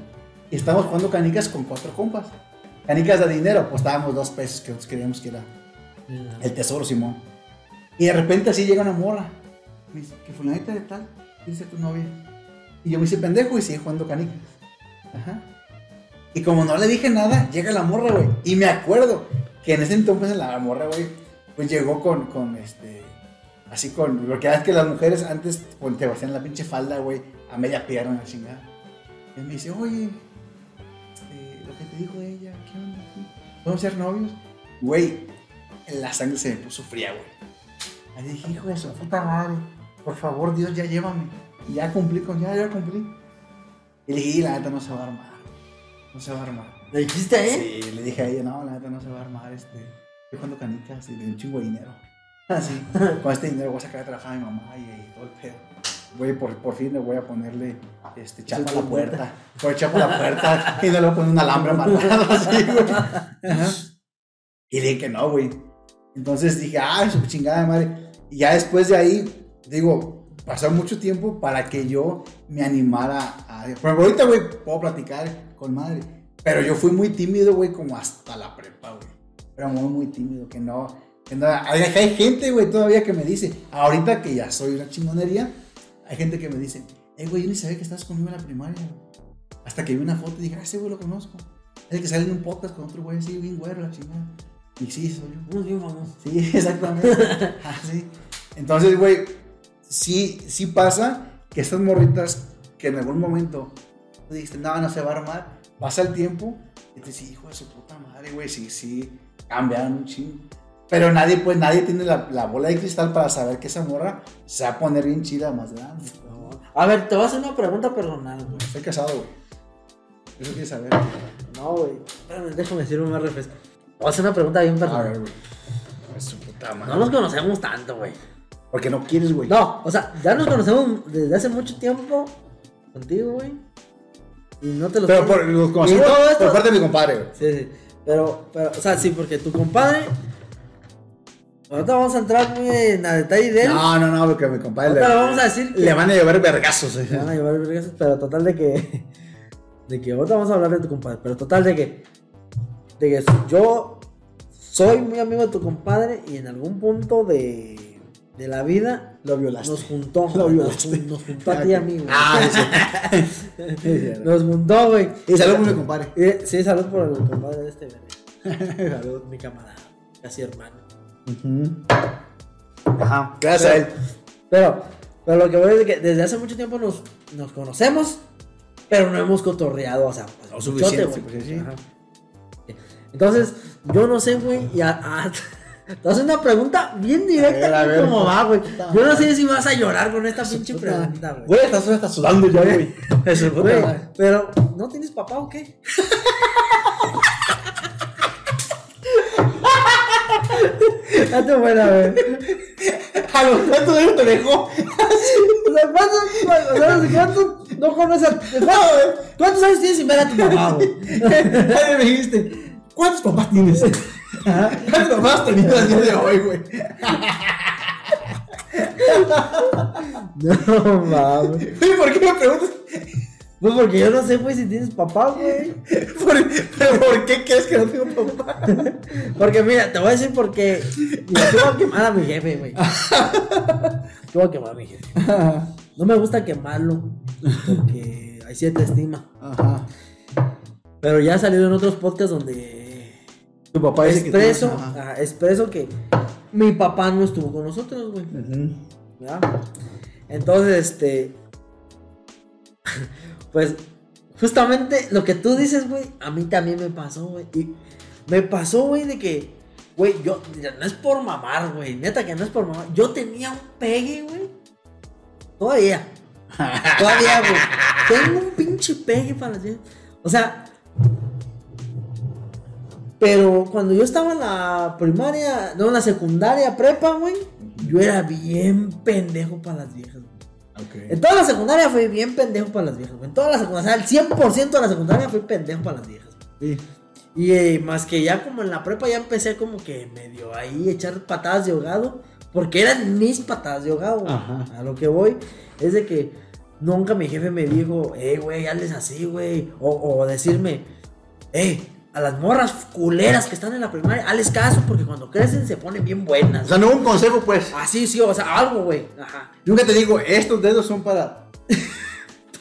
Y estábamos jugando canicas con cuatro compas. Canicas de dinero, pues estábamos dos pesos que nosotros creíamos que era el tesoro, Simón. Y de repente así llega una morra. Me dice, que fulanita de tal, dice tu novia. Y yo me hice pendejo y seguí jugando canicas. Ajá. Y como no le dije nada, llega la morra, güey. Y me acuerdo que en ese entonces la morra, güey, pues llegó con, con este. Así con. Lo que es que las mujeres antes pues, te hacían la pinche falda, güey, a media pierna, chingada. Y me dice, oye, este, lo que te dijo ella, ¿qué onda? ¿Podemos ser novios? Güey, la sangre se me puso fría, güey. Ahí dije, hijo de su puta madre, por favor, Dios, ya llévame. Y ya cumplí con, ya, ya cumplí. Y le dije, "Y la neta no se va a armar. No se va a armar. ¿Le dijiste, eh? Sí, le dije a ella, no, la neta no se va a armar, este, estoy jugando canicas y de un chingo de dinero. Así, con este dinero voy a sacar a trabajar a mi mamá y, y todo el pedo. Voy, por, por fin le voy a ponerle este, chapa a la puerta. Voy chapa a la puerta y no le voy a poner un alambre amarrado así, güey. Y le dije que no, güey. Entonces dije, ay, su chingada de madre. Y ya después de ahí, digo, pasó mucho tiempo para que yo me animara a. Pero ahorita, güey, puedo platicar con madre. Pero yo fui muy tímido, güey, como hasta la prepa, güey. Pero muy, muy tímido, que no. Que no hay, hay gente, güey, todavía que me dice, ahorita que ya soy una chingonería, hay gente que me dice, eh, güey, yo ni sabía que estabas conmigo en la primaria. Hasta que vi una foto y dije, ah, ese güey lo conozco. Es el que sale en un podcast con otro güey así, bien güero, la chingada. Y sí, soy yo. Unos bien famosos. Sí, exactamente. Ah, sí. Entonces, güey, sí, sí pasa que estas morritas que en algún momento dijiste, no, no se va a armar, pasa el tiempo Y te dices, hijo de su puta madre, güey, sí, sí, cambiaron un chingo. Pero nadie, pues, nadie tiene la, la bola de cristal para saber que esa morra se va a poner bien chida más grande. No. A ver, te voy a hacer una pregunta personal, güey. Estoy casado, güey. Eso quieres saber. No, güey. Déjame decirme más refresco. Voy a hacer una pregunta bien A personal. ver, güey. Su puta madre. No nos conocemos tanto, güey. Porque no quieres, güey. No, o sea, ya nos conocemos desde hace mucho tiempo contigo, güey. Y no te lo Pero por, los conocemos por parte de mi compadre, güey. Sí, sí. Pero, pero, o sea, sí, porque tu compadre. Ahorita vamos a entrar muy en a detalle de él. No, no, no, porque mi compadre le, le vamos a decir que le van a llevar vergazos. eh. te van a llevar vergazos, pero total de que. De que ahorita vamos a hablar de tu compadre, pero total de que. De que yo soy muy amigo de tu compadre y en algún punto de, de la vida Lo violaste. nos juntó. Lo nos, violaste. nos juntó a ti y a mí, güey. Ah. Sí, sí. Nos juntó, güey. Y saludos por mi compadre. Y- Sí, salud por el compadre de este, güey. Salud. Mi camarada, casi hermano. Ajá. Gracias a él. Pero, pero lo que voy es que desde hace mucho tiempo nos, nos conocemos, pero no hemos cotorreado, o sea, pues, muchote, suficiente, güey. pues, sí. Ajá. Entonces, yo no sé, güey, y a- a- te haces una pregunta bien directa, A ver, a ver. como va, güey. Yo no sé si vas a llorar con esta pinche pregunta, güey. Güey, estás, estás sudando ya, güey. Eso, pero, ¿no tienes papá o qué? Date buena, güey. A los cuantos años te dejó. O sea, ¿cuántos, o sea, ¿cuántos no conoces a, ¿cuántos, años tienes sin ver a tu mamá, güey? Me dijiste, ¿cuántos papás tienes? ¿Cuántos papás has tenido el día de hoy, güey? No mames. Güey, ¿por qué me preguntas? Pues porque yo no sé, güey, si tienes papá, güey. ¿Por, ¿Pero por qué crees que no tengo papá? Porque mira, te voy a decir porque. Mira, te voy a quemar a mi jefe, güey. Te voy a quemar a mi jefe. No me gusta quemarlo. Porque sí te estima. Ajá. Pero ya ha salido en otros podcasts donde. Tu papá dice que tú- Expreso, expreso que mi papá no estuvo con nosotros, güey. Entonces, este. Pues, justamente lo que tú dices, güey, a mí también me pasó, güey. Y me pasó, güey, de que, güey, yo, no es por mamar, güey, neta que no es por mamar. Yo tenía un pegue, güey. Todavía. Todavía, güey. Tengo un pinche pegue para las. O sea. Pero cuando yo estaba en la primaria, no, en la secundaria, prepa, güey, yo era bien pendejo para las viejas, güey. En toda la secundaria fui bien pendejo para las viejas, güey. En toda la secundaria, o sea, el 100% de la secundaria fui pendejo para las viejas. Sí. Y eh, más que ya como en la prepa ya empecé como que medio ahí echar patadas de ahogado. Porque eran mis patadas de ahogado. güey. Ajá. A lo que voy es de que nunca mi jefe me dijo, eh, güey, hazles así, güey. O, o decirme, eh, a las morras culeras que están en la primaria, hazles caso porque cuando crecen se ponen bien buenas. O sea, no un consejo, pues. Así, sí, o sea, algo, güey. Ajá. Nunca te digo, estos dedos son para.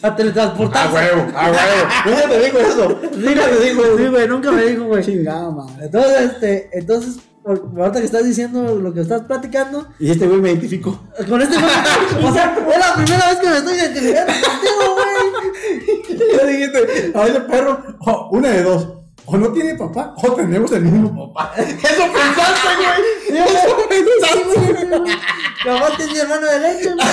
Para teletransportarse. A huevo, a huevo. Nunca te digo eso. Nunca te digo Sí, güey, nunca me dijo, güey. Chingada, madre. Entonces, este, entonces, por- ahorita que estás diciendo lo que estás platicando, Y este güey me identificó. con este güey, o sea, es la primera vez que me estoy identificando contigo, güey. Ya dijiste, a ese perro, o una de dos. O no tiene papá, o tenemos el mismo papá. Eso pensaste, güey. Eso pensaste. Capaz que es mi hermano de leche, güey.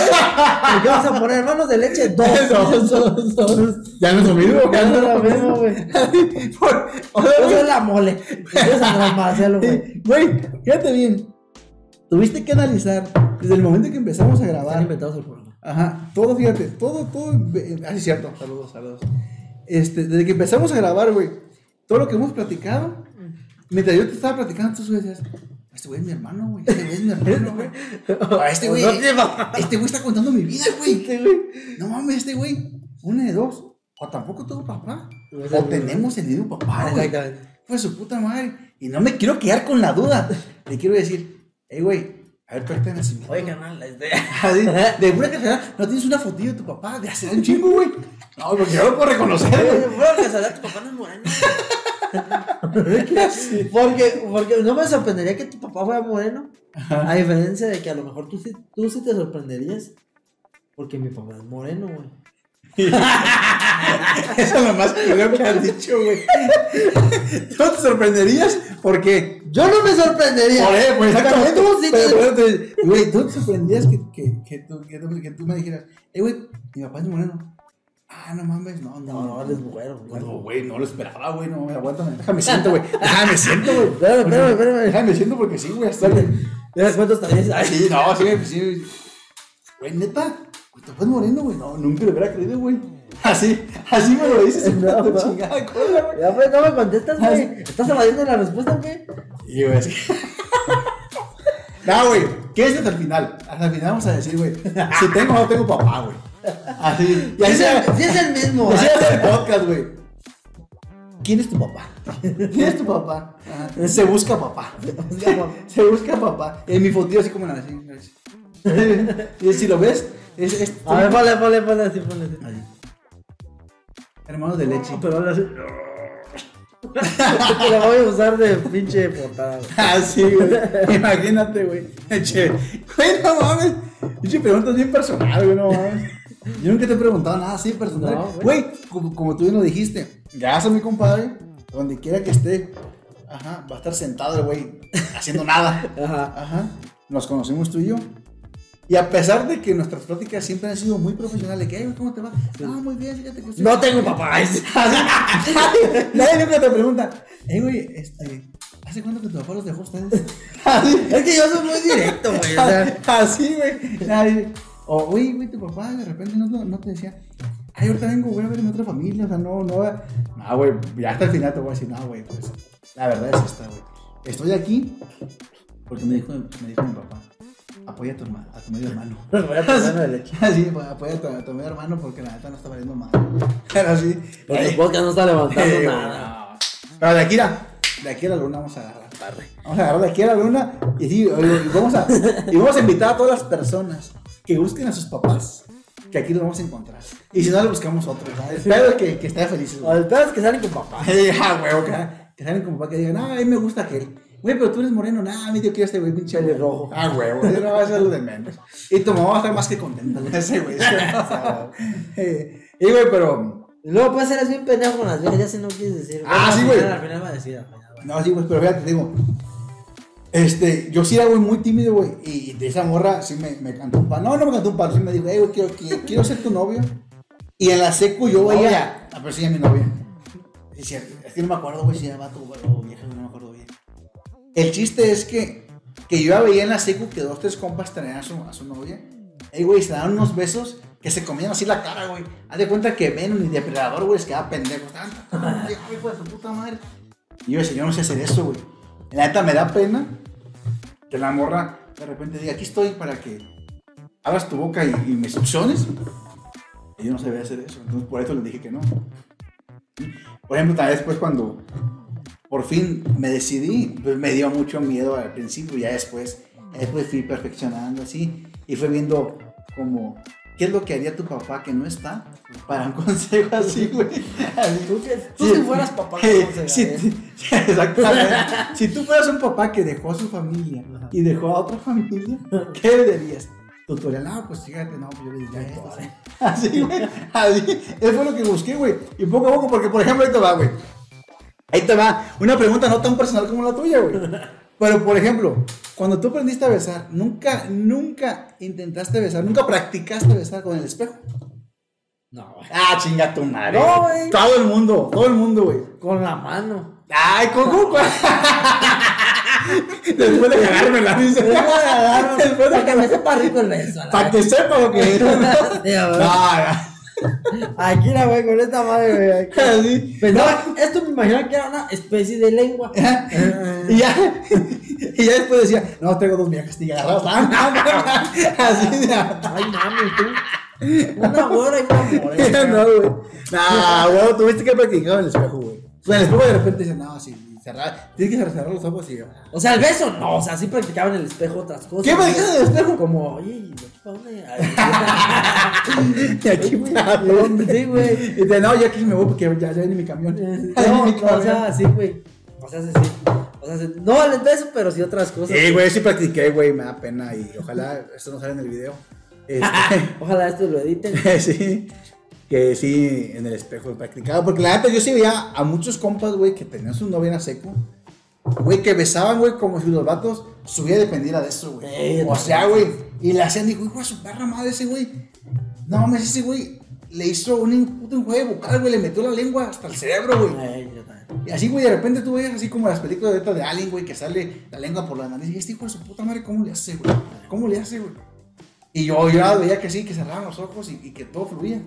¿Por qué vas a poner hermanos de leche? Dos. Dos, dos, dos. Ya no es lo mismo. Ya no es lo mismo, güey. Por- o sea, Yo soy la mole. Yo soy Andrés Marcelo, güey. Güey, fíjate bien. Tuviste que analizar desde el momento que empezamos a Están grabar. inventados el programa. Ajá, todo, fíjate, todo, todo. eh, Ah, sí, cierto. Saludos, saludos. Este, desde que empezamos a grabar, güey, todo lo que hemos platicado, mientras yo te estaba platicando, tú decías, este güey es mi hermano, güey. Este güey es mi hermano, güey. Este güey, este güey está contando mi vida, güey. No mames, este güey, una de dos. O tampoco tengo papá. O tenemos el mismo papá, güey. Pues su puta madre. Y no me quiero quedar con la duda. Le quiero decir, hey, güey, a ver, tu acta de nacimiento. Oye, carnal, este. De pura casualidad, no tienes una fotito de tu papá de hace un chingo, güey. No, porque yo lo puedo reconocer, güey. bueno, que salga tu papá no es moreno. porque, porque no me sorprendería que tu papá fuera moreno. A diferencia de que a lo mejor tú, sí- tú sí te sorprenderías. Porque mi papá es moreno, güey. Eso es lo más culero que has dicho, güey. ¿Tú te sorprenderías? ¿Por qué? Yo no me sorprendería. Por eso, pues, exactamente. Pero, Güey, ¿tú te sorprendías que, que, que, tú, que, tú, que tú me dijeras, eh, güey, mi papá es moreno? Ah, no mames, no, no, No, no, eres güero, güey. No, güey, no lo esperaba, güey, no, aguántame. Déjame siento, güey. Déjame siento, güey. Espérame, espérame, espérame. Déjame siento porque sí, güey, hasta que. ¿Te cuántos también? Ay, Sí, no, sí, sí. Güey, neta, güey, te puedes moreno, güey. No, nunca lo hubiera creído, güey. Así, así me lo dices, No, no. chingada cola, güey. Ya pues, no me contestas, güey. ¿Estás evadiendo la respuesta o qué? Y güey, es que. No, güey, ¿qué es hasta el final? Hasta el final vamos a decir, güey, si tengo o no tengo papá, güey. Así, y así es, el, si es el mismo. así ¿eh? es el podcast, güey. ¿Quién es tu papá? ¿Quién es tu papá? Ajá. Se busca papá. Se busca papá. En mi fotillo así como nada, así. así. Y si lo ves, es. es A ver, ponle, ponle, ponle así, ponle así. Hermanos de leche. Pero ponle así. Te la voy a usar de pinche portada. güey. Así, güey. Imagínate, güey. Che, güey, no mames. Pinche preguntas bien personal, güey, no mames. Yo nunca te he preguntado nada así personal. No, güey. Güey, como, como tú bien lo dijiste, gracias a mi compadre, donde quiera que esté, ajá, va a estar sentado el güey haciendo nada. Ajá. Ajá. Nos conocimos tú y yo. Y a pesar de que nuestras pláticas siempre han sido muy profesionales, que, "Ey, güey, ¿cómo te va? Ah, muy bien, fíjate que estoy- No tengo papá. Nadie nunca te pregunta, hey, güey, este, ¿hace cuánto que tu papá los dejó a ustedes? Es que yo soy muy directo, güey. O sea, así, güey. O, güey, güey, tu papá de repente no, no, no te decía, ay, ahorita vengo, voy a ver en otra familia, o sea, no, no. No, güey, ya hasta el final te voy a decir, no, güey, pues, la verdad es esta, güey. Estoy aquí porque me dijo, me dijo mi papá, apoya a tu, hermano, a tu medio hermano. voy a tomar de leche. Así, pues, apoya a tu, a tu medio hermano porque la neta no está valiendo mal. Pero así. Porque el podcast no está levantando Eh, nada. no. Pero de aquí, a- de aquí a la luna vamos a agarrar. Vamos a agarrar de aquí a la luna y, sí, y vamos a, y vamos a invitar a todas las personas que busquen a sus papás. Que aquí los vamos a encontrar. Y si no, le buscamos otro. ¿sabes? Espero que, que esté feliz. O el pedo es que salen con papá. Ah, huevo, que, que salen como papá que digan, ah, a mí me gusta aquel. Güey, pero tú eres moreno, nah, a mí yo quiero este güey pinche Pelirrojo. Ah, huevo, eso no va a ser lo de menos. Y tu mamá va a estar más que contenta con ese güey. Eh, y güey, pero luego puedes ser bien pendejo con las viejas, ya si no quieres decir. Ah, Bueno, sí, al güey. final- Al final va a decir, al final a. No, sí, güey, pero fíjate, te digo. Este, yo sí era, güey, muy tímido, güey. Y de esa morra sí me, me cantó un palo. No, no me cantó un palo, sí me dijo, hey, güey, quiero, quiero, quiero ser tu novio. Y en la secu yo veía. A ver si es mi novia. Sí, sí, es que no me acuerdo, güey, si era vato güey, o vieja, El chiste es que, que yo ya veía en la secu que dos, tres compas tenían a su, novia. Ey, güey, se daban unos besos que se comían así la cara, güey. Haz de cuenta que Venom y Depredador, güey, se quedaba pendejo. Hijo de su. Y yo decía, yo no sé hacer eso, güey. La neta me da pena que la morra de repente diga, aquí estoy para que abras tu boca y, me succiones. Y yo no sabía hacer eso. Entonces por eso le dije que no. Por ejemplo, también después cuando por fin me decidí, pues me dio mucho miedo al principio, ya después, después fui perfeccionando así y fue viendo como qué es lo que haría tu papá que no está para un consejo así, güey. Así. Tú, que- tú Sí. si fueras papá, ¿cómo si, exactamente. si tú fueras un papá que dejó a su familia y dejó a otra familia, ¿qué le dirías? Tutorial, no, pues fíjate, no, pues yo le diría esto. Así, Así, güey. Así. Eso fue lo que busqué, güey. Y poco a poco, porque por ejemplo, te va, güey. Ahí te va. Una pregunta no tan personal como la tuya, güey. Pero por ejemplo, cuando tú aprendiste a besar, nunca, nunca intentaste besar, nunca practicaste besar con el espejo. No, güey. Ah, chinga tu madre. No, güey. Todo el mundo, todo el mundo, güey. Con la mano. Ay, ¿cómo? Después de cagarme la risa. Después Para de que me sepa rico el beso. Para que sepa lo que es. No, no. Aquí la güey, con esta madre, güey. Pensaba, esto me imaginaba que era una especie de lengua. Y ya, y ya después decía, no, tengo dos viejas y agarradas. Así de. Ay, mami, tú. Una hora y una hora. No, güey. No, güey, tuviste que practicar en el espejo, güey. O sea, el espejo de repente dice, no, sí, cerrar. Tienes que cerrar los ojos y. O sea, el beso, no. O sea, sí practicaba en el espejo otras cosas. ¿Qué me dijiste del espejo? Como, oye, ¿y de para dónde? Y aquí para dónde. Sí, güey. Y te, no, ya aquí me voy porque ya, ya viene mi camión. No, mi o sea, sí, güey. O sea, sí, sí. O sea, sí. no el beso, pero sí otras cosas. Sí, güey, sí practiqué, güey, me da pena y ojalá esto no salga en el video. Este, Ojalá esto lo editen. sí. Que sí, en el espejo practicaba. Porque la neta yo sí veía a muchos compas, güey, que tenían su novia en seco. Güey, que besaban, güey, como si los vatos su vida dependiera de eso, güey. O sea, güey. Y le hacían, dijo, hijo de su perra madre ese, güey. No mames, ese güey le hizo un puto enjuague vocal, güey. Le metió la lengua hasta el cerebro, güey. Ey, yo también. Y así, güey, de repente tú ves así como las películas de, de Alien, güey, que sale la lengua por la nariz. Y este hijo de su puta madre, ¿cómo le hace, güey? ¿Cómo le hace, güey? Y yo, yo veía que sí, que cerraban los ojos y, y que todo fluía.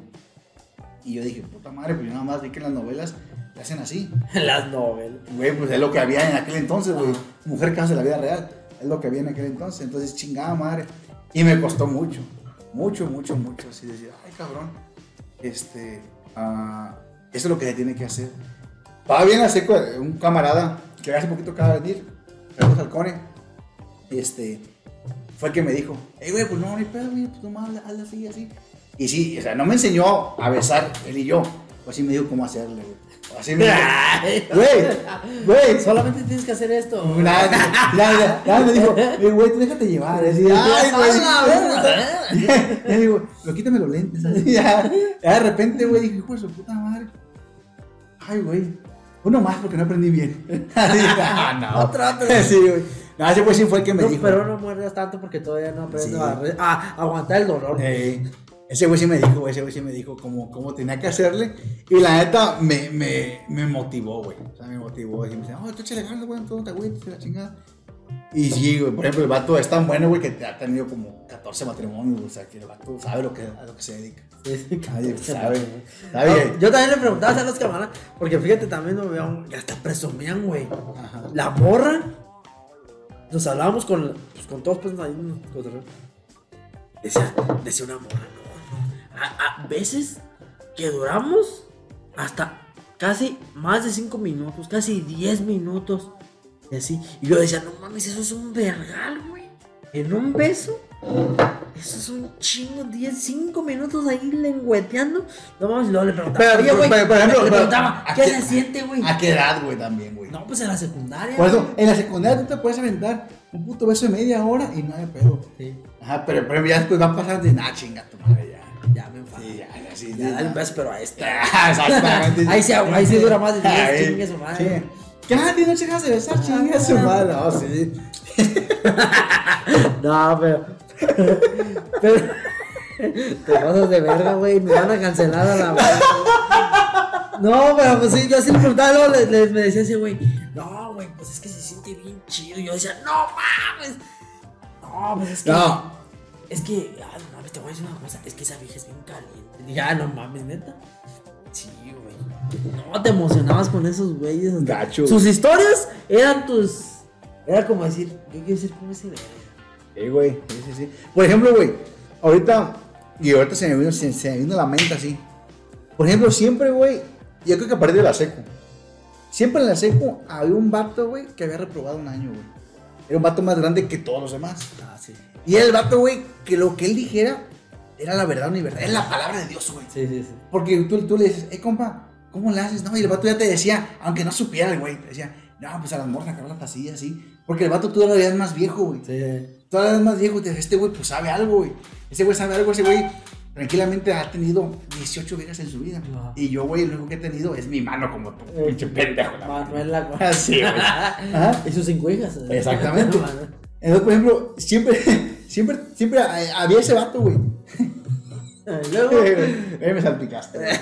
Y yo dije, puta madre, pues yo nada más vi que en las novelas le hacen así. Las novelas. Güey, pues es lo que había en aquel entonces, güey. Mujer que hace la vida real. Es lo que había en aquel entonces. Entonces, chingada madre. Y me costó mucho. Mucho, mucho, mucho. Así decir, ay, cabrón. Este. ah, eso es lo que se tiene que hacer. Estaba bien a seco eh, un camarada que hace poquito acaba de venir. Carlos Halcone. Este. Fue el que me dijo, hey, güey, pues no, hay pedo, güey. Pues nomás hazla así, así. Y sí, o sea, no me enseñó a besar él y yo. Pues sí me dijo cómo hacerle, güey. Así me dijo, güey, güey, Solamente tienes que hacer esto. Nada, nada, nada, me dijo, "Eh, güey, déjate llevar. Así, ay, güey. Ya digo, pero quítame los lentes. así, Ya, de repente, güey, dije, hijo de su puta madre. Ay, güey. Uno más porque no aprendí bien. Ah, no. Otra, otra. Sí, güey. No, ese güey sí fue el que me No, dijo. pero no muerdas tanto porque todavía no aprendo Sí. a, aguantar el dolor. Eh, ese güey sí me dijo, güey, ese güey sí me dijo cómo, cómo tenía que hacerle. Y la neta me, me, me motivó, güey. O sea, me motivó. Y me decía, oh, tú échale ganas, güey, tú no te agüites, la chingada. Y sí, güey, por ejemplo, el vato es tan bueno, güey, que ha tenido como 14 matrimonios, güey, o sea, que el vato sabe lo que, a lo que se dedica. Nadie sabe, sabe. No, yo también le preguntaba a los camaradas, porque fíjate, también nos veían, ya hasta presumían, güey. La morra, nos hablábamos con, pues, con todos, pues ahí. Decía, decía una morra. A, a veces que duramos hasta casi más de 5 minutos, casi 10 minutos. Y así. Y yo decía, no mames, eso es un vergal, güey. En un beso. Eso es un chingo, 10, 5 minutos ahí lengüeteando. No mames, luego le preguntaba, Pero, güey, pero, por ejemplo, le pero, preguntaba, ¿a ¿qué qué- se siente, güey? ¿A qué edad, güey, también, güey? No, pues en la secundaria. Por eso, en la secundaria tú te puedes aventar un puto beso de media hora y no hay pedo. Sí, Ajá, pero, pero ya después va a pasar de, nah, chinga tu madre, ya. ya me enfadé. Sí, ya, ya, sí. Ya, sí, dale un beso, pero a esta. Ah, Exactamente. Ahí sí, ahí sí dura más de 10, Ahí, chingue su madre. ¿Qué? ¿Tienes chicas de besar? Chingue su madre. No, sí. No, pero. pero. Te pasas de verga, güey. Me van a cancelar a la verga. No, pero pues sí, yo así le preguntaba, luego le, le- me decía ese güey, no, güey, pues es que se siente bien chido. Y yo decía, no mames. No, pues es que. No. Es que, ah, no mames, te voy a decir una cosa, es que esa vieja es bien caliente. Dije, ah, no mames, neta. Sí, güey. No, te emocionabas con esos güeyes. Gacho. Sus historias eran tus. Era como decir, yo quiero ser como ese verga. Sí, güey. Sí, sí, sí. Por ejemplo, güey, ahorita, y ahorita se me vino, se, se me vino a la mente así. Por ejemplo, siempre, güey, yo creo que a partir de la seco. Siempre en la seco había un vato, güey, que había reprobado un año, güey. Era un vato más grande que todos los demás. Ah, sí. Y era el vato, güey, que lo que él dijera era la verdad universal. Es la palabra de Dios, güey. Sí, sí, sí. Porque tú, tú le dices, eh, compa, ¿cómo le haces? No, y el vato ya te decía, aunque no supiera el güey, te decía, no, pues a las morras sacar las así, así. Porque el vato tú todavía es más viejo, güey. Sí. Todavía es más viejo, y te dice, este güey pues sabe algo, güey. Ese güey sabe algo, ese güey tranquilamente ha tenido 18 viejas en su vida. Y yo, güey, lo único que he tenido es mi mano como tú, Eh, pinche pendejo. la Manuel la Ah, sí, güey. Y sus cinco hijas. Exactamente. Entonces, por ejemplo, siempre, siempre, siempre eh, había ese vato, güey. Luego. Eh, me salpicaste.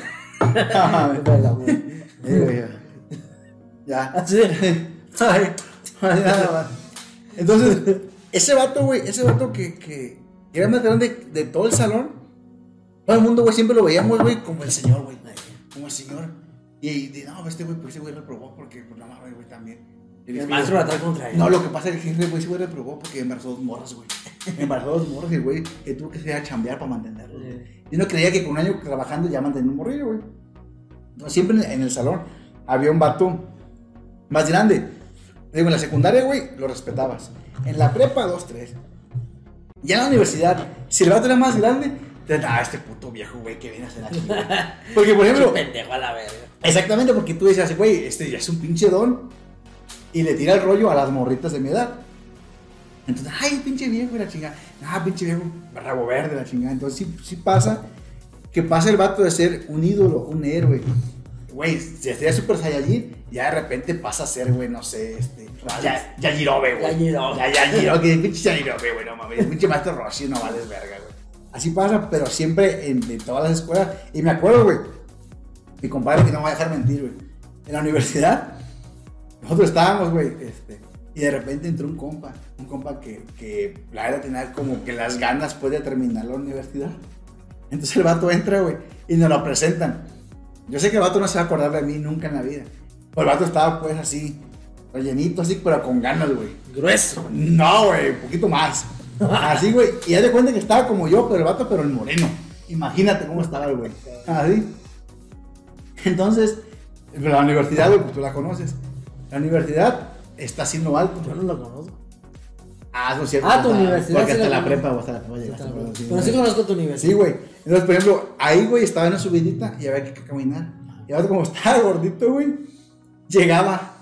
Ya. Así. Entonces, ese vato, güey, ese vato que, que era más grande de todo el salón, todo el mundo, güey, siempre lo veíamos, güey, como el señor, güey. Como el señor. Y, y no, este güey, pues ese güey reprobó porque, pues no mames, güey, también. El maestro la trae contra él. No, lo que pasa es que ese güey, ese güey reprobó porque embarazó dos morras, güey. Embarazó dos morras y el güey que tuvo que ir a chambear para mantenerlo. Sí. Y uno creía que con un año trabajando ya mantenía un morrillo, güey. No, siempre en, el salón había un vato más grande. Digo, en la secundaria, güey, lo respetabas. En la prepa, dos, tres. Ya en la universidad, si el vato era más grande, te ah, este puto viejo, güey, que viene a hacer aquí. Porque, por ejemplo, pendejo a la verga. exactamente porque tú decías, güey, este ya es un pinche don. Y le tira el rollo a las morritas de mi edad. Entonces, ay, pinche viejo, la chingada. Ah, pinche viejo, rabo verde, la chingada. Entonces, sí, sí pasa. que pasa el vato de ser un ídolo, un héroe. Güey, se hacía Super Saiyajin, ya de repente pasa a ser, güey, no sé, este. Ya, ya Jirobe, güey. Yajirobe. Ya, ya Jirobe, que pinche Yajirobe, güey, no mames. Pinche maestro Roshi, no vales verga, güey. Así pasa, pero siempre en, en todas las escuelas. Y me acuerdo, güey, mi compadre, que no me va a dejar mentir, güey. En la universidad, nosotros estábamos, güey, este, y de repente entró un compa, un compa que, que la verdad tenía como que las ganas pues, de terminar la universidad. Entonces el vato entra, güey, y nos lo presentan. Yo sé que el vato no se va a acordar de mí nunca en la vida. Pero el vato estaba pues así, rellenito, así, pero con ganas, güey. Grueso. No, güey, un poquito más. Así, güey. Y ya de cuenta que estaba como yo, pero el vato, pero el moreno. Imagínate cómo estaba el güey. Así. Entonces, la universidad, güey, pues tú la conoces. La universidad está haciendo alto. Yo no lo conozco. Ah, no es cierto. Ah, tu hasta- universidad Porque sí hasta la la prepa o hasta la prepa llegaste, Pero pero sí, sí güey. conozco tu universidad. Sí, güey. Entonces, por ejemplo, ahí, güey, estaba en una subidita y había que caminar. Y ahora, como estaba gordito, güey, llegaba.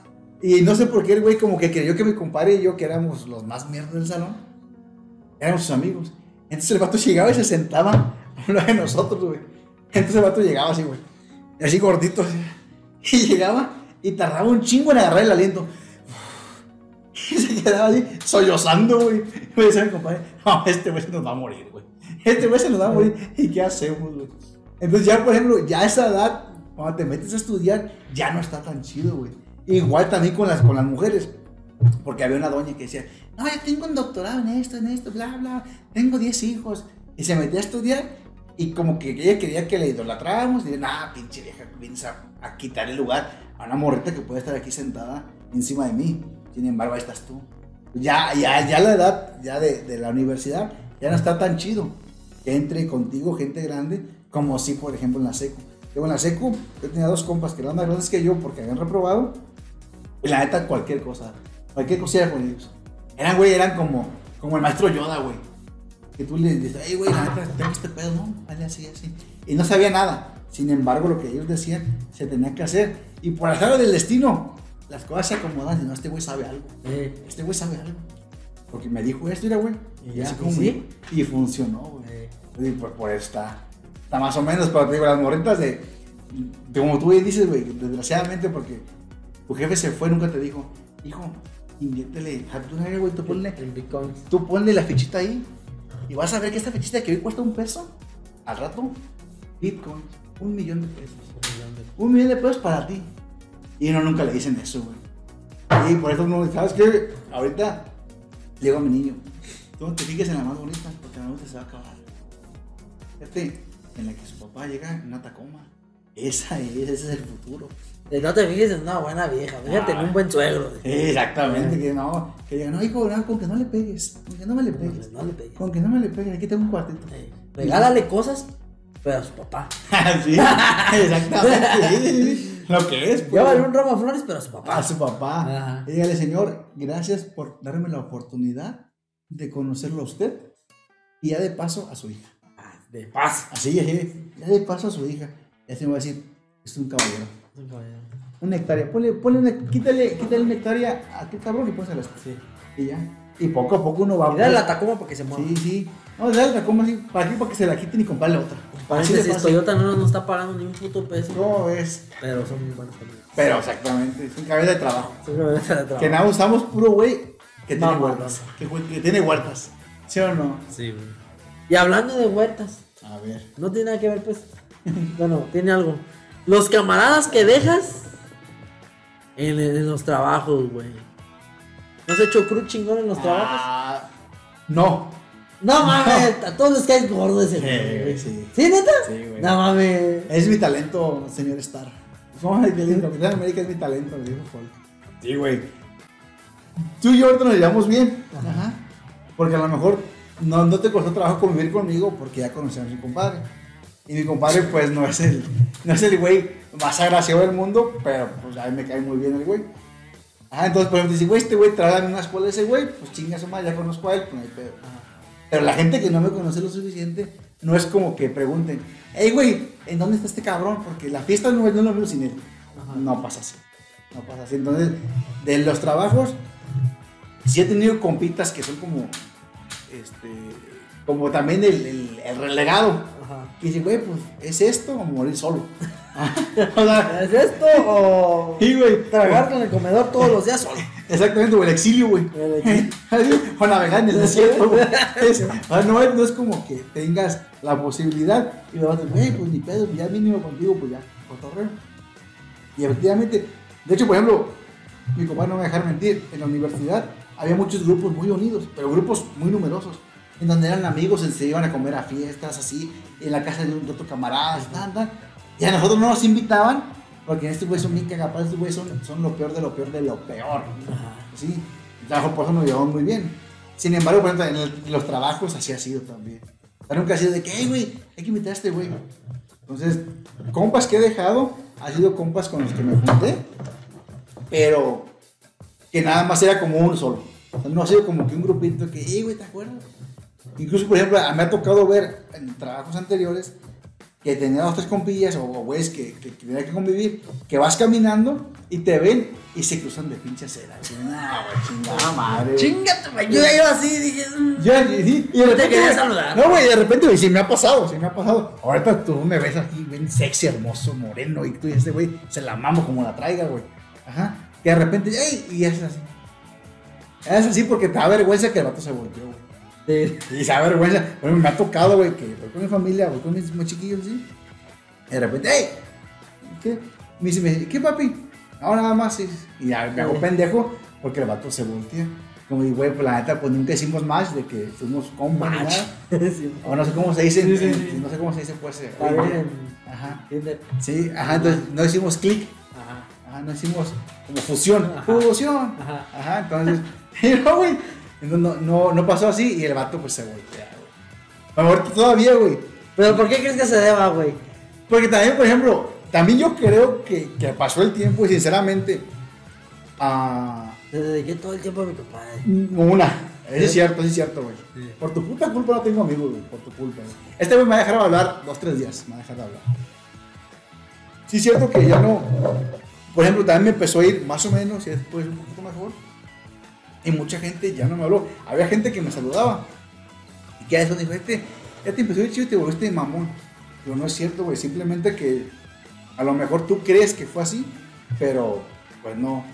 Y no sé por qué el güey, como que creyó que mi compadre y yo, que éramos los más mierdas del salón, éramos sus amigos. Entonces el vato llegaba y se sentaba a uno de nosotros, güey. Entonces el vato llegaba así, güey. y Así gordito, así. Y llegaba y tardaba un chingo en agarrar el aliento. Y se quedaba así, sollozando, güey. Me decía mi compadre, no, este güey se nos va a morir, güey. Este güey se nos va a morir. ¿Y qué hacemos, güey? Entonces ya, por ejemplo, ya a esa edad, cuando te metes a estudiar, ya no está tan chido, güey. Igual también con las, con las mujeres. Porque había una doña que decía, no, yo tengo un doctorado en esto, en esto, bla, bla. Tengo 10 hijos. Y se metía a estudiar y como que ella quería que le idolatráramos. Y nah, pinche vieja, vienes a, a quitar el lugar a una morrita que puede estar aquí sentada encima de mí. Sin embargo, ahí estás tú. Ya, ya, ya la edad ya de, de la universidad ya no está tan chido que entre contigo gente grande como si, por ejemplo, en la secu. Yo en la secu, yo tenía dos compas que eran más grandes que yo porque habían reprobado. Y la neta, cualquier cosa, cualquier cosa era con ellos. Eran, güey, eran como, como el maestro Yoda, güey. Que tú le dices, hey, güey, la neta, tengo este pedo, no, vale así, así. Y no sabía nada. Sin embargo, lo que ellos decían se tenía que hacer. Y por azar del destino, las cosas se acomodan y no, este güey sabe algo. Eh, Este güey sabe algo. Porque me dijo esto, era güey. Y ya, así como sí. Y funcionó, güey. eh. Y por, por eso está, está más o menos, pero te digo, las morritas de, de como tú dices, güey, desgraciadamente porque tu jefe se fue, nunca te dijo, hijo, güey, tú ponle, tú ponle la fichita ahí y vas a ver que esta fichita que hoy cuesta un peso, al rato, Bitcoin, un millón de pesos. Un millón de pesos para ti. Y no, nunca le dicen eso, güey. Y por eso no, ¿sabes qué? Ahorita le digo a mi niño, tú no te fijes en la más bonita, porque la más se va a acabar. Fíjate, en la que su papá llega en una Tacoma. Esa es, ese es el futuro. Eh, No te fijes en una buena vieja, fíjate en Ah. un buen suegro. Exactamente, que no, que digan, no, hijo, no, con que no le pegues, con que no me le pegues. no le pegues. Con que no me le pegues, aquí tengo un cuartito. Eh, Regálale cosas, pero a su papá. sí, exactamente. sí, sí. Lo que es, pues. Llévale un ramo de flores, pero a su papá. a su papá. Ajá. Y dígale, Señor, gracias por darme la oportunidad de conocerlo a usted y ya de paso a su hija. Ah, De paz. Así, así, ya de paso a su hija. Y así me va a decir, es un caballero. Una hectárea, ponle, ponle una, quítale, quítale una hectárea a tu cabrón y pónsela así. Y ya. Y poco a poco uno va Y dale la Tacoma para que se mueva. Sí, sí. No, dale la como así, para aquí, para que se la quiten y comprarle otra. Así le Paréntesis. Toyota no nos está pagando ni un puto peso. No, es. Pero son muy buenos amigos. Pero exactamente, es un cabeza de trabajo. Seguramente de trabajo. Que nada usamos puro güey que tiene huertas. Que tiene huertas. ¿Sí o no? Sí, güey. Y hablando de huertas, A ver. no tiene nada que ver, pues. bueno, tiene algo. Los camaradas que dejas en, en los trabajos, güey. ¿No has hecho cruz chingón en los trabajos? Ah, no. No mames, a todos les caes gordo ese güey. Sí, sí. ¿Sí, neta? Sí, güey. No mames. Es mi talento, señor Star. No, lindo. Capitán América es mi talento, me dijo Hulk. Sí, güey. Tú y yo ahorita nos llevamos bien. Ajá. Porque a lo mejor no, no te costó trabajo convivir conmigo porque ya conocías a mi compadre. Y mi compadre, pues, no es el, no es el güey más agraciado del mundo, pero pues a mí me cae muy bien el güey. Ah, entonces, por ejemplo, dice, güey, este güey en una escuela ese güey, pues chinga su madre, ya conozco a él, pues no hay pedo. Pero la gente que no me conoce lo suficiente, no es como que pregunten, hey, güey, ¿en dónde está este cabrón? Porque la fiesta no no lo veo sin él. No pasa así. No pasa así. Entonces, de los trabajos, sí he tenido compitas que son como, este, como también el, el, el relegado. Y dice, güey, pues, ¿es esto o morir solo? o sea, ¿Es esto o sí, güey. tragar en el comedor todos los días solo? Exactamente, o el exilio, güey. El exilio. o navegar en el desierto, güey. Es- no, es, no es como que tengas la posibilidad y a decir, güey, pues ni pedo, ya mínimo contigo, pues ya, cotorreo. Y efectivamente, de hecho, por ejemplo, mi compadre no me va a dejar mentir, en la universidad había muchos grupos muy unidos, pero grupos muy numerosos, en donde eran amigos, se iban a comer a fiestas, así, en la casa de, un, de otro camarada. Y a nosotros no nos invitaban, porque estos güeyes son bien cagapados, estos güeyes son, son lo peor de lo peor de lo peor. Sí, trabajo por eso nos llevamos muy bien. Sin embargo, por ejemplo, en, el- en los trabajos así ha sido también. O sea, nunca ha sido de que, hey, güey, hay que invitar a este güey. Entonces, compas que he dejado, ha sido compas con los que me junté, pero que nada más era como uno solo. O sea, no ha sido como que un grupito que, hey, güey, ¿te acuerdas? Incluso, por ejemplo, me ha tocado ver en trabajos anteriores que tenía dos, tres compillas o güeyes que, que, que tenía que convivir, que vas caminando y te ven y se cruzan de pinche cera. Y, No, güey, chingada madre. Chingate, güey. Yo ya iba así y dije. mm. Ya, y, sí, y de Te repente, quería güey, saludar. No, güey, de repente, güey, sí me ha pasado, sí me ha pasado. Ahorita tú me ves aquí, bien sexy, hermoso, moreno, y tú dices, este güey, se la mamo como la traiga, güey. Ajá. Que de repente, ¡ey! Y es así. Es así porque te da vergüenza que el vato se volteó. Sí. Y se da vergüenza. Bueno, me ha tocado, güey, que voy con mi familia, voy con mis, mis chiquillos, ¿sí? Y de repente, ¡ey! ¿Qué? Me dice, me dice, ¿qué papi? No, nada más. Y ya me hago pendejo porque el vato se voltea. Como, y güey, pues la neta, pues nunca hicimos match de que fuimos Match. Sí. O no sé cómo se dice, Sí, sí. no sé cómo se dice, pues. eh, día. en Ajá. Tinder. Sí, ajá, entonces no hicimos clic. Ajá. Ajá, no hicimos como fusión. Ajá. Fusión. Ajá. Ajá, entonces, no, güey. No, no, no, pasó así y el vato pues se voltea, güey. Ahorita todavía, güey. Pero ¿por qué crees que se deba, güey? Porque también, por ejemplo, también yo creo que, que pasó el tiempo y sinceramente, ah, Le dediqué todo el tiempo a mi compadre. una. Eso es cierto, eso es cierto, güey. Sí. Por tu puta culpa no tengo amigos, güey. Por tu culpa, güey. Este güey me va a dejar de hablar dos, tres días. Me va a dejar de hablar. Sí, es cierto que ya no. Por ejemplo, también me empezó a ir más o menos y después un poquito mejor. Y mucha gente ya no me habló. Había gente que me saludaba. Y que a eso dijo, este, ya te empezó a ir chido y te volviste mamón. Pero no es cierto, güey. Simplemente que a lo mejor tú crees que fue así, pero pues no.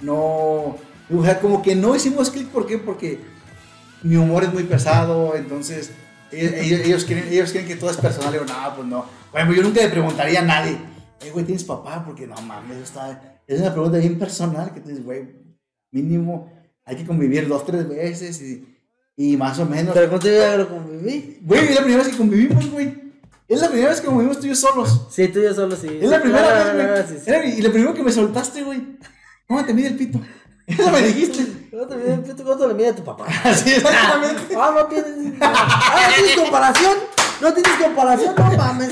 No. O sea, como que no hicimos clic. ¿Por qué? Porque mi humor es muy pesado, entonces ellos, ellos, ellos quieren, ellos quieren que todo es personal. Y digo, no, pues no. Bueno, yo nunca le preguntaría a nadie, eh, güey, ¿tienes papá? Porque no mames, está, es una pregunta bien personal que tú dices, güey, mínimo hay que convivir dos, tres veces y, y más o menos. Pero contigo ya lo conviví. Güey, es la primera vez que convivimos, güey. Es la primera vez que convivimos tú y yo solos. Sí, tú y yo solo sí. Es la primera claro, vez, güey. claro, sí, sí. Y lo primero que me soltaste, güey. ¿Cómo te mide el pito? Eso me dijiste. ¿Cuánto le mide- ¿Cuánto le mide a tu papá? Así, exactamente. Ah, no tienes. Ah, ¿no tienes comparación? ¿No tienes comparación? No mames.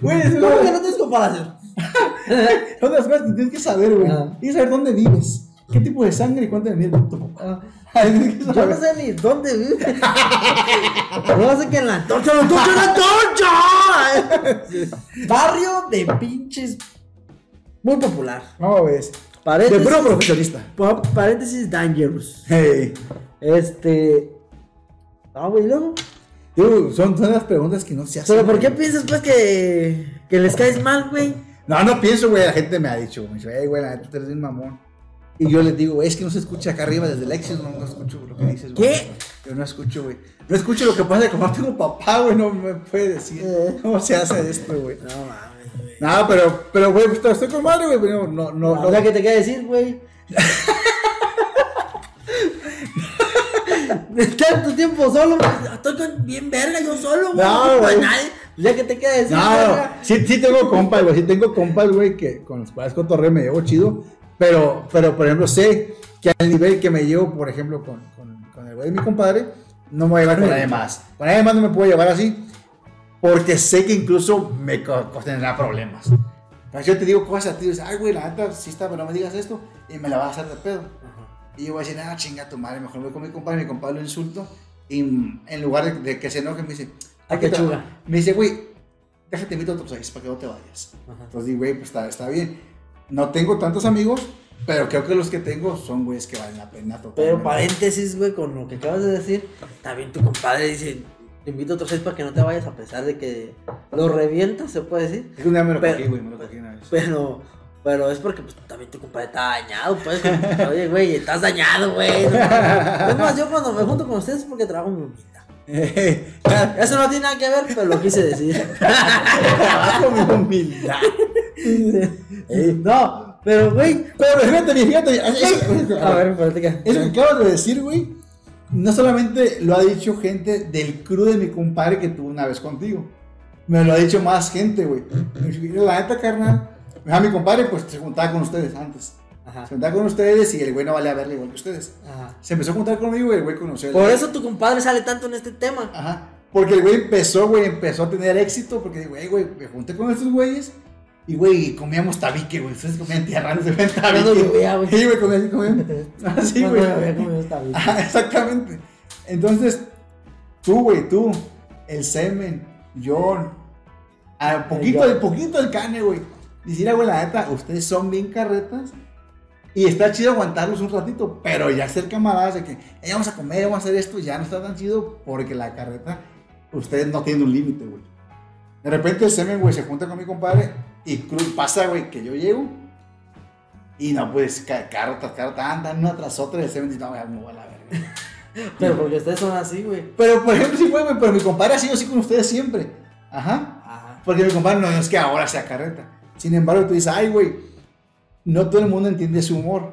Güey, ¿Cómo que no tienes comparación? Son las cosas que tienes que saber, güey. Ah. Tienes que saber dónde vives. ¿Qué tipo de sangre y cuánto de que Yo no sé ni dónde vive. No sé que en la antorcha, la antorcha, la antorcha. Barrio de pinches. Muy popular. ¿Cómo ves? De Paréntesis. puro profesionista. pa- Paréntesis dangerous. Hey. Este. Ah, güey, luego. Tú, son, son las preguntas que no se hacen. Pero ¿por qué güey. piensas, pues, que, que les caes mal, güey? No, no pienso, güey. La gente me ha dicho, hey, güey, la tú eres un mamón. Y yo les digo, güey, es que no se escucha acá arriba desde el Exis, no, no escucho lo que dices, güey. ¿Qué? Yo no escucho, güey. No escucho lo que pasa, como no tengo papá, güey, no me puede decir. Eh. ¿Cómo se hace esto, güey? No mames, güey. No, pero, pero, güey, pues, estoy con madre, güey, pero no, no, no. O sea, ¿qué te queda decir, güey? Tanto tiempo solo, güey. Estoy con- bien verga, yo solo, güey. No, No, güey. nadie. Ya que te queda decir, No, verga. sí, sí tengo compas, güey. Sí tengo compas, güey, que con los cuales cotorreo me llevo chido. Pero, pero, por ejemplo, sé que al nivel que me llevo, por ejemplo, con, con, con el güey de mi compadre, no me voy a llevar con nadie más. Con nadie más no me puedo llevar así. Porque sé que incluso me tendrá problemas. Pero yo te digo cosas a ti, dices, ay, güey, la neta, sí está, pero no me digas esto. Y me la vas a hacer de pedo. Y yo voy a decir, ah, chinga tu madre, mejor voy con mi compadre, mi compadre lo insulto. Y en lugar de, de que se enoje, me dice, Ay, "¿qué qué tal?". chuga. Me dice, güey, déjate invito a otros países para que no te vayas. Ajá. Entonces digo, güey, pues está, está bien. No tengo tantos amigos, Pero creo que los que tengo son güeyes que valen la pena totalmente. Pero paréntesis, güey, con lo que acabas de decir. También tu compadre dice: Te invito a otro seis para que no te vayas, a pesar de que lo revientas, se puede decir. Es que un día me lo Pero- cogí, güey, me lo cogí una vez. Pero, pero es porque pues, también tu compadre está dañado, pues. Oye, güey, estás dañado, güey. no es más, yo cuando me junto con ustedes es porque trabajo mi humildad. Eso no tiene nada que ver, pero lo quise decir. Trabajo mi humildad. no, pero, güey. Pero fíjate, fíjate. A ver, platica. Eso que acabas de decir, güey, no solamente lo ha dicho gente del crew de mi compadre que tuvo una vez contigo. Me lo ha dicho más gente, güey. La neta, carnal. A mi compadre, pues se juntaba con ustedes antes. Ajá. Se juntaba con ustedes y el güey no valía verle igual que ustedes. Ajá. Se empezó a juntar conmigo y el güey conoció. el- Por eso tu compadre sale tanto en este tema. Ajá. Porque el güey empezó, güey, empezó a tener éxito. Porque, güey, güey, me junté con estos güeyes. Y, güey, comíamos tabique, güey. Ustedes comían tierra, no se ven tabique. güey. Sí, güey, comían, comían. Así, Cuando güey. Ajá, exactamente. Entonces, tú, güey, tú, el semen, John, a poquito, de poquito el cane, güey. Decir, güey, la neta, ustedes son bien carretas. Y está chido aguantarlos un ratito, pero ya ser camaradas de que, "Eh, vamos a comer, vamos a hacer esto, ya no está tan chido porque la carreta, ustedes no tienen un límite, güey. De repente el semen, güey, se junta con mi compadre y cruz pasa, güey, que yo llego. Y no, pues, ca- carro tras carro, tan, una tras otra, y el semen dice, no, me voy a la verga. Pero porque ustedes son así, güey. Pero, por ejemplo, sí fue, güey, pero mi compadre ha sido así con ustedes siempre. Ajá. Ajá. Porque mi compadre no es que ahora sea carreta. Sin embargo, tú dices, ay, güey, no todo el mundo entiende su humor.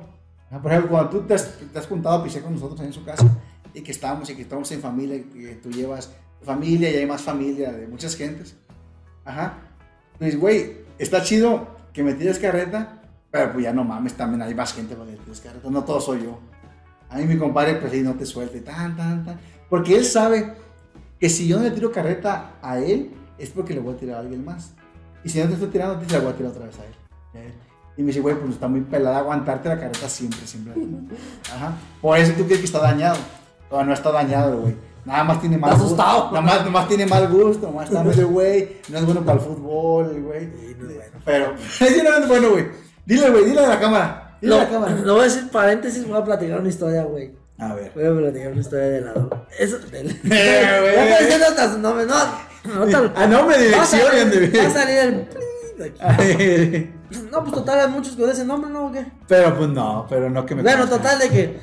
Ajá, Por ejemplo, cuando tú te has, te has juntado a pisear con nosotros en su casa y que estamos y que estamos en familia, y que tú llevas familia y hay más familia de muchas gentes. Ajá. Pues, güey, está chido que me tires carreta, pero pues ya no mames, también hay más gente para que tires carreta. No todo soy yo. A mí mi compadre, pues sí, no te suelte, tan, tan, tan. Porque él sabe que si yo no le tiro carreta a él, es porque le voy a tirar a alguien más. Y si no te estoy tirando se la voy a tirar otra vez a él. Y me dice, güey, pues está muy pelada aguantarte la carreta siempre, siempre. Ajá. Por eso tú crees que está dañado. Pero no está dañado, güey. Nada más tiene mal gusto. asustado. Nada más, nada más tiene mal gusto. Nada más está medio, güey. No es bueno para el fútbol, güey. Sí, no es bueno. Pero, sí, no es bueno, güey. Dile, güey, dile a la cámara. Dile No, a la cámara. no voy a decir paréntesis, voy a platicar una historia, güey. A ver. Voy a platicar una historia de lado. Eso, del. Eh, Ya estoy diciendo hasta su nombre, no. no Ah, no, me Va a dirección, salir- Va a salir el. aquí. No, pues total, hay muchos con ese nombre, ¿no? ¿O qué? Pero pues no, pero no que me Bueno, total de que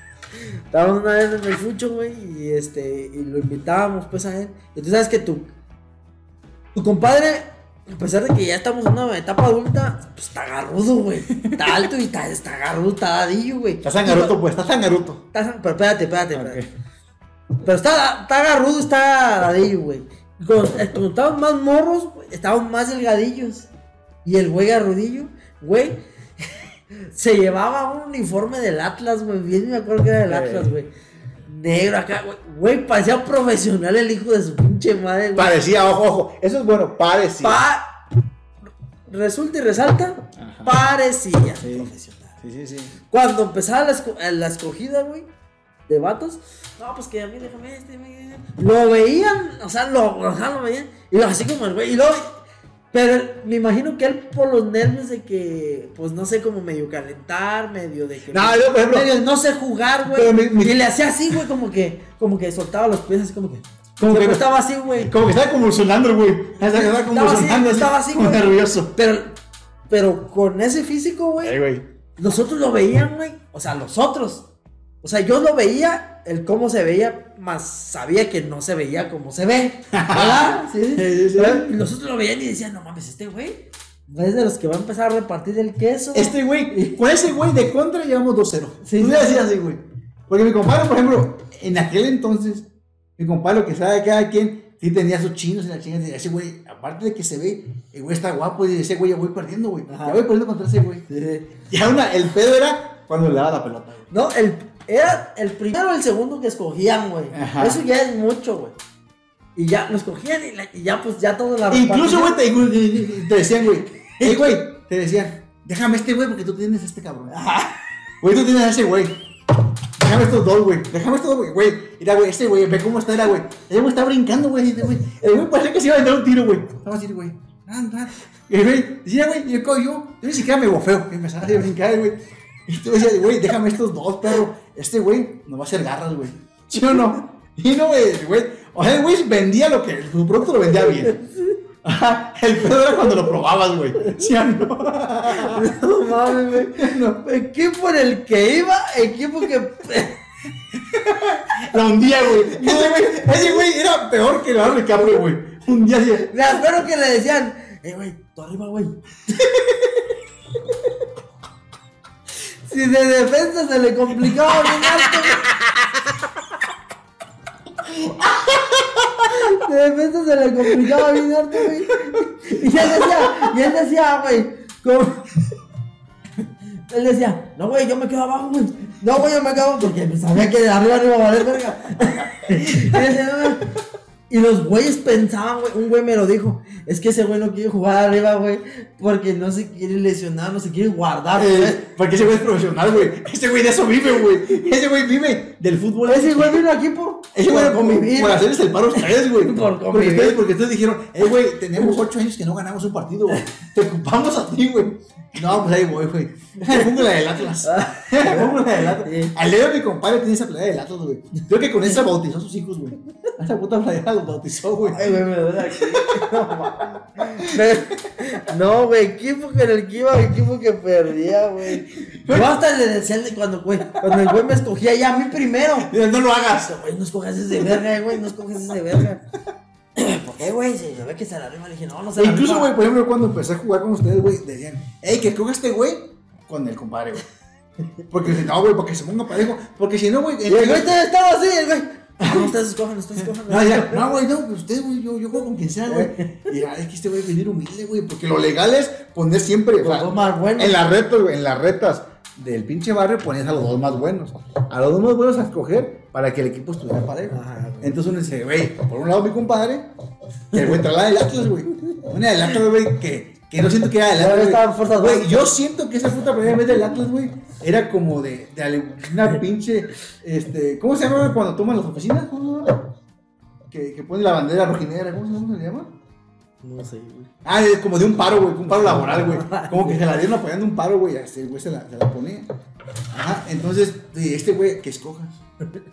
estábamos una vez en el fucho, güey, y este, y lo invitábamos pues a él. Y tú sabes que tu, tu compadre, a pesar de que ya estamos en una etapa adulta, pues está agarrudo, güey. Está alto y está, está agarrudo, está dadillo, güey. Estás sangaruto, pues, estás sangaruto. Está- pero espérate, espérate, espérate. Pero está, está agarrudo, está dadillo, güey. Cuando, eh, cuando estábamos más morros, güey, estábamos más delgadillos. Y el güey garrudillo, güey, se llevaba un uniforme del Atlas, güey. Bien me acuerdo que era del. Atlas, güey. Negro acá, güey. Güey, parecía profesional el hijo de su pinche madre, güey. Parecía, ojo, ojo. Eso es bueno, parecía. Pa- Resulta y resalta, Ajá. parecía Sí. profesional. Sí, sí, sí. Cuando empezaba la, esco- eh, la escogida, güey, de vatos, no, pues que a mí déjame este, me- lo veían, o sea, lo, o sea, lo veían, y así como el güey, y luego, pero me imagino que él por los nervios de que, pues no sé, como medio calentar, medio de que, No, yo, por ejemplo, medio no sé jugar, güey, mi- mi- y le hacía así, güey, como que, como que soltaba los pies así como que, Como que- estaba así, güey, como que estaba convulsionando, güey. Estaba convulsionando. estaba así, güey. nervioso. pero, pero con ese físico, güey, Ey, güey. Nosotros lo veían, güey. O sea, los otros. O sea, yo lo veía, el cómo se veía, más sabía que no se veía como se ve. ¿Verdad? Sí, Sí, sí, sí. Y los otros lo veían y decían, no mames, este güey. Es de los que va a empezar a repartir el queso. Este güey, con ese güey de contra llevamos 2-0. Sí, Tú sí. le decías así, güey. Porque mi compadre, por ejemplo, en aquel entonces, mi compadre, lo que sabe cada quien, sí tenía sus chinos y la chingada. decía, Ese güey, aparte de que se ve, el güey está guapo. Y ese güey, ya voy perdiendo, güey. Ya voy perdiendo contra ese güey. Sí. Ya una, el pedo era cuando le daba la pelota, güey. No, el, era el primero o el segundo que escogían, güey. Eso ya es mucho, güey. Y ya lo escogían y, la- y ya, pues ya todos la Incluso, güey, te, te decían, güey, hey, güey, te decían, déjame este güey porque tú tienes este cabrón. Güey, tú tienes a ese güey. Déjame estos dos, güey. Déjame estos dos, güey. Mira, güey, este güey, ve cómo está, güey. Ese güey está brincando, güey. El güey parece que se iba a entrar un tiro, güey. Estaba así, güey. ran. Y güey, decía, güey, yo, yo, yo ni siquiera me bofeo, y me sale a brincar, güey. Y tú decías, güey, déjame estos dos, perro. Este güey nos va a hacer garras, güey. ¿Sí o no? Y no, güey. O sea, el güey vendía lo que, su producto lo vendía bien. Ajá, el pedo era cuando lo probabas, güey. ¿Sí o no? No mames, güey. Equipo en el que iba, equipo que. La hundía, güey. Y Ese güey, ese güey era peor que Leonardo DiCaprio, güey. Un día así. Me acuerdo que le decían, eh, güey, tú arriba, güey. si de defensa se le complicaba bien güey. De defensa se le complicaba bien alto, güey. Y él decía, y él decía, güey, Él decía, no, güey, yo me quedo abajo, güey. No, güey, yo me quedo porque sabía que de arriba no iba a valer verga. Y decía, "No, güey". Y los güeyes pensaban, güey, un güey me lo dijo, es que ese güey no quiere jugar arriba, güey, porque no se quiere lesionar, no se quiere guardar, güey. Eh, porque ese güey es profesional, güey. Ese güey de eso vive, güey. Ese güey vive del fútbol. Ese güey vino aquí por, Ese güey por convivir. Por hacerles el paro a ustedes, güey. Por porque convivir. ustedes, porque ustedes dijeron, eh, güey, tenemos ocho años que no ganamos un partido, güey. Te ocupamos a ti, güey. No, pues ahí voy, güey. Me pongo la del Atlas. Me pongo la del Atlas. Al de mi compadre tiene esa playera del Atlas, güey. Creo que con esa bautizó a sus hijos, güey. Esa puta playera los bautizó, güey. Ay, güey, me duele aquí. No, güey, equipo que en el que iba, equipo que perdía, güey. Yo hasta le decía cuando, güey, cuando el güey me escogía ya a mí primero. No lo hagas. Güey, no escojas ese verga, güey, no escojas ese verga. ¿Por qué, güey? Se ve que se la arriba. Le dije, no, no se E la incluso, güey, por ejemplo, cuando empecé a jugar con ustedes, güey, decían, hey, que coja este güey con el compadre, güey. Porque si no, güey, porque se ponga parejo. Porque si no, güey. El güey te estaba así, el güey. Ah, no, ustedes escojan, ustedes escojan. No, ya, no, güey, no, pues usted, güey, yo, yo juego con quien sea, güey. Y ay, es que este güey es venir humilde, güey, porque lo legal es poner siempre, o Los sea, dos más buenos. en las retas, güey, en las retas del pinche barrio ponías a los dos más buenos. A los dos más buenos a escoger para que el equipo estuviera parejo. Entonces uno dice, güey, por un lado mi compadre, que el güey trae la del Atlas, güey. Una del Atlas, güey, que, que no siento que era estaban güey. yo siento que esa puta primera vez del Atlas, güey, era como de, de una pinche, este, ¿cómo se llama cuando toman las oficinas? ¿Cómo se llama? Que, que pone la bandera rojinegra, ¿cómo se llama? ¿Cómo se llama? No sé, güey. Ah, es como de un paro, güey, un paro laboral, güey. Como que se la dieron apoyando un paro, güey, este güey se la, se la ponía. Ajá, entonces, este güey, que escojas.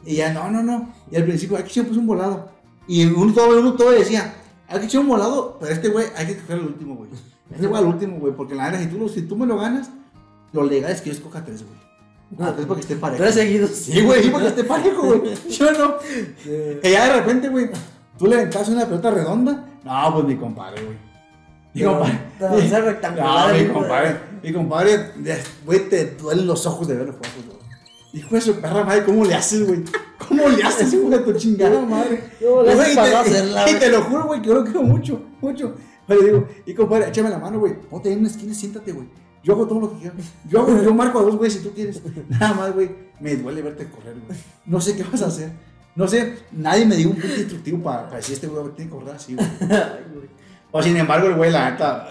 Y ya, no, no, no. Y al principio, aquí siempre es un volado. Y uno todo, uno todo decía, hay que echar un volado, pero este güey hay que escoger el último, güey. Este güey al último, güey, porque la verdad, si tú, si tú me lo ganas, lo legal es que yo escoja tres, güey. Ah, tres porque esté parejo. Tres seguidos. Sí, güey, sí, porque esté parejo, güey. Yo no. Que ya de repente, güey, tú le aventas una pelota redonda. No, pues mi compadre, güey. Mi compadre. No, mi compadre. Mi compadre, güey, te duelen los ojos de ver los juegos, güey. Hijo de su perra madre, ¿cómo le haces, güey? ¿Cómo le haces, hijo de tu chingada madre? ¿Cómo le Güey, y te- no hacerla, Y güey? te lo juro, güey, que yo lo quiero mucho, mucho. Pero le digo, y compadre, échame la mano, güey. Ponte ahí en una esquina siéntate, güey. Yo hago todo lo que quiero. Yo, hago, yo marco a dos, güey, si tú quieres. Nada más, güey. Me duele verte correr, güey. No sé qué vas a hacer. No sé, nadie me dio un punto instructivo para, para decir este güey tiene que correr así, güey. O sin embargo, el güey, la neta,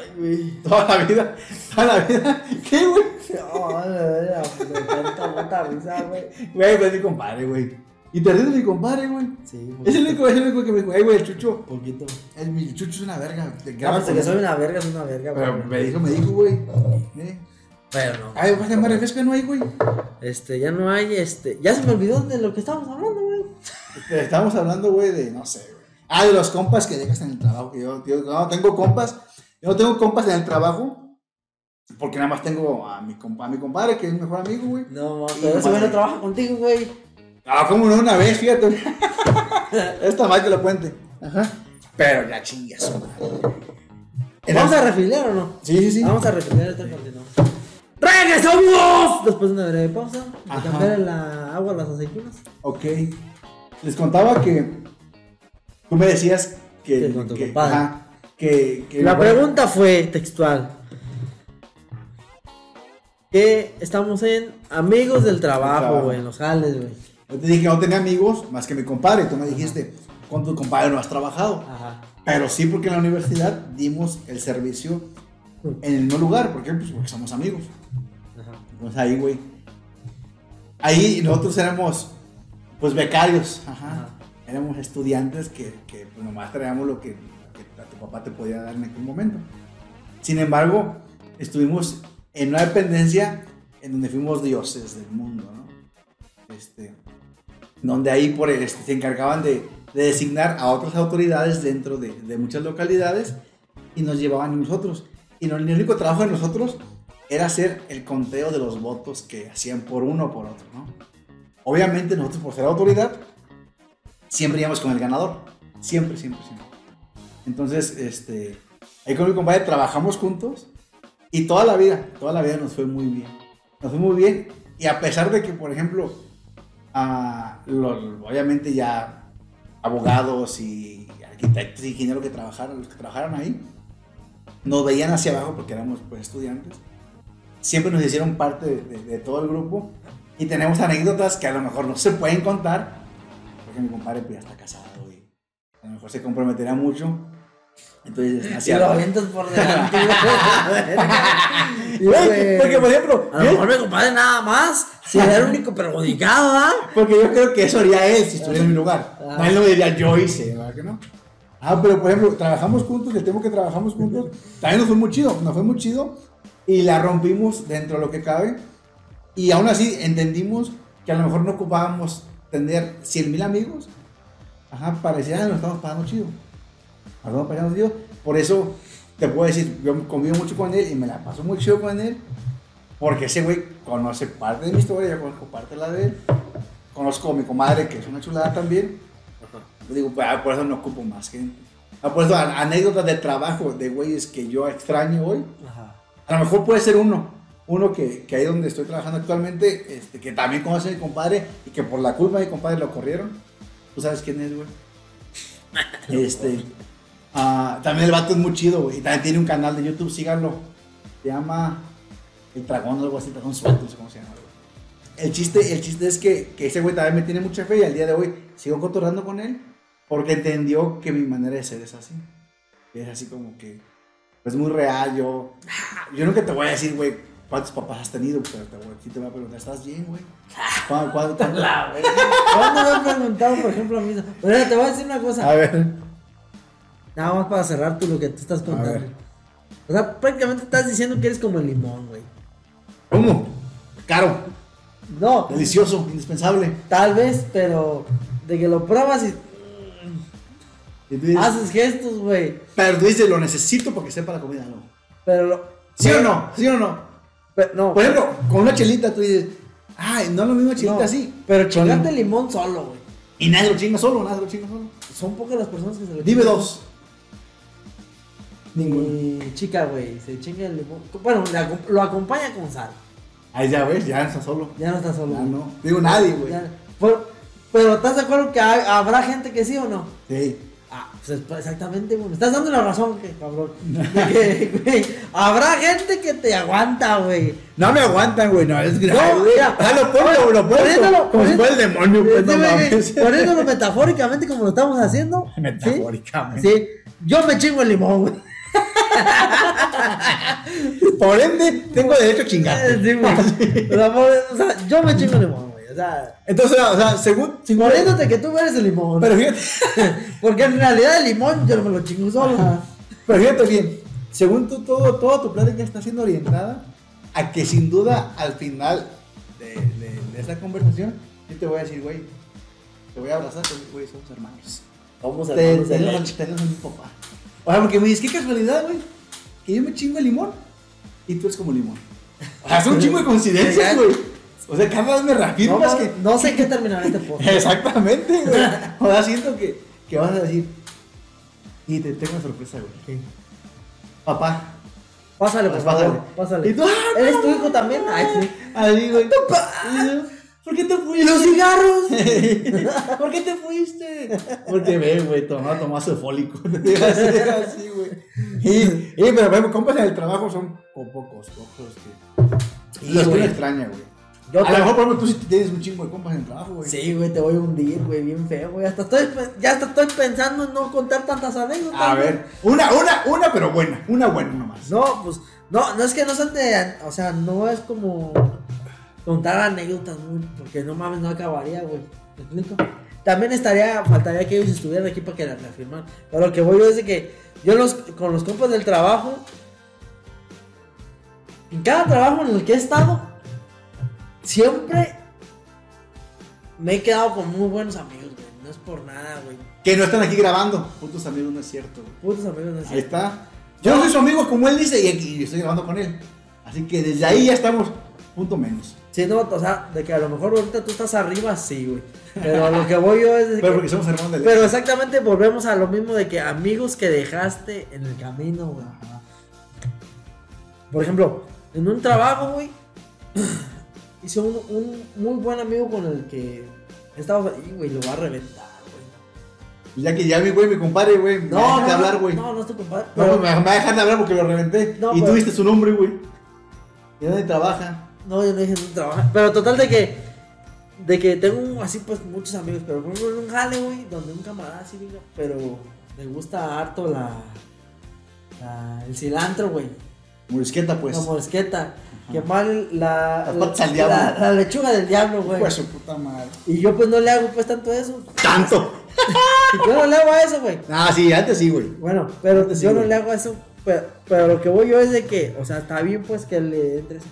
toda la vida, toda la vida. ¿Qué, güey? No, pues me encanta puta risa, güey. Güey, pues es mi compadre, güey. Y te ríes de mi compadre, güey. Sí, Es el único, es el único que me dijo, "Ey, güey, el chucho. Poquito. El, chucho es una verga. Te graba pues que él". soy una verga, es una verga, Pero güey. me dijo, me dijo, güey. ¿eh? Pero no. Ay, vas a llamar refresco, no hay, güey. Este, ya no hay, este. Ya se me olvidó de lo que estábamos hablando, güey. Estábamos hablando, güey, de, no sé, güey. Ah, de los compas que dejas en el trabajo. Yo, yo no tengo compas. Yo no tengo compas en el trabajo. Porque nada más tengo a mi, compa, a mi compadre, que es mi mejor amigo, güey. No, pero ese güey no trabaja contigo, güey. Ah, como no una vez, fíjate. Está mal que lo cuente. Ajá. Pero ya chingas, madre. ¿Vamos a refiliar o no? Sí, sí, sí. Vamos a refiliar esta continuamos. ¡Regresamos! Después de una breve pausa, Ajá. cambiar la agua a las aceitunas. Ok. Les contaba que tú me decías que. Que que, compadre. ajá, que, que- La bueno, pregunta fue textual. Que estamos en amigos del trabajo, güey, en los jales, güey. Yo te dije que no tenía amigos más que mi compadre. Tú me dijiste, con tu compadre no has trabajado. Ajá. Pero sí, porque en la universidad dimos el servicio en el mismo lugar. ¿Por qué? Pues porque somos amigos. Ajá. Pues ahí, güey. Ahí nosotros éramos, pues, becarios. Ajá. Ajá. Éramos estudiantes que, que pues, nomás traíamos lo que, que a tu papá te podía dar en aquel momento. Sin embargo, estuvimos en una dependencia en donde fuimos dioses del mundo, ¿no? Este, donde ahí por este, se encargaban de, de designar a otras autoridades dentro de, de muchas localidades y nos llevaban a nosotros. Y el único trabajo de nosotros era hacer el conteo de los votos que hacían por uno o por otro, ¿no? Obviamente nosotros por ser autoridad, siempre íbamos con el ganador. Siempre, siempre, siempre. Entonces, este, ahí con mi compadre trabajamos juntos y toda la vida, toda la vida nos fue muy bien. Nos fue muy bien y a pesar de que, por ejemplo, ah, lo- obviamente ya abogados y arquitectos ingenieros que trabajaron, los que trabajaron ahí, nos veían hacia abajo porque éramos pues, estudiantes. Siempre nos hicieron parte de, de- de todo el grupo y tenemos anécdotas que a lo mejor no se pueden contar porque mi compadre pues, ya está casado y a lo mejor se comprometerá mucho. Entonces, hacia lo avientas por delante, Güey. Porque, por ejemplo, A lo mejor mi compadre nada más. Si era el único perjudicado, ¿ah? Porque yo creo que eso haría él si estuviera en mi lugar. Ah. No, él no me diría yo hice, ¿verdad que no? Ah, pero por ejemplo, trabajamos juntos, el tema que trabajamos juntos, también nos fue muy chido, nos fue muy chido y la rompimos dentro de lo que cabe. Y aún así entendimos que a lo mejor no ocupábamos tener 100 mil amigos. Ajá, parecía que nos estamos pagando chido. Nos estamos pagando chido. Por eso te puedo decir, yo convivo mucho con él y me la paso muy chido con él. Porque ese güey conoce parte de mi historia, yo conozco parte de la de él. Conozco a mi comadre, que es una chulada también. Yo digo, pues, ah, por eso no ocupo más gente. Ah, por eso, anécdotas de trabajo de güeyes que yo extraño hoy. Ajá. A lo mejor puede ser uno. Uno que, que ahí donde estoy trabajando actualmente, este, que también conoce a mi compadre y que por la culpa de mi compadre lo corrieron. ¿Tú sabes quién es, güey? Este. ah, también el vato es muy chido, güey. Y también tiene un canal de YouTube, síganlo. Se llama El Dragón o algo así, Dragón Suelto, no sé cómo se llama, güey. El chiste, el chiste es que, que ese güey también me tiene mucha fe y al día de hoy sigo cotorreando con él porque entendió que mi manera de ser es así. Es así como que, pues muy real. Yo, yo nunca te voy a decir, güey, cuántos papás has tenido, pero te voy a preguntar, ¿estás bien, güey? ¿Cuándo, cuándo, cuándo? La. ¿Cuándo me han preguntado, por ejemplo, a mí? Pero te voy a decir una cosa. A ver, Nada más para cerrar tú lo que tú estás contando. O sea, prácticamente estás diciendo que eres como el limón, güey. ¿Cómo? Caro, No, delicioso, indispensable. tal vez, pero de que lo pruebas y Y tú dices, haces gestos, güey. pero tú dices, lo necesito porque sepa la comida, ¿no? Pero lo. ¿Sí o no? ¿Sí o no? Pero, no. Por ejemplo, con una chelita tú dices, ay, no es lo mismo chelita no, así. Pero Con- chingarte el limón solo, güey. Y nadie lo chinga solo, nadie lo chinga solo. Son pocas las personas que se lo Dime dos. Ninguno. Mi chica, güey, se chinga el limón. Bueno, lo acompaña con sal. Ahí ya ves, ya está solo. Ya no está solo. Ya güey. no. Digo nadie, güey. Pero, pero ¿estás de acuerdo que hay- habrá gente que sí o no? Sí. Ah, pues es- exactamente, güey. Me estás dando la razón, que cabrón. De que, güey, habrá gente que te aguanta, güey. No me aguantan, güey, no, es grave. No, güey. mira, Ah, lo pongo, lo pongo. Como si fuera el demonio, pues, no Sí, güey. Poniéndolo metafóricamente como lo estamos haciendo. ¿sí? Metafóricamente. Sí. Yo me chingo el limón, güey. Por ende, tengo derecho a chingar. Sí, güey. O sea, por- o sea, yo me chingo el limón, güey. O sea, Entonces, o sea, según. poniéndote que tú eres el limón. Pero fíjate. Porque en realidad el limón yo no me lo chingo solo. Ajá. Pero fíjate bien, según tú, todo, toda tu plática está siendo orientada a que sin duda al final de, de, de esta conversación, yo te voy a decir, güey, te voy a abrazar, te voy a decir, güey, somos hermanos. Vamos Te- hermanos de Tenemos tenemos un papá. O sea, porque me dices, qué casualidad, güey, que yo me chingo el limón y tú eres como limón. O sea, son un chingo de coincidencias, güey. O sea, cada vez me No, reafirmas no, que. no sé qué terminará este podcast. Exactamente, güey. O sea, siento que, que vas a decir, y te tengo una sorpresa, güey. Papá. Pásale, Pues favor. pásale. Pásale. ¿Y tú? Ah, ¿Eres tu hijo también? Ay, sí. Ahí, güey. ¿Por qué te fuiste? ¿Y los cigarros? ¿Por qué te fuiste? Porque ve, güey, tomaba tomazo fólico. Te iba a hacer así, güey. Y, y, pero, güey, compas en el trabajo son po- pocos, pocos que. Sí, los que extraña, güey. Yo a lo mejor, por ejemplo, tú sí tienes un chingo de compas en el trabajo, güey. Sí, güey, te voy a hundir, güey, bien feo, güey. Hasta estoy, ya hasta estoy pensando en no contar tantas anécdotas. A güey. ver, una, una, una, pero buena. Una buena nomás. No, pues, no, no es que no sean de, o sea, no es como contar anécdotas, güey, porque no mames, no acabaría, güey. ¿Me explico? también estaría, faltaría que ellos estuvieran aquí para que la reafirmaran. Pero lo que voy yo es de que yo los, con los compas del trabajo, en cada trabajo en el que he estado, siempre me he quedado con muy buenos amigos, güey. No es por nada, güey. Que no están aquí grabando. Putos amigos, no es cierto. güey. Putos amigos, no es Ahí cierto. está. Yo soy su amigo, como él dice, y, estoy grabando con él. Así que desde ahí ya estamos, punto menos. Sí, no, o sea, de que a lo mejor ahorita tú estás arriba, sí, güey. Pero lo que voy yo es de Pero que- porque somos hermanos de Pero exactamente volvemos a lo mismo de que amigos que dejaste en el camino, güey. Por ejemplo, en un trabajo, güey, hice un, un muy buen amigo con el que estaba ahí, güey, lo va a reventar, güey. Ya que ya mi güey, mi compadre, güey, me No, no, de hablar, güey. No, no es tu compadre. No, pero- me, dejar de hablar porque lo reventé. No, y pero- tú viste su nombre, güey. ¿Y dónde trabaja? No, yo no dije no trabajar. Pero total de que. De que tengo así pues muchos amigos. Pero por ejemplo en un jale, güey. Donde un camarada así diga. Pero me gusta harto la. la- el cilantro, güey. Morisqueta, pues. la morisqueta. Que mal la. La, la lechuga del diablo, güey. Pues su puta madre. Y yo pues no le hago pues tanto eso. ¡Tanto! Yo no le hago a eso, güey. Ah, sí, antes sí, güey. Bueno, pero Sí, yo no le hago eso. Pero, pero lo que voy yo es de que, o sea, está bien pues que le entres.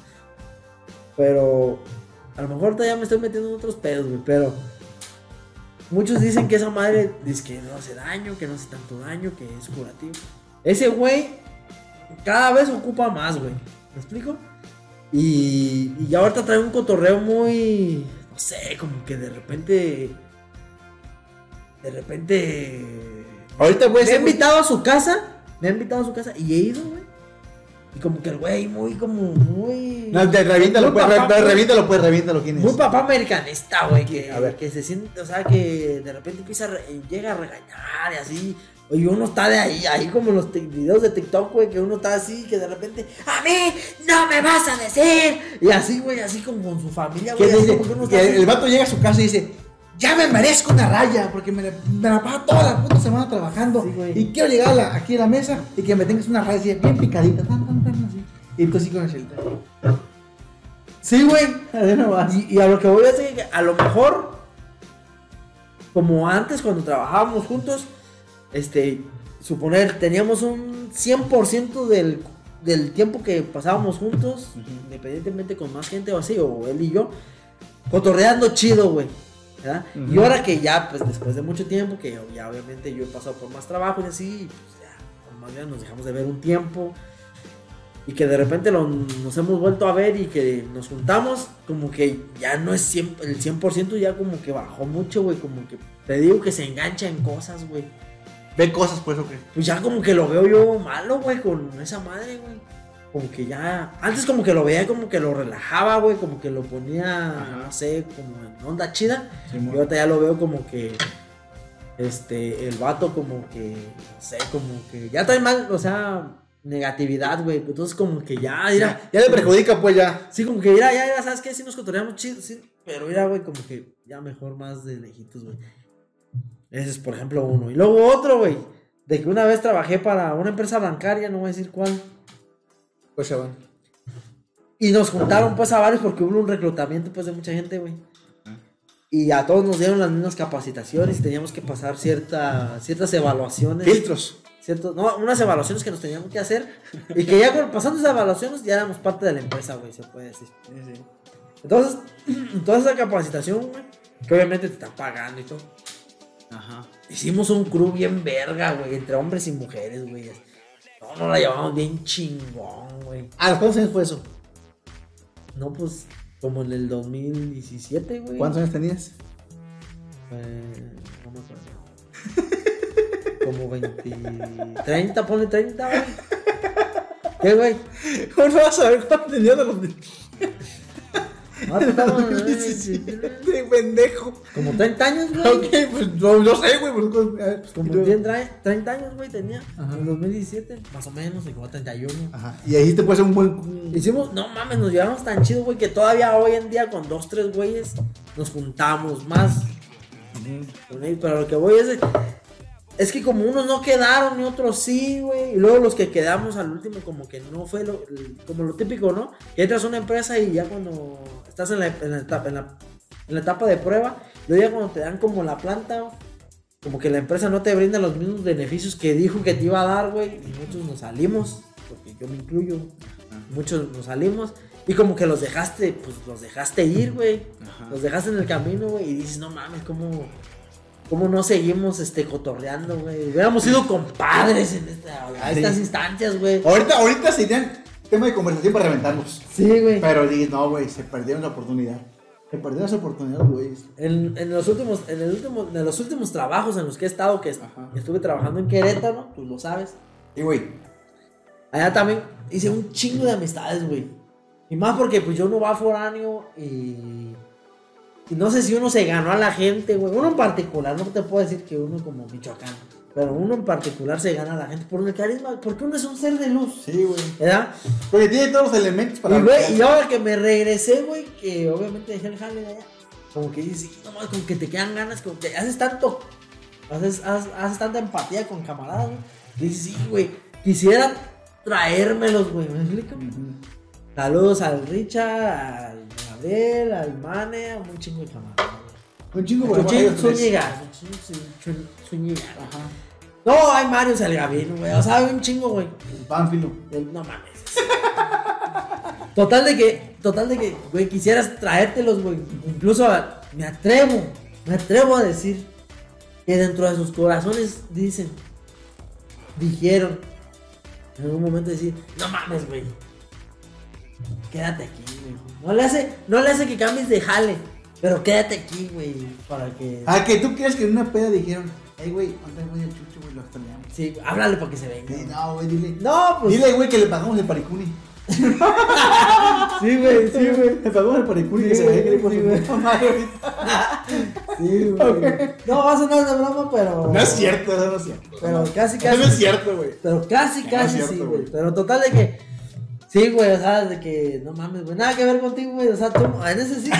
Pero a lo mejor todavía me estoy metiendo en otros pedos, güey. Pero muchos dicen que esa madre dice que no hace daño, que no hace tanto daño, que es curativo. Ese güey cada vez ocupa más, güey. ¿Me explico? Y, y ya ahorita trae un cotorreo muy, no sé, como que de repente, de repente Ahorita, güey, me ha invitado a su casa. Me ha invitado a su casa y he ido, güey. Y como que el güey, muy, como, muy. No, te, reviéntalo, muy pues, papá, re- pues, reviéntalo, ¿quién es? Muy papá americanista, güey. Que, A ver. que se siente, o sea, que de repente empieza a llega a regañar y así. Y uno está de ahí, ahí como los videos de TikTok, güey, que uno está así, que de repente, a mí no me vas a decir. Y así, güey, así como con su familia, ¿Qué güey. el, vato llega a su casa y dice, ya me merezco una raya, porque me la, me la paso toda la puta semana trabajando. Sí, y quiero llegar a la- aquí a la mesa y que me tengas una raya así, bien picadita, tan, tan, tan, así. Y tú así con el shelter. Sí, güey. Y a lo que voy a decir que a lo mejor, como antes cuando trabajábamos juntos, este, suponer, teníamos un 100% del, del tiempo que pasábamos juntos, independientemente con más gente o así, o él y yo, cotorreando chido, güey. ¿verdad? Y ahora que ya, pues después de mucho tiempo, que ya obviamente yo he pasado por más trabajo y así, pues ya, más ganas nos dejamos de ver un tiempo. Y que de repente lo- nos hemos vuelto a ver y que nos juntamos, como que ya no es 100, el 100%, ya como que bajó mucho, güey. Como que te digo que se engancha en cosas, güey. Ve cosas, pues, o qué. Pues ya como que lo veo yo malo, güey, con esa madre, güey. Como que ya. Antes como que lo veía como que lo relajaba, güey. Como que lo ponía, Ajá. no sé, como en onda chida. Y ahorita ya lo veo como que. Este, el vato como que. No sé, como que. Ya trae mal, o sea, negatividad, güey. Entonces como que ya, mira. Ya le perjudica, pues, ya. Sí, como que mira, ya, ya, ¿sabes qué? Sí nos cotorreamos chido, sí. Pero mira, güey, como que ya mejor más de lejitos, güey. Ese es, por ejemplo, uno. Y luego otro, güey. De que una vez trabajé para una empresa bancaria, no voy a decir cuál. Pues, se van. Y nos juntaron pues a varios porque hubo un reclutamiento pues de mucha gente, güey. Y a todos nos dieron las mismas capacitaciones y teníamos que pasar cierta, ciertas evaluaciones. Filtros. Ciertos, no, unas evaluaciones que nos teníamos que hacer. Y que ya pasando esas evaluaciones ya éramos parte de la empresa, güey, se puede decir. Entonces, toda esa capacitación, güey, que obviamente te están pagando y todo. Ajá. Hicimos un crew bien verga, güey, entre hombres y mujeres, güey. No, no la llevamos bien chingón, güey. ¿A los cuántos años fue eso? No, pues, como en el 2017, güey. ¿Cuántos años tenías? Eh, no me acuerdo. Como 20. 30, ponle 30, güey. ¿Qué, güey? ¿Cómo vas a ver cuántos tenías de los No, estamos- pendejo? Como 30 años, güey. Ok, pues no, no sé, güey. Pues, a ver, Pues como y luego- 30, 30 años, güey, tenía. Ajá. En 2017, más o menos, y como 31. Ajá. Y ahí te puede ser un buen. Hicimos, no mames, nos llevamos tan chido, güey, que todavía hoy en día con dos, tres güeyes nos juntamos más. Pero lo que voy es, es que como unos no quedaron y otros sí, güey. Y luego los que quedamos al último, como que no fue lo, como lo típico, ¿no? Que entras a una empresa y ya cuando estás en la, en la etapa, en la, en la etapa de prueba, Luego ya cuando te dan como la planta, como que la empresa no te brinda los mismos beneficios que dijo que te iba a dar, güey. Y muchos nos salimos, porque yo me incluyo. Muchos nos salimos. Y como que los dejaste, pues los dejaste ir, güey. Los dejaste en el camino, güey. Y dices, no mames, ¿cómo, cómo no seguimos este, cotorreando, güey? Hubiéramos sido compadres en esta- Ah, estas sí. instancias, güey. Ahorita, ahorita serían tema de conversación para reventarlos. Sí, güey. Pero no, güey, se perdieron la oportunidad. Se perdieron esa oportunidad, güey. En, en los últimos, en el último, en los últimos trabajos en los que he estado, que Ajá. estuve trabajando en Querétaro, tú lo sabes. Y, güey, Allá también hice un chingo de amistades, güey. Y más porque pues yo no va foráneo y... Y no sé si uno se ganó a la gente, güey. Uno en particular, no te puedo decir que uno como Michoacán. Pero uno en particular se gana a la gente por el carisma, porque uno es un ser de luz. sí, güey. ¿Verdad? Porque tiene todos los elementos para. Y, güey, y ahora que me regresé, güey, que obviamente dejé el jale de allá, como que dices, sí, nomás como que te quedan ganas, como que haces tanto, haces, haces, haces tanta empatía con camaradas, güey. Dices, sí, güey, quisiera traérmelos, güey, ¿me explico? Saludos al Richard, al Gabriel, al Mane, a un chingo de camaradas. Un chingo, varios tres. Zúñiga, Zúñiga. Ajá. No, hay Mario Salgavino, güey, o sea, hay un chingo, güey. El Pánfilo. El- No mames. Total de que, total de que, güey, quisieras traértelos, güey. Incluso a- me atrevo, me atrevo a decir que dentro de sus corazones dicen, dijeron, en algún momento decir, no mames, güey. Quédate aquí, güey. No le hace, no le hace que cambies de jale, pero quédate aquí, güey, para que... Ah, que tú crees que en una peda dijeron, hey, güey, ¿dónde voy el chucho, güey? Lo extrañamos. Sí, háblale para que se venga. Sí, no, güey, dile. No, pues. Dile, güey, que le pagamos el paricuni. Sí, güey, sí, güey. Le pagamos el paricuni que Sí, se güey. Sí, güey. No, va a sonar de broma, pero. No es cierto, eso no es cierto. Pero casi, Eso casi. no es cierto, güey. Pero casi, No es casi cierto, sí, güey. güey. Pero total de que. Sí, güey, o sea, de que no mames, güey. Nada que ver contigo, güey. O sea, tú en ese sí,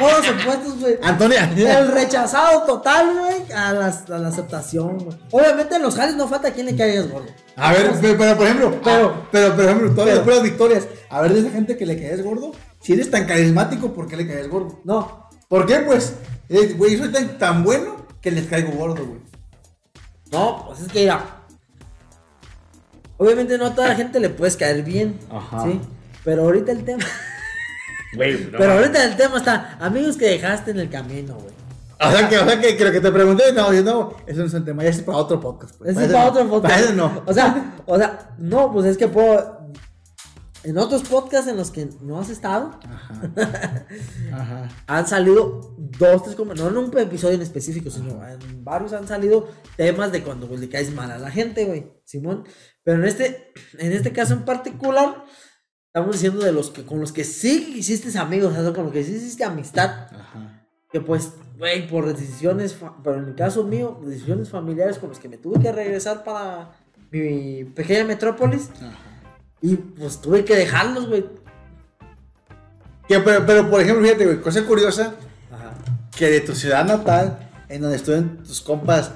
todos opuestos, güey. Antonia. El rechazado total, güey, a, la aceptación, güey. Obviamente en los jales no falta quien le caigas gordo. A ver, pero, pero, por ejemplo, Pero- ah, pero, por ejemplo, todas pero- las puras victorias. A ver, de esa gente que le caes gordo, si eres tan carismático, ¿por qué le caes gordo? No, ¿Por qué? Pues, güey, soy tan, tan bueno que les caigo gordo, güey. no, pues es que mira. Obviamente no a toda la gente le puedes caer bien. Ajá. Sí. Pero ahorita el tema. Güey, Pero ahorita el tema está. Amigos que dejaste en el camino, güey. O sea, que, o sea que, que lo que te pregunté, no, yo no, eso no es un tema, ya es para otro podcast. Pues. Ese es para no. otro podcast. Para no. O sea, o sea, no, pues es que puedo. En otros podcasts en los que no has estado, Ajá. Ajá. han salido dos, tres, como, no en un episodio en específico, sino en varios han salido temas de cuando pues, le caes mal a la gente, güey, Simón. Pero en este, en este caso en particular, estamos diciendo de los que con los que sí hiciste amigos, o sea, con los que sí hiciste amistad, Ajá. que pues, güey, por decisiones, pero en el caso mío, decisiones familiares con los que me tuve que regresar para mi pequeña metrópolis Ajá. y pues tuve que dejarlos, güey. Pero, pero, por ejemplo, fíjate, güey, cosa curiosa, Ajá. que de tu ciudad natal, en donde estuvieron tus compas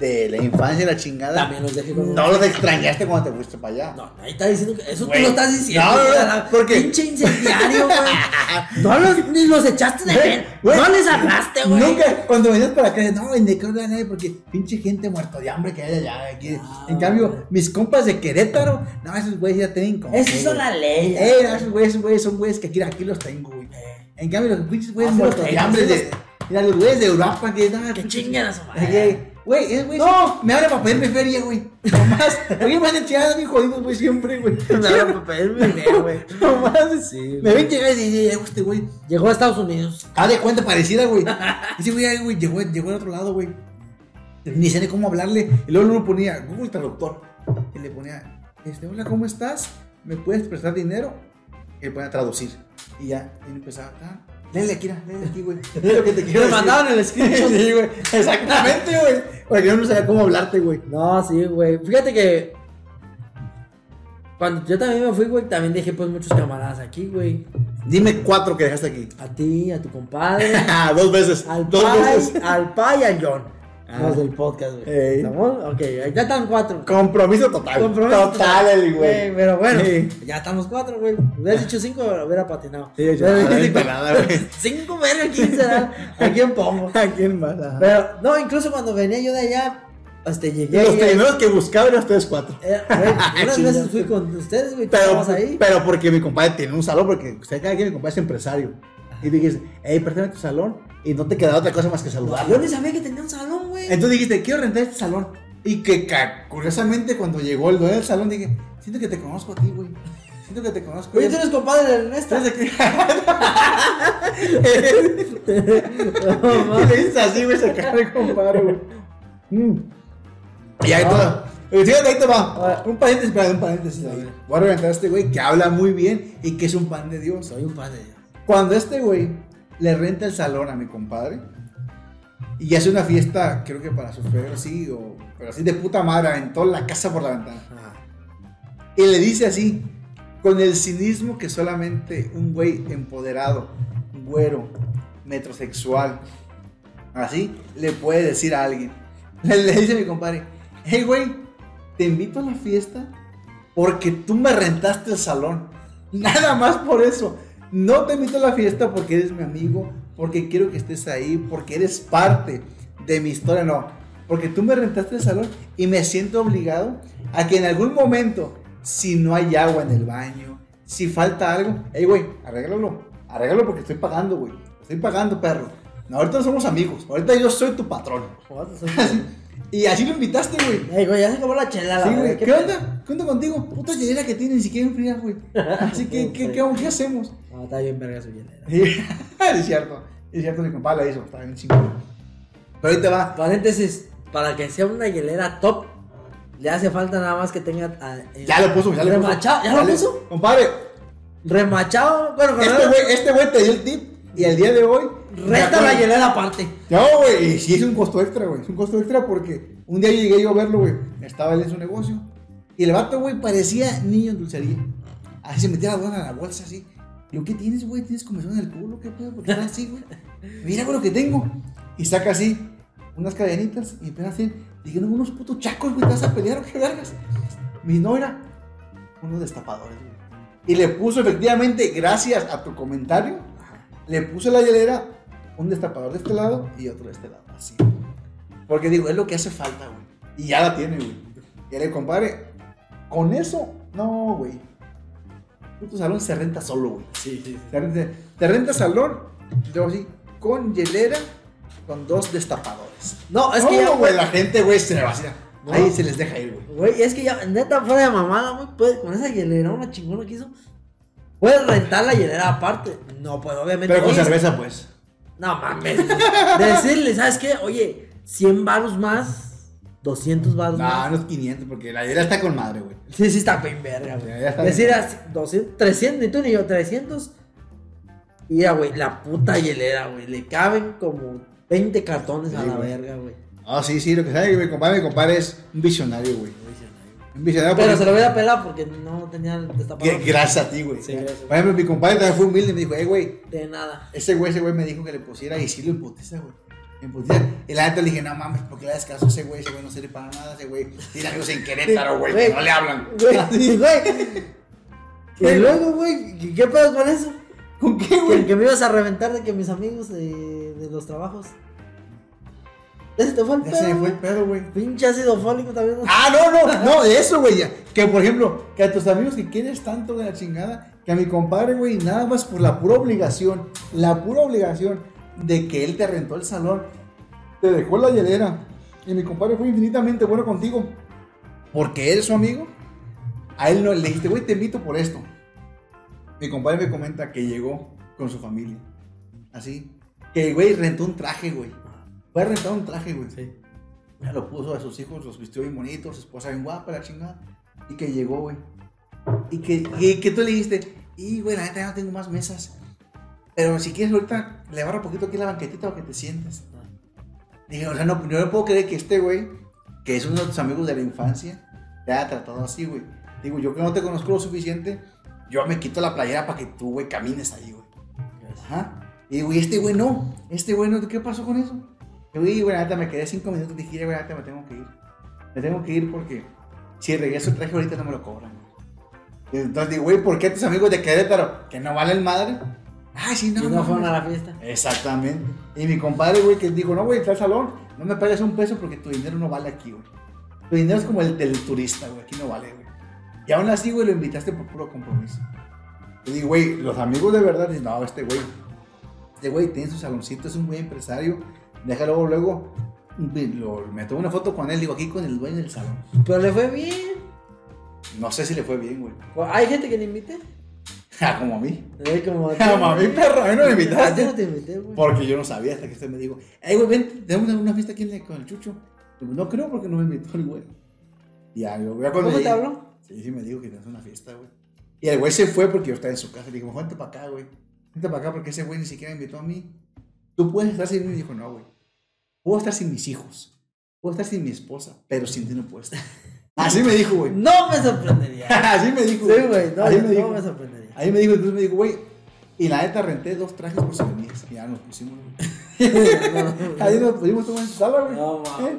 de la infancia y la chingada, También los dejé con no los extrañaste cuando te fuiste para allá. No, ahí está diciendo que eso Güey. tú lo estás diciendo. No, no, no, la porque- Pinche incendiario, güey. No los, ni los echaste de Güey, ver. güey, No les hablaste, güey. Nunca, cuando venías para acá, no, en de qué habla nadie, porque pinche gente muerto de hambre que hay allá. Aquí. Ah, en cambio, mis compas de Querétaro, no, esos güeyes ya tienen como. Esas son las leyes. Eh, no, esos güeyes, esos güeyes son güeyes que aquí, aquí los tengo, güey. En cambio, los pinches güeyes Ah, sí los muertos de tengo, hambre sí de. Mira, los güeyes de Europa que no, Que pinches- chinguen a su Eh, madre. Güey, eh, güey, No. me abre para pedirme feria, güey. Nomás. Oye, me han echado bien jodidos, güey, siempre, güey. Nada, para pedirme dinero, güey. Nomás. Sí, Me ven llegar y dicen, "Eh, este güey. Llegó a Estados Unidos. Ah, de cuenta parecida, güey. Ese güey, ay, güey, llegó, llegó al otro lado, güey. Ni sé ni cómo hablarle. Y luego uno ponía Google Traductor. Y le ponía, este, hola, ¿cómo estás? ¿Me puedes prestar dinero? Y le ponía traducir. Y ya, y empezaba, ah, léele aquí, léele aquí, güey. Es lo que te quiero Me decir. mandaban el screenshot. Sí, güey. Exactamente, güey. Porque yo no sabía cómo hablarte, güey. No, sí, güey. Fíjate que. Cuando yo también me fui, güey, también dejé pues muchos camaradas aquí, güey. Dime cuatro que dejaste aquí. A ti, a tu compadre, Dos veces. al Dos Pai, veces. al Pai y John. Los del podcast, güey. Ey. ¿Estamos? Ok, ya están cuatro. Compromiso total. Compromiso total, el Ey, güey. pero bueno, Sí. ya estamos cuatro, güey. Hubieras dicho cinco, hubiera patinado. Sí, yo- ah, güey. Cinco, verga, ¿quién será? ¿A quién pongo? ¿A quién más? Ajá. Pero, no, incluso cuando venía yo de allá, este, llegué. Los primeros que buscaba eran ustedes cuatro. eh, güey, unas veces fui con ustedes, güey, Pero, ahí. pero porque mi compadre tiene un salón, porque usted cada quien mi compadre es empresario. Y dijiste, hey, préstame tu salón. Y no te quedaba otra cosa más que saludar. Yo ni sabía que tenía un salón, güey. Entonces dijiste, quiero rentar este salón. Y que curiosamente cuando llegó el dueño del salón dije, siento que te conozco a ti, güey. Siento que te conozco. Oye, tú eres compadre Ernesto. ¿Sabes de qué? No, le dices así, güey, se cara de compadre, güey. Mm. Y ahí todo. Fíjate, ahí te va. Un paréntesis, un paréntesis. Voy a reventar a este güey que habla muy bien y que es un pan de Dios. Soy un padre. Cuando este güey le renta el salón a mi compadre y hace una fiesta, creo que para sus suegro, sí, o, pero así de puta madre, en toda la casa por la ventana. Y le dice así, con el cinismo que solamente un güey empoderado, güero, metrosexual, así, le puede decir a alguien. Le, le dice a mi compadre, hey güey, te invito a la fiesta porque tú me rentaste el salón. Nada más por eso. No te invito a la fiesta porque eres mi amigo, porque quiero que estés ahí, porque eres parte de mi historia, no. Porque tú me rentaste el salón y me siento obligado a que en algún momento, si no hay agua en el baño, si falta algo, hey güey, arréglalo, arréglalo porque estoy pagando, güey. Estoy pagando, perro. No, ahorita no somos amigos, ahorita yo soy tu patrón. Joder, soy- Y así lo invitaste, güey. Ey, güey, ya se acabó la chela, la Sí, güey. ¿qué onda? ¿Qué onda contigo? Puta hielera que tiene, ni siquiera enfría, güey. Así que, ¿qué, qué, qué hacemos? No, está bien verga su hielera. Sí, es cierto. Es cierto, mi compa la hizo. Está bien chingón. Pero ahí te va. Paréntesis, para que sea una hielera top, le hace falta nada más que tenga. ah, eh, Ya lo puso, ya lo puso. Remachado, ¿ya lo puso? Compadre, Remachado, bueno, con este güey, este güey te dio el tip. Y el día de hoy. Resta la hielera aparte. No, güey, y sí es un costo extra, güey. Es un costo extra porque un día llegué yo a verlo, güey. Estaba él en su negocio. Y el vato, güey, parecía niño en dulcería. Así se metía la dona en la bolsa, así. Yo, ¿qué tienes, güey? ¿Tienes comezón en el culo? ¿Qué pedo? ¿Por qué estás así, güey? Mira, güey, lo que tengo. Y saca así unas cadenitas y empieza así. Dije, no, unos putos chacos, güey, ¿te vas a pelear o qué vergas? Mi no era unos destapadores, güey. Y le puso efectivamente, gracias a tu comentario, le puso la hielera un destapador de este lado y otro de este lado, así. Porque digo, es lo que hace falta, güey. Y ya la tiene, güey. Y le compadre, con eso, no, güey. Tu salón se renta solo, güey. Sí, sí, Te renta, te renta salón, luego así, con hielera, con dos destapadores. No, es no, que ya, güey, la gente, güey, se le vacía. No. Ahí se les deja ir, güey. Güey, es que ya, neta, fuera de mamada, güey, puede- con esa hielera, una chingona que hizo, puedes rentar la hielera aparte. No, pues obviamente. Pero con oye, cerveza, pues. No mames. Decirle, ¿sabes qué? Oye, 100 varos más, 200 varos No, más. unos 500, porque la hielera está con madre, güey. Sí, sí, está bien verga, güey. Decir bien. así, 200, 300, ni tú ni yo, 300. Y Mira, güey, la puta hielera, güey. Le caben como 20 cartones a la verga, güey. Ah, sí, sí, lo que sabe, mi compadre, mi compadre es un visionario, güey. Pero porque- se lo voy a pelar porque no tenía. Gra- Gracias a ti, güey. Sí, gracias. Por ejemplo, mi compadre también fue humilde y me dijo, eh, güey, De nada. ese güey, ese güey me dijo que le pusiera y sí lo imputiza, güey. Y la neta le dije, no mames, ¿por qué le das caso a ese güey? Ese güey no sirve para nada, ese güey tiene amigos en Querétaro, güey, que no le hablan. Güey, güey. Y luego, güey, ¿qué- ¿qué pedo con eso? ¿Con qué, Que, güey? que me ibas a reventar de que mis amigos de, de los trabajos. Ese te fue el Ya pedo. se fue el güey. pedo, güey. Pinche ácido fólico también. Ah, no, no, no, eso, güey. Que por ejemplo, que a tus amigos que quieres tanto de la chingada, que a mi compadre, güey, nada más por la pura obligación, la pura obligación de que él te rentó el salón, te dejó la hielera. Y mi compadre fue infinitamente bueno contigo. Porque eres su amigo. A él no le dijiste, güey, te invito por esto. Mi compadre me comenta que llegó con su familia. Así. Que güey rentó un traje, güey. Fue a rentar un traje, güey. Sí. Ya lo puso a sus hijos, los vistió bien bonitos, su esposa bien guapa, la chingada. Y que llegó, güey. Y que, y que tú le dijiste, y güey, la neta ya no tengo más mesas. Pero si quieres ahorita, le barra un poquito aquí la banquetita o que te sientes. Dije, o sea, no, yo no puedo creer que este güey, que es uno de tus amigos de la infancia, te haya tratado así, güey. Digo, yo que no te conozco lo suficiente, yo me quito la playera para que tú, güey, camines ahí, güey. Ajá. Y digo, y este güey no, este güey no, ¿qué pasó con eso? Güey, güey, ahorita me quedé cinco minutos. Dije, güey, ahorita me tengo que ir. Me tengo que ir porque si regreso el traje ahorita no me lo cobran. Entonces digo, güey, ¿por qué tus amigos de Querétaro, que no valen madre? Ay, sí, no, y no fueron a la fiesta. Exactamente. Y mi compadre, güey, que dijo, no, güey, está al salón, no me pagues un peso porque tu dinero no vale aquí, güey. Tu dinero es como el del turista, güey, aquí no vale, güey. Y aún así, güey, lo invitaste por puro compromiso. Y digo, güey, los amigos de verdad dicen, no, este güey, este güey tiene su saloncito, es un buen empresario, déjalo luego, lo, me tomo una foto con él, digo, aquí con el dueño del salón. Pero le fue bien. No sé si le fue bien, güey. ¿Hay gente que le invite? Ah, como a mí. Como a ti. Como a mí, perro, a mí no me invitaste. no te invité, güey. Porque yo no sabía hasta que usted me dijo, hey, güey, ven, tenemos una fiesta aquí con el chucho. Digo, no creo porque no me invitó el güey. Y ya, yo, ya cuando ¿Cómo te habló? Sí, sí, me dijo que tenías una fiesta, güey. Y el güey se fue porque yo estaba en su casa. Le digo, vente para acá, güey. Vente para acá porque ese güey ni siquiera me invitó a mí. Tú puedes estar sin mí. Dijo, no, güey. Puedo estar sin mis hijos. Puedo estar sin mi esposa. Pero sin ti no puedo estar. Así me dijo, güey. No me sorprendería. Así me dijo. Sí, güey. No, Así me no dijo. me sorprendería. Ahí me dijo, entonces me dijo, güey. Y la neta renté dos trajes por souvenirs. Y ya nos pusimos, güey. Ahí nos pusimos todo en su sala, güey. No, ¿Eh? mames.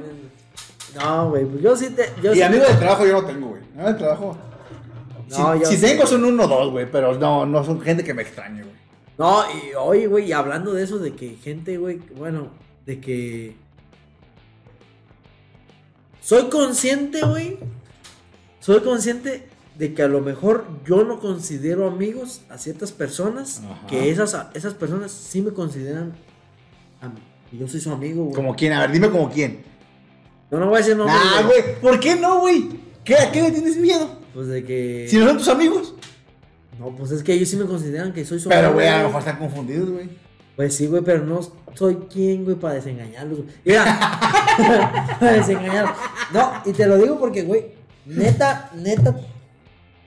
No, güey, pues yo sí te. Yo Y sí amigos de trabajo yo no tengo, güey. Amigos de trabajo. No, si yo si tengo son uno o dos, güey. Pero no, no son gente que me extrañe, güey. No, y oye, güey, hablando de eso, de que gente, güey, bueno, de que. Soy consciente, güey. Soy consciente de que a lo mejor yo no considero amigos a ciertas personas. Ajá. Que esas, esas personas sí me consideran. a mí. Y yo soy su amigo, güey. Como quién, a ver, dime como quién. No, no voy a decir nombres. ah, güey. ¿Por qué no, güey? ¿Qué, ¿A qué le tienes miedo? Pues de que. Si no son tus amigos. No, pues es que ellos sí me consideran que soy su Pero, güey, a lo mejor están confundidos, güey. Pues sí, güey, pero no soy quien, güey, para desengañarlos. güey. Mira, para desengañarlos. No, y te lo digo porque, güey, neta, neta,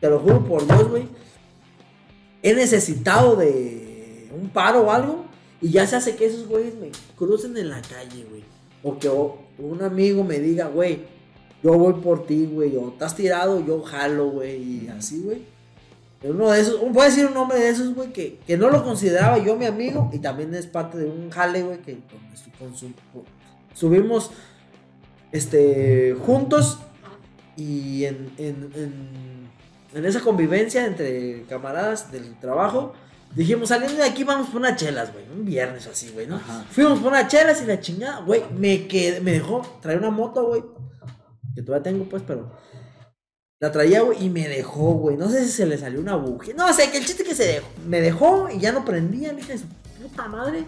te lo juro por Dios, güey. He necesitado de un paro o algo y ya se hace que esos güeyes me crucen en la calle, güey. O que o- un amigo me diga, güey, yo voy por ti, güey, o estás tirado, yo jalo, güey, y así, güey. Uno de esos, voy a decir un nombre de esos, güey, que, que no lo consideraba yo mi amigo y también es parte de un jale, güey, que su- con subimos este, juntos y en, en, en, en esa convivencia entre camaradas del trabajo, dijimos, saliendo de aquí vamos por unas chelas, güey, un viernes o así, güey, ¿no? Ajá. Fuimos por unas chelas y la chingada, güey, me quedé, me dejó traer una moto, güey, que todavía tengo, pues, pero la traía, güey, y me dejó, güey. No sé si se le salió una bujía. No sé, que el chiste que se dejó. Me dejó y ya no prendía, hija de su puta madre.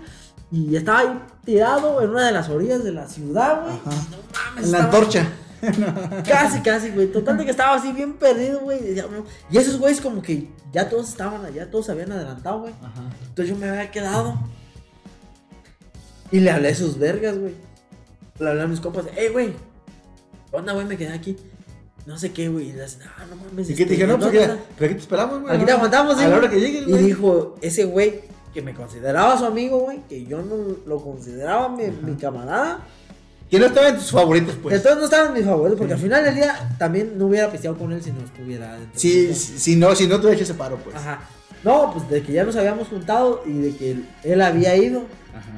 Y estaba ahí tirado en una de las orillas de la ciudad, güey. No mames. En la antorcha. Casi, casi, güey. Total de que estaba así bien perdido, güey. Y esos güeyes como que ya todos estaban allá, todos se habían adelantado, güey. Entonces yo me había quedado. Y le hablé a sus vergas, güey. Le hablé a mis compas. Ey, güey. ¿qué onda, güey? Me quedé aquí. No sé qué, güey. Ah, no mames. ¿Y qué te este, dije? No, pues ¿dónde ¿qué? está?". ¿Pero aquí te esperamos, güey? Aquí te aguantamos, A la güey. hora que llegues, Y güey. dijo, ese güey que me consideraba su amigo, güey, que yo no lo consideraba mi, mi camarada. Que no estaba en tus favoritos, pues. Entonces no estaban mis favoritos, porque al final del día también no hubiera pisteado con él si no estuviera dentro. Sí, de si, si no, si no te hecho ese paro, pues. Ajá. No, pues de que ya nos habíamos juntado y de que él, él había ido. Ajá.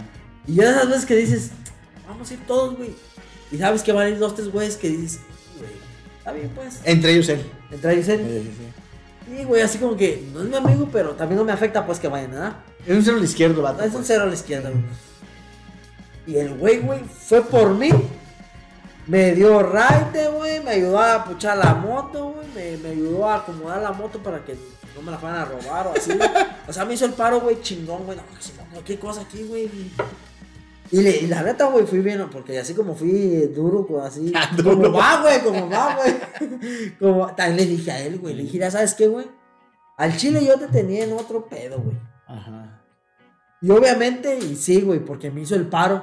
Y ya esas veces que dices, vamos a ir todos, güey. Y sabes que van a ir dos, tres güeyes que dices, güey, está bien, pues. Entre ellos él. Entre ellos él. Sí, sí, sí. Y, güey, así como que no es mi amigo, pero también no me afecta, pues, que vayan, ¿verdad? Es un cero al izquierdo, vato. Es un pues. cero a la izquierda, güey. Y el güey, güey, fue por mí. Me dio raite, güey. Me ayudó a puchar la moto, güey. Me, me ayudó a acomodar la moto para que no me la fueran a robar o así, güey. O sea, me hizo el paro, güey, chingón, güey. No, qué cosa aquí, güey. Y, le- y la neta, güey, fui bien, porque así como fui duro, pues así. Ah, duro. Como va, güey, como va, güey. Como, también le dije a él, güey. Le dije, ya sabes qué, güey. Al chile yo te tenía en otro pedo, güey. Ajá. Y obviamente, y sí, güey, porque me hizo el paro.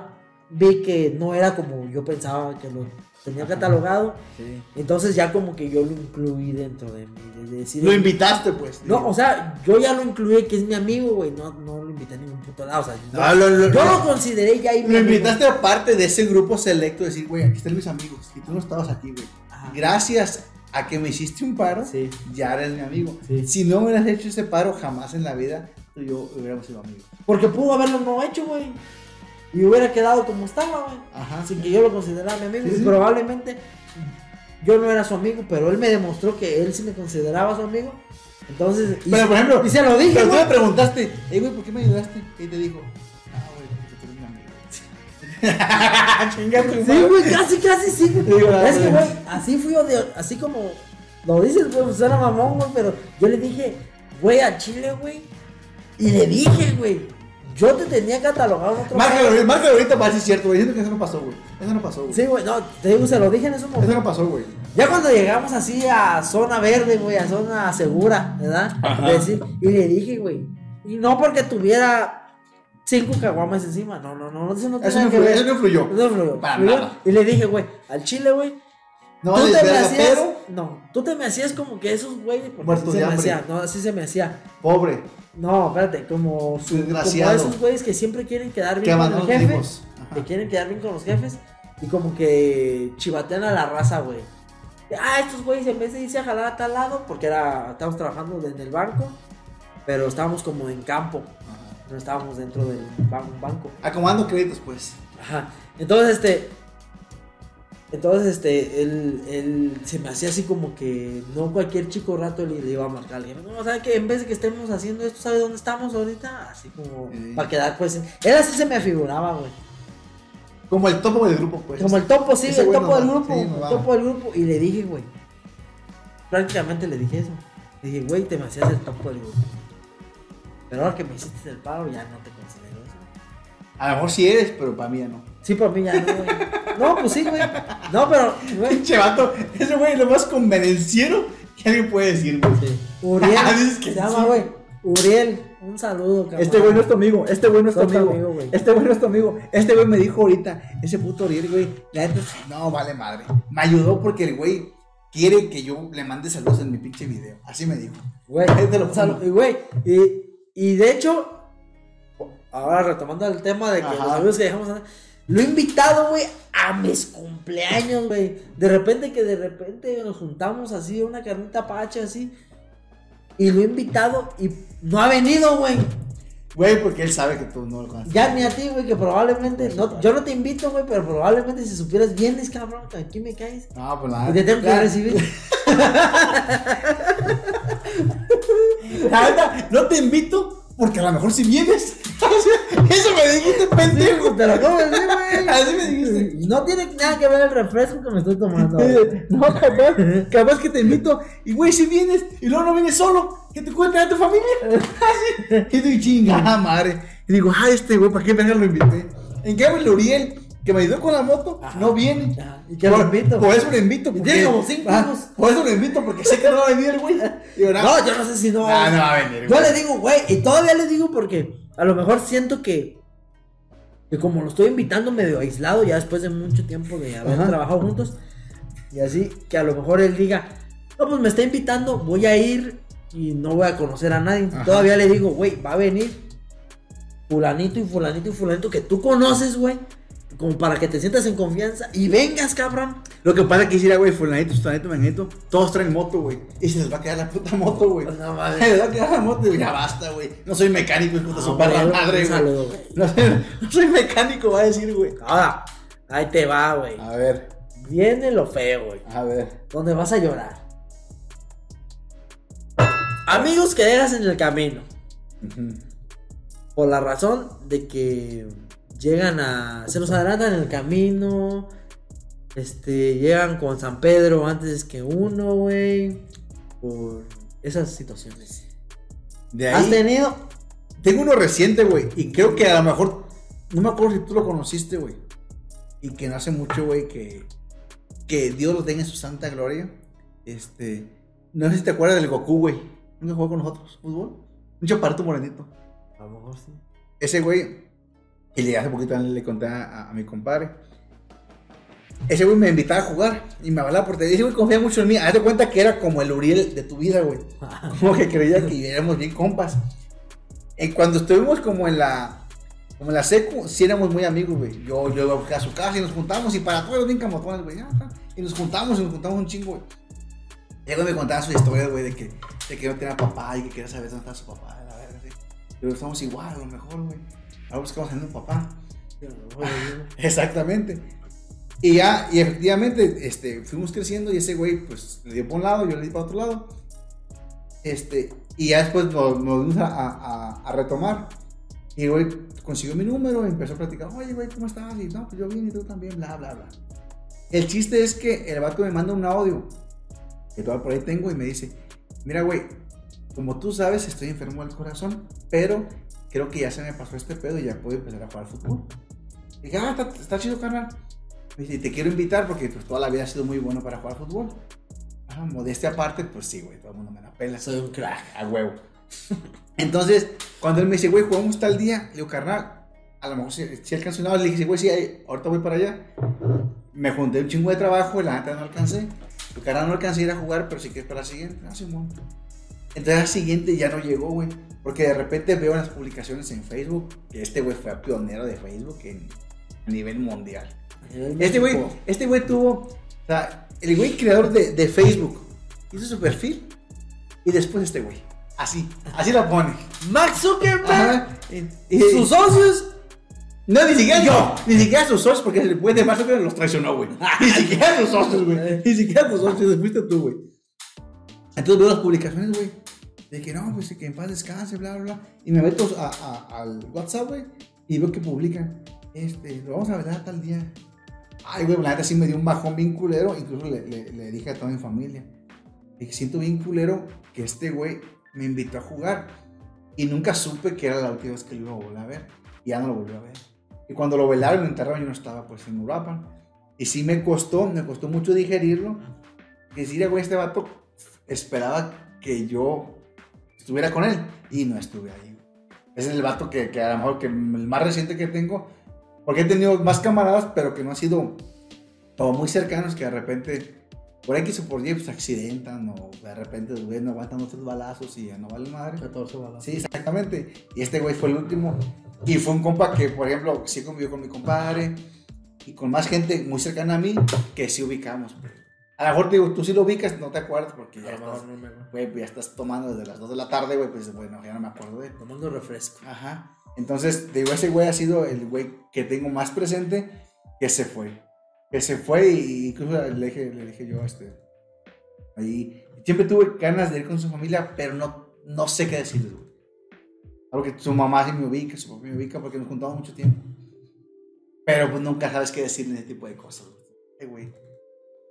Vi que no era como yo pensaba que lo tenía catalogado. Sí. Entonces ya como que yo lo incluí dentro de mí. De decir, Lo invitaste, pues. No, o sea, yo ya lo incluí que es mi amigo, güey. No, no lo invité a ningún puto lado. O sea, yo, No, lo, lo- yo lo- lo consideré ya mi lo invitaste aparte de ese grupo selecto, decir, güey, aquí están mis amigos. Y tú no estabas aquí, güey. Gracias a que me hiciste un paro, Sí. ya eres mi amigo. Sí. Si no hubieras hecho ese paro, jamás en la vida y yo hubiéramos sido amigos. Porque pudo haberlo no hecho, güey. Y hubiera quedado como estaba, güey. Ajá. Sin que yo lo considerara mi amigo. Sí, y sí. probablemente yo no era su amigo, pero él me demostró que él sí me consideraba su amigo. Entonces, y, Pero por ejemplo, y se lo dije, pero tú me preguntaste, hey, güey, ¿por qué me ayudaste? Y te dijo, ah, güey, porque tú eres mi amigo. Chinga tu Sí, güey, casi, casi sí. güey. Digo, es que, güey, así fui así como lo dices, güey, pues era mamón, güey, pero yo le dije, güey, a Chile, güey. Y le dije, güey, yo te tenía catalogado en otro Márcalo, márcalo ahorita para decir cierto, güey. Siento que eso no pasó, güey. Eso no pasó, güey. Sí, güey, no, te digo, se lo dije en ese Eso momento. no pasó, güey. Ya cuando llegamos así a zona verde, güey, a zona segura, ¿verdad? Ajá. Y le dije, güey, y no porque tuviera cinco caguamas encima, no, no, no, eso no tiene Eso no que influyó. ver. Eso no influyó. No influyó. Para nada. Y le dije, güey, al chile, güey, No, tú te me hacías, pero no, tú te me hacías como que esos güeyes, Muertos así se de me hambre. hacía, no, así se me hacía. pobre. No, espérate, como, su, como Desgraciado. esos güeyes que siempre quieren quedar Que bien con el abandonan jefe, hijos. Ajá. que quieren quedar bien con los jefes y como que chivatean a la raza, güey. Ah, estos güeyes en vez de irse a jalar a tal lado, porque era, estábamos trabajando en el banco, pero estábamos como en campo, Ajá. no estábamos dentro del ban- banco. Acomodando créditos, pues. Ajá. Entonces, este. Entonces, este, él, él se me hacía así como que no cualquier chico rato le, le iba a marcar. Le no, ¿sabes que En vez de que estemos haciendo esto, ¿sabes dónde estamos ahorita? Así como, para quedar, pues. Él así se me afiguraba, güey. Como el topo del grupo, pues. Como el topo, sí, Ese el topo del va, grupo. sí, el topo del grupo. Y le dije, güey. Prácticamente le dije eso. Le dije, güey, te me hacías el topo del grupo. Pero ahora que me hiciste el paro, ya no te considero eso. A lo mejor sí eres, pero para mí ya no. Sí, para mí ya no, güey. No, pues sí, güey. No, pero, güey. Pinche vato, ese güey es lo más convenenciero que alguien puede decir, güey. Sí. Uriel. Dices que se llama, sí. güey. Uriel. Un saludo, cabrón. Este güey no es tu amigo, este güey no es tu amigo. amigo, güey. este güey no es tu amigo. Este güey me dijo ahorita, ese puto Oriel, güey, la neta, no vale madre. Me ayudó porque el güey quiere que yo le mande saludos en mi pinche video. Así me dijo. Güey, Ahí te lo un saludo. Y, güey, y, y de hecho, ahora retomando el tema de que Ajá. los amigos que dejamos antes, lo he invitado, güey, a mis cumpleaños, güey. De repente que de repente nos juntamos así, una carnita pacha así. Y lo he invitado y no ha venido, güey. Güey, porque él sabe que tú no lo conoces. Ya ni a ti, güey, que probablemente, no, yo no te invito, güey, pero probablemente si supieras, vienes, cabrón, que aquí me caes. No, pues. Y te tengo que recibir. La neta, no te invito porque a lo mejor si vienes. Eso me dijiste, pendejo. Te lo decir, güey. Así me dijiste. No tiene nada que ver el refresco que me estoy tomando. No, capaz, capaz que te invito y güey, si vienes y luego no vienes solo, que te cuente a tu familia. Así. Y tú chingada madre. Y digo, ah, este güey, ¿para qué verga lo invité? En cambio, el Uriel, que me ayudó con la moto, Ajá. no viene. Ajá. ¿Y qué lo invito? Por eso lo invito. Y tiene como cinco ah, años. Por eso lo invito, porque sé que no va a venir el güey. No, yo no sé si no. Ah, no va a venir, Yo le digo, güey, y todavía le digo porque a lo mejor siento que, que como lo estoy invitando medio aislado, ya después de mucho tiempo de haber Ajá. trabajado juntos, y así, que a lo mejor él diga, no, pues me está invitando, voy a ir y no voy a conocer a nadie. Todavía le digo, güey, va a venir fulanito y fulanito y fulanito que tú conoces, güey. Como para que te sientas en confianza y vengas, cabrón. Lo que pasa es que hiciera, güey, fulanito, fulanito, manito, todos traen moto, güey. Y se les va a quedar la puta moto, güey. No Se mames. les va a quedar la moto, y ya basta, güey. No soy mecánico, su No, perra güey, madre, güey. No, soy- no soy mecánico, va a decir, güey. Ahora, ahí te va, güey. A ver, Viene lo feo, güey. a ver. Donde vas a llorar. Amigos que dejas en el camino. Por la razón de que llegan a. Se los adelantan en el camino. Este. Llegan con San Pedro antes que uno, güey. Por esas situaciones. De ¿Has ahí. tenido? Tengo uno reciente, güey. Y creo que a lo mejor. No me acuerdo si tú lo conociste, güey. Y que no hace mucho, güey, que. Que Dios lo tenga en su santa gloria. Este. No sé si te acuerdas del Goku, güey. ¿Nunca jugó con nosotros? ¿Fútbol? Un chaparrito morenito. A lo mejor sí. Ese güey. Y le hace poquito le conté a, a mi compadre. Ese güey me invitaba a jugar. Y me hablaba por teléfono. Ese güey confía mucho en mí. Hazte cuenta que era como el Uriel de tu vida, güey. Como que creía que éramos bien compas. Y cuando estuvimos como en la. Como en la secu, sí éramos muy amigos, güey. Yo, yo iba a su casa y nos juntamos. Y para todos bien camotones, güey. Y nos juntamos y nos juntamos un chingo, güey. Y el güey me contaba su historia, güey, de que, de que no tenía papá y que quería saber dónde estaba su papá, la verga, así. Pero estamos igual, a lo mejor, güey. Ahora buscamos en un papá. Exactamente. Y ya, y efectivamente, este, fuimos creciendo y ese güey, pues, le dio para un lado, yo le di para otro lado. Este, y ya después nos, nos a, a- a retomar. Y el güey consiguió mi número empezó a platicar, oye, güey, ¿cómo estás? Y no, pues yo bien y tú también, bla, bla, bla. El chiste es que el vato me manda un audio, que todavía por ahí tengo, y me dice, mira, güey, como tú sabes, estoy enfermo del corazón, pero creo que ya se me pasó este pedo y ya puedo empezar a jugar fútbol. Y dije, ah, está, está chido, carnal. Me dice, te quiero invitar porque pues, toda la vida has sido muy bueno para jugar fútbol. Ah, modestia aparte, pues sí, güey, todo el mundo me la pela. Soy un crack. A huevo. Entonces, cuando él me dice, güey, jugamos tal día, le digo, carnal, a lo mejor si, si alcanzo una hora", le dije, güey, sí, ahorita voy para allá. Me junté un chingo de trabajo, y la neta no alcancé. Digo, carnal, no alcancé a ir a jugar, pero sí que es para la siguiente. Ah, Simón. Entonces, la siguiente ya no llegó, güey. Porque de repente veo las publicaciones en Facebook que este güey fue pionero de Facebook en, a nivel mundial. Este güey, este güey tuvo, o sea, el güey creador de, de Facebook hizo su perfil y después este güey. Así, así lo pone. Max Zuckerberg. Y- y- Sus socios. no, ni siquiera yo, ni siquiera sus socios, porque el güey de Marzo que los traicionó, güey. Ni siquiera sus socios, güey. Ni siquiera tus socios, fuiste tú, güey. Entonces veo las publicaciones, güey. De que no, pues que en paz descanse, bla, bla, bla. Y me meto a, al WhatsApp, güey. Y veo que publican, este, lo vamos a ver tal día. Ay, güey, la neta sí me dio un bajón bien culero. Incluso le, dije a toda mi familia. Dije, siento bien culero que este güey me invitó a jugar. Y nunca supe que era la última vez que lo iba a volver a ver. Y ya no lo volví a ver. Y cuando lo velaron, lo enterraron, yo no estaba pues en Uruapan. Y sí me costó, me costó mucho digerirlo. Decir, güey, este vato esperaba que yo estuviera con él. Y no estuve ahí. Ese es el vato que, que a lo mejor que el más reciente que tengo. Porque he tenido más camaradas, pero que no han sido como muy cercanos, que de repente por X o por Y pues, accidentan o de repente güey, no aguantan otros balazos y ya no vale madre. 14 balas. Sí, exactamente. Y este güey fue el último. Y fue un compa que, por ejemplo, sí convivió con mi compadre y con más gente muy cercana a mí que sí ubicamos. pues. A lo mejor te digo, tú sí lo ubicas, no te acuerdas porque ya mejor estás, no me pues ya estás tomando desde las 2 de la tarde, güey, pues bueno, ya no me acuerdo de. Tomando refresco. Ajá. Entonces, te digo, ese güey ha sido el güey que tengo más presente que se fue. Que se fue y incluso le dije, le dije yo, este, ahí, siempre tuve ganas de ir con su familia, pero no, no sé qué decirles, güey. Porque su mamá sí me ubica, su papá me ubica porque nos juntamos mucho tiempo. Pero pues nunca sabes qué decirle ese tipo de cosas, güey.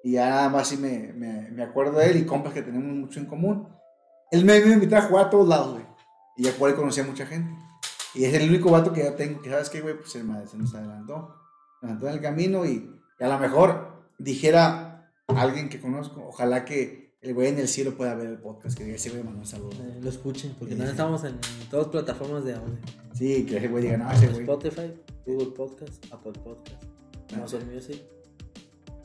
Y ya nada más sí me, me, me acuerdo de él y compas que tenemos mucho en común. Él me, me invitaba a jugar a todos lados, güey. Y ya por ahí conocía a mucha gente. Y es el único vato que ya tengo, que sabes qué, güey, pues se, me- se nos adelantó. Se adelantó en el camino y, y a lo mejor dijera alguien que conozco, ojalá que el güey en el cielo pueda ver el podcast, que diga, ese güey mandó un saludo. Eh, lo escuchen, porque Sí, no estamos en todas plataformas de audio. Sí, que ese güey diga, no, ese güey Spotify, Google Podcast, Apple Podcast, Amazon Music.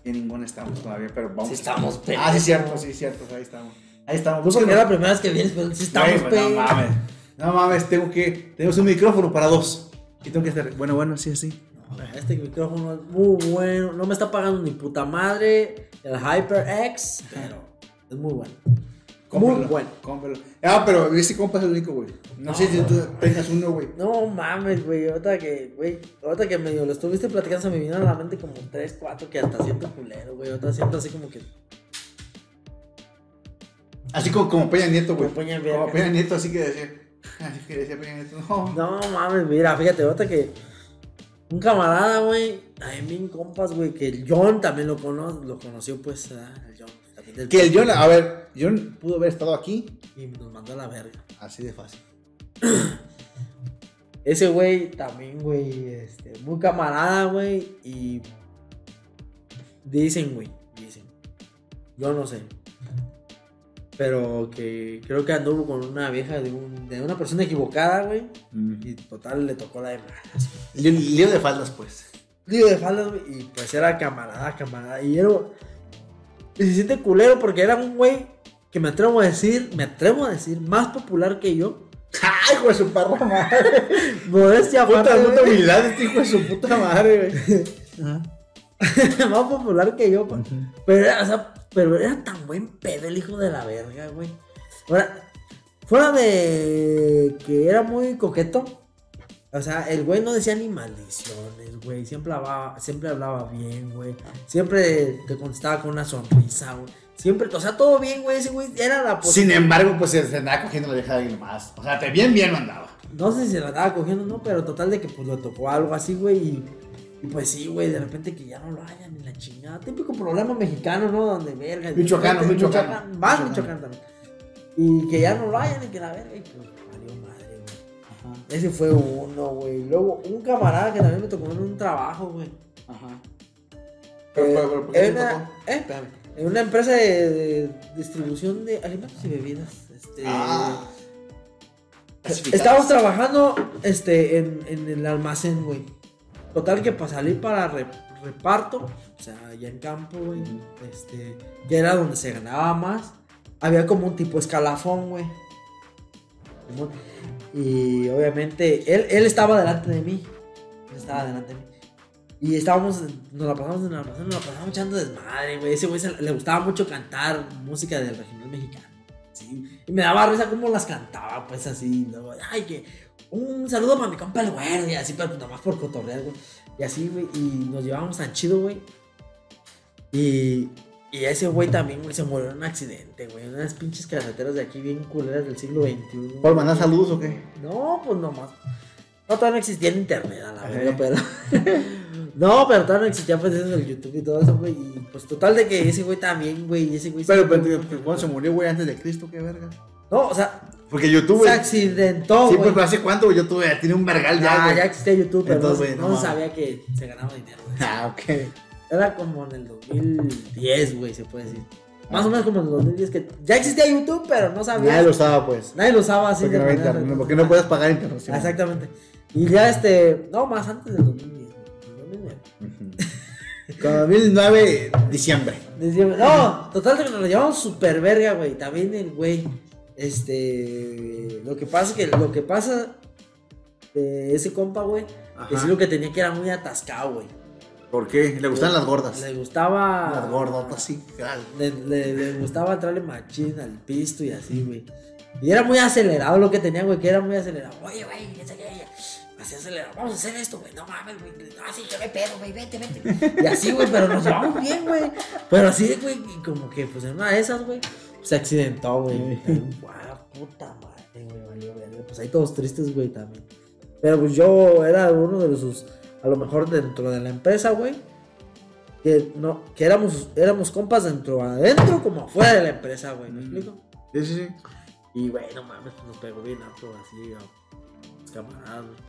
En ningún estamos todavía, pero vamos. Sí estamos, Ah, pendejo. sí, cierto, sí, cierto, ahí estamos. Ahí estamos. Búsquenlo. es la primera vez que vienes, pero sí estamos, Güey, pues. No mames. No mames, tengo que. Tenemos un micrófono para dos. Y tengo que estar. Bueno, bueno, sí, sí. No, Este micrófono es muy bueno. No me está pagando ni puta madre el HyperX, pero es muy bueno. Muy bueno. Cómpralo. Ah, pero ese compa es el único, güey. No, sé si tú tengas uno, güey. No mames, güey. Ahorita que, güey, ahorita que medio lo estuviste platicando, se me vino a la mente como 3, 4 que hasta siento culero, güey. Ahorita siento así como que. Así como, como Peña Nieto, güey. Como Peña Como Verga. Peña Nieto, así que decía. Así que decía Peña Nieto. No. No mames, mira, fíjate, ahorita que. Un camarada, güey. Ay, bien compas, güey. Que el John también lo, cono lo conoció, pues, ah, el John. Que el John, a ver, John pudo haber estado aquí. Y nos mandó a la verga. Así de fácil. Ese güey también, güey, este, muy camarada, güey, y dicen, güey, dicen, yo no sé, pero que creo que anduvo con una vieja de, un, de una persona equivocada, güey, y total le tocó la de malas. Lío, lío de faldas, pues. Lío de faldas, güey, y pues era camarada, camarada, y era, y se siente culero porque era un güey que me atrevo a decir, me atrevo a decir, más popular que yo, ¡Ay, hijo de su perra madre! modestia Puta, puta humildad este hijo de su puta madre, güey. más popular que yo, pa. pero, era, o sea, pero era tan buen pedo el hijo de la verga, güey. Ahora, fuera de que era muy coqueto, O sea, el güey no decía ni maldiciones, güey. Siempre hablaba, siempre hablaba bien, güey. Siempre te contestaba con una sonrisa, güey. Siempre, o sea, todo bien, güey. Ese güey era la Sin embargo, pues se andaba cogiendo la vieja de alguien más. O sea, te bien, bien lo andaba. No sé si se la andaba cogiendo, no, pero total de que pues le tocó algo así, güey. Y, y pues sí, güey, de repente que ya no lo hayan ni la chingada. Típico problema mexicano, ¿no? Donde verga. Michoacano, michoacano. Más Michoacano. Michoacán también. Y que ya no lo hayan y que la verga. Y pues. Ajá, Ese fue uno, güey. Luego, un camarada que también me tocó en un trabajo, güey. ajá. Eh, Pero, pero, pero, ¿por qué en una- tocó? ¿eh? Espérame. En una empresa de, de distribución de alimentos y bebidas. Este, Ah. Estábamos trabajando este, en, en el almacén, güey. Total que para salir para re- reparto, o sea, allá en campo, güey, este, que era donde se ganaba más, había como un tipo escalafón, güey. Y obviamente, él, él estaba delante de mí. Estaba delante de mí. Y estábamos, nos la pasamos en el almacén, nos la pasamos echando desmadre, güey. Ese güey le gustaba mucho cantar música del regional mexicano. Y me daba risa cómo las cantaba, pues así. Ay, que un saludo para mi compa el güero. Y así, pero nada más por cotorrear, güey. Y así, güey. Y nos llevábamos tan chido, güey. Y, y ese güey también, güey, se murió en un accidente, güey. Unas pinches carreteras de aquí bien culeras del siglo XXI. ¿Por mandar saludos o qué? No, pues nomás. No, todavía no existía el internet a la verga, pero. no, pero todavía no existía pues eso del YouTube y todo eso, güey. Y pues total de que ese güey también, güey. Ese güey. Pero, pero, pero, ¿cuándo se murió, güey? Antes de Cristo, qué verga. No, o sea, Porque YouTube, se güey. accidentó, Sí, güey. pues, pero ¿hace cuánto, güey? YouTube tiene un vergal ya, Ah, ya existía YouTube, pero Entonces, no, sabía que se ganaba dinero, güey. Ah, ok. Era como en el 2010, güey, se puede decir. Más o menos como en el 2010, que ya existía YouTube, pero no sabía. Nadie lo usaba, pues. Nadie lo usaba así. Porque de no, manera internet, porque no puedes pagar internet. sí. Exactamente. Y ya este. No, más antes del 2010. güey, 2009. Ujú. Con 2009, diciembre. Diciembre. No, total que nos lo llevamos super verga, güey. También el güey. Este. Lo que pasa es que lo que pasa de ese compa, güey. Es lo que tenía que era muy atascado, güey. ¿Por qué? Le gustan las gordas. Le gustaba. Las gordotas, sí. Le, le- le gustaba entrarle machín al pisto y así, güey. Y era muy acelerado lo que tenía, güey, que era muy acelerado. Oye, güey, así acelerado. Vamos a hacer esto, güey. No mames, güey. No, sí, que me pedo, güey. Vente, vente. Y así, güey, pero nos llevamos bien, güey. Pero así, güey, y como que, pues en una de esas, güey, se accidentó, güey. Guau, puta madre, güey, valió verga. Pues ahí todos tristes, güey, también. Pero pues yo era uno de sus, a lo mejor dentro de la empresa, güey. Que, no, que éramos, éramos compas dentro, adentro como afuera de la empresa, güey. ¿Me explico? Sí, sí, sí. Y, güey, no mames, nos pegó bien harto así, a los camaradas, güey.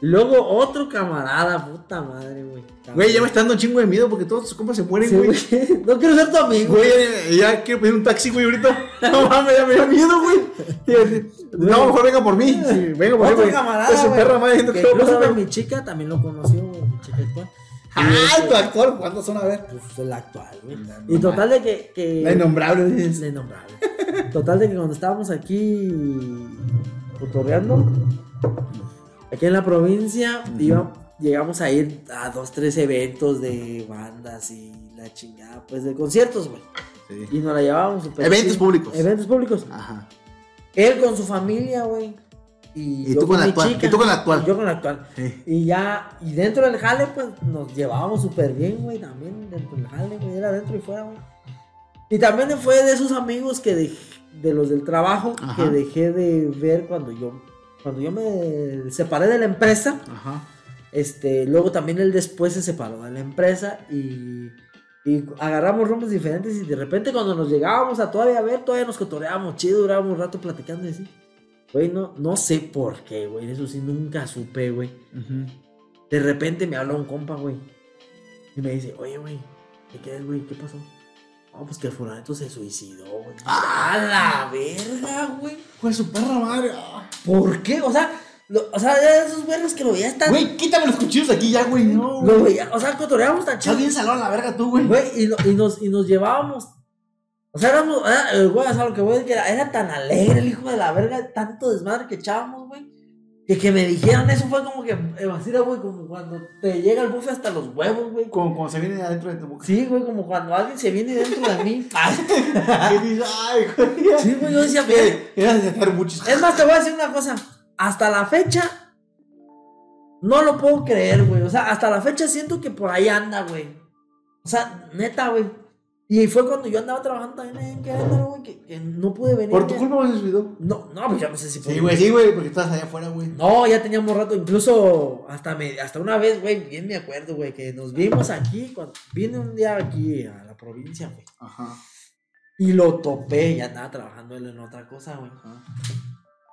Luego otro camarada, puta madre, güey. Güey, ya me está dando un chingo de miedo porque todos tus compas se mueren, güey. No quiero ser tu amigo. Güey, ya, ya quiero pedir un taxi, güey, ahorita. No mames, ya me dio miedo, güey. No, mejor venga por mí. Sí, venga por mí, Otro güey. camarada, Es su güey, perra madre diciendo que incluso mi chica también lo conoció, mi chica actual. Ah, tu actor, ¿cuántos son? A ver. Pues el actual, güey. Y total de que... que La innombrable, dices. La innombrable. Total de que cuando estábamos aquí cotorreando, aquí en la provincia, iba- llegamos a ir a dos, tres eventos de bandas y la chingada, pues de conciertos, güey. Sí. Y nos la llevábamos súper Eventos públicos. Eventos públicos. Ajá. Él con su familia, güey. Y, Y yo tú con la actual, y tú con la actual. y Yo con la actual. Sí. Y ya, y dentro del jale, pues nos llevábamos súper bien, güey, también dentro del jale, güey, era dentro y fuera, güey. Y también fue de esos amigos que dej- de los del trabajo Ajá. que dejé de ver cuando yo, cuando yo me separé de la empresa. Ajá. Este, luego también él después se separó de la empresa y, y agarramos rumbos diferentes y de repente cuando nos llegábamos a todavía ver, todavía nos cotoreábamos chido, durábamos un rato platicando y así. Güey, no, no sé por qué, güey, eso sí nunca supe, güey. Ujú. De repente me habla un compa, güey. Y me dice, oye, güey, ¿qué quieres, güey? ¿Qué pasó? No, pues que el fulanito se suicidó, güey. ¡A la verga, güey! Pues su perra madre. ah. ¿Por qué? O sea, lo- o sea, esos vergas que lo veías tan... Güey, quítame los cuchillos de aquí ya, güey. No. Lo veía, o sea, cotoreábamos tan chido. Estás bien a la verga tú, güey. Güey, y, lo- y nos, y nos llevábamos. O sea, éramos. era- el güey, o sea, lo que voy a decir era, era tan alegre el hijo de la verga, tanto desmadre que echábamos, güey. Que que me dijeran eso fue como que, eh, así era, güey, como cuando te llega el bufe hasta los huevos, güey. Como cuando se viene adentro de tu boca. Sí, güey, como cuando alguien se viene dentro de mí. Y dices, ay, güey. Sí, güey, yo decía, güey. Es más, te voy a decir una cosa. Hasta la fecha, No lo puedo creer, güey. O sea, hasta la fecha siento que por ahí anda, güey. O sea, neta, güey. Y fue cuando yo andaba trabajando también en Querétaro, güey, que, que no pude venir. Por tu ya. culpa me subido. No, no, pues ya no sé si Sí, güey, sí, güey, porque estabas allá afuera, güey. No, ya teníamos rato, incluso hasta me, hasta una vez, güey, bien me acuerdo, güey, que nos vimos aquí, cuando vine un día aquí a la provincia, güey. Ajá. Y lo topé, ya andaba trabajando él en otra cosa, güey.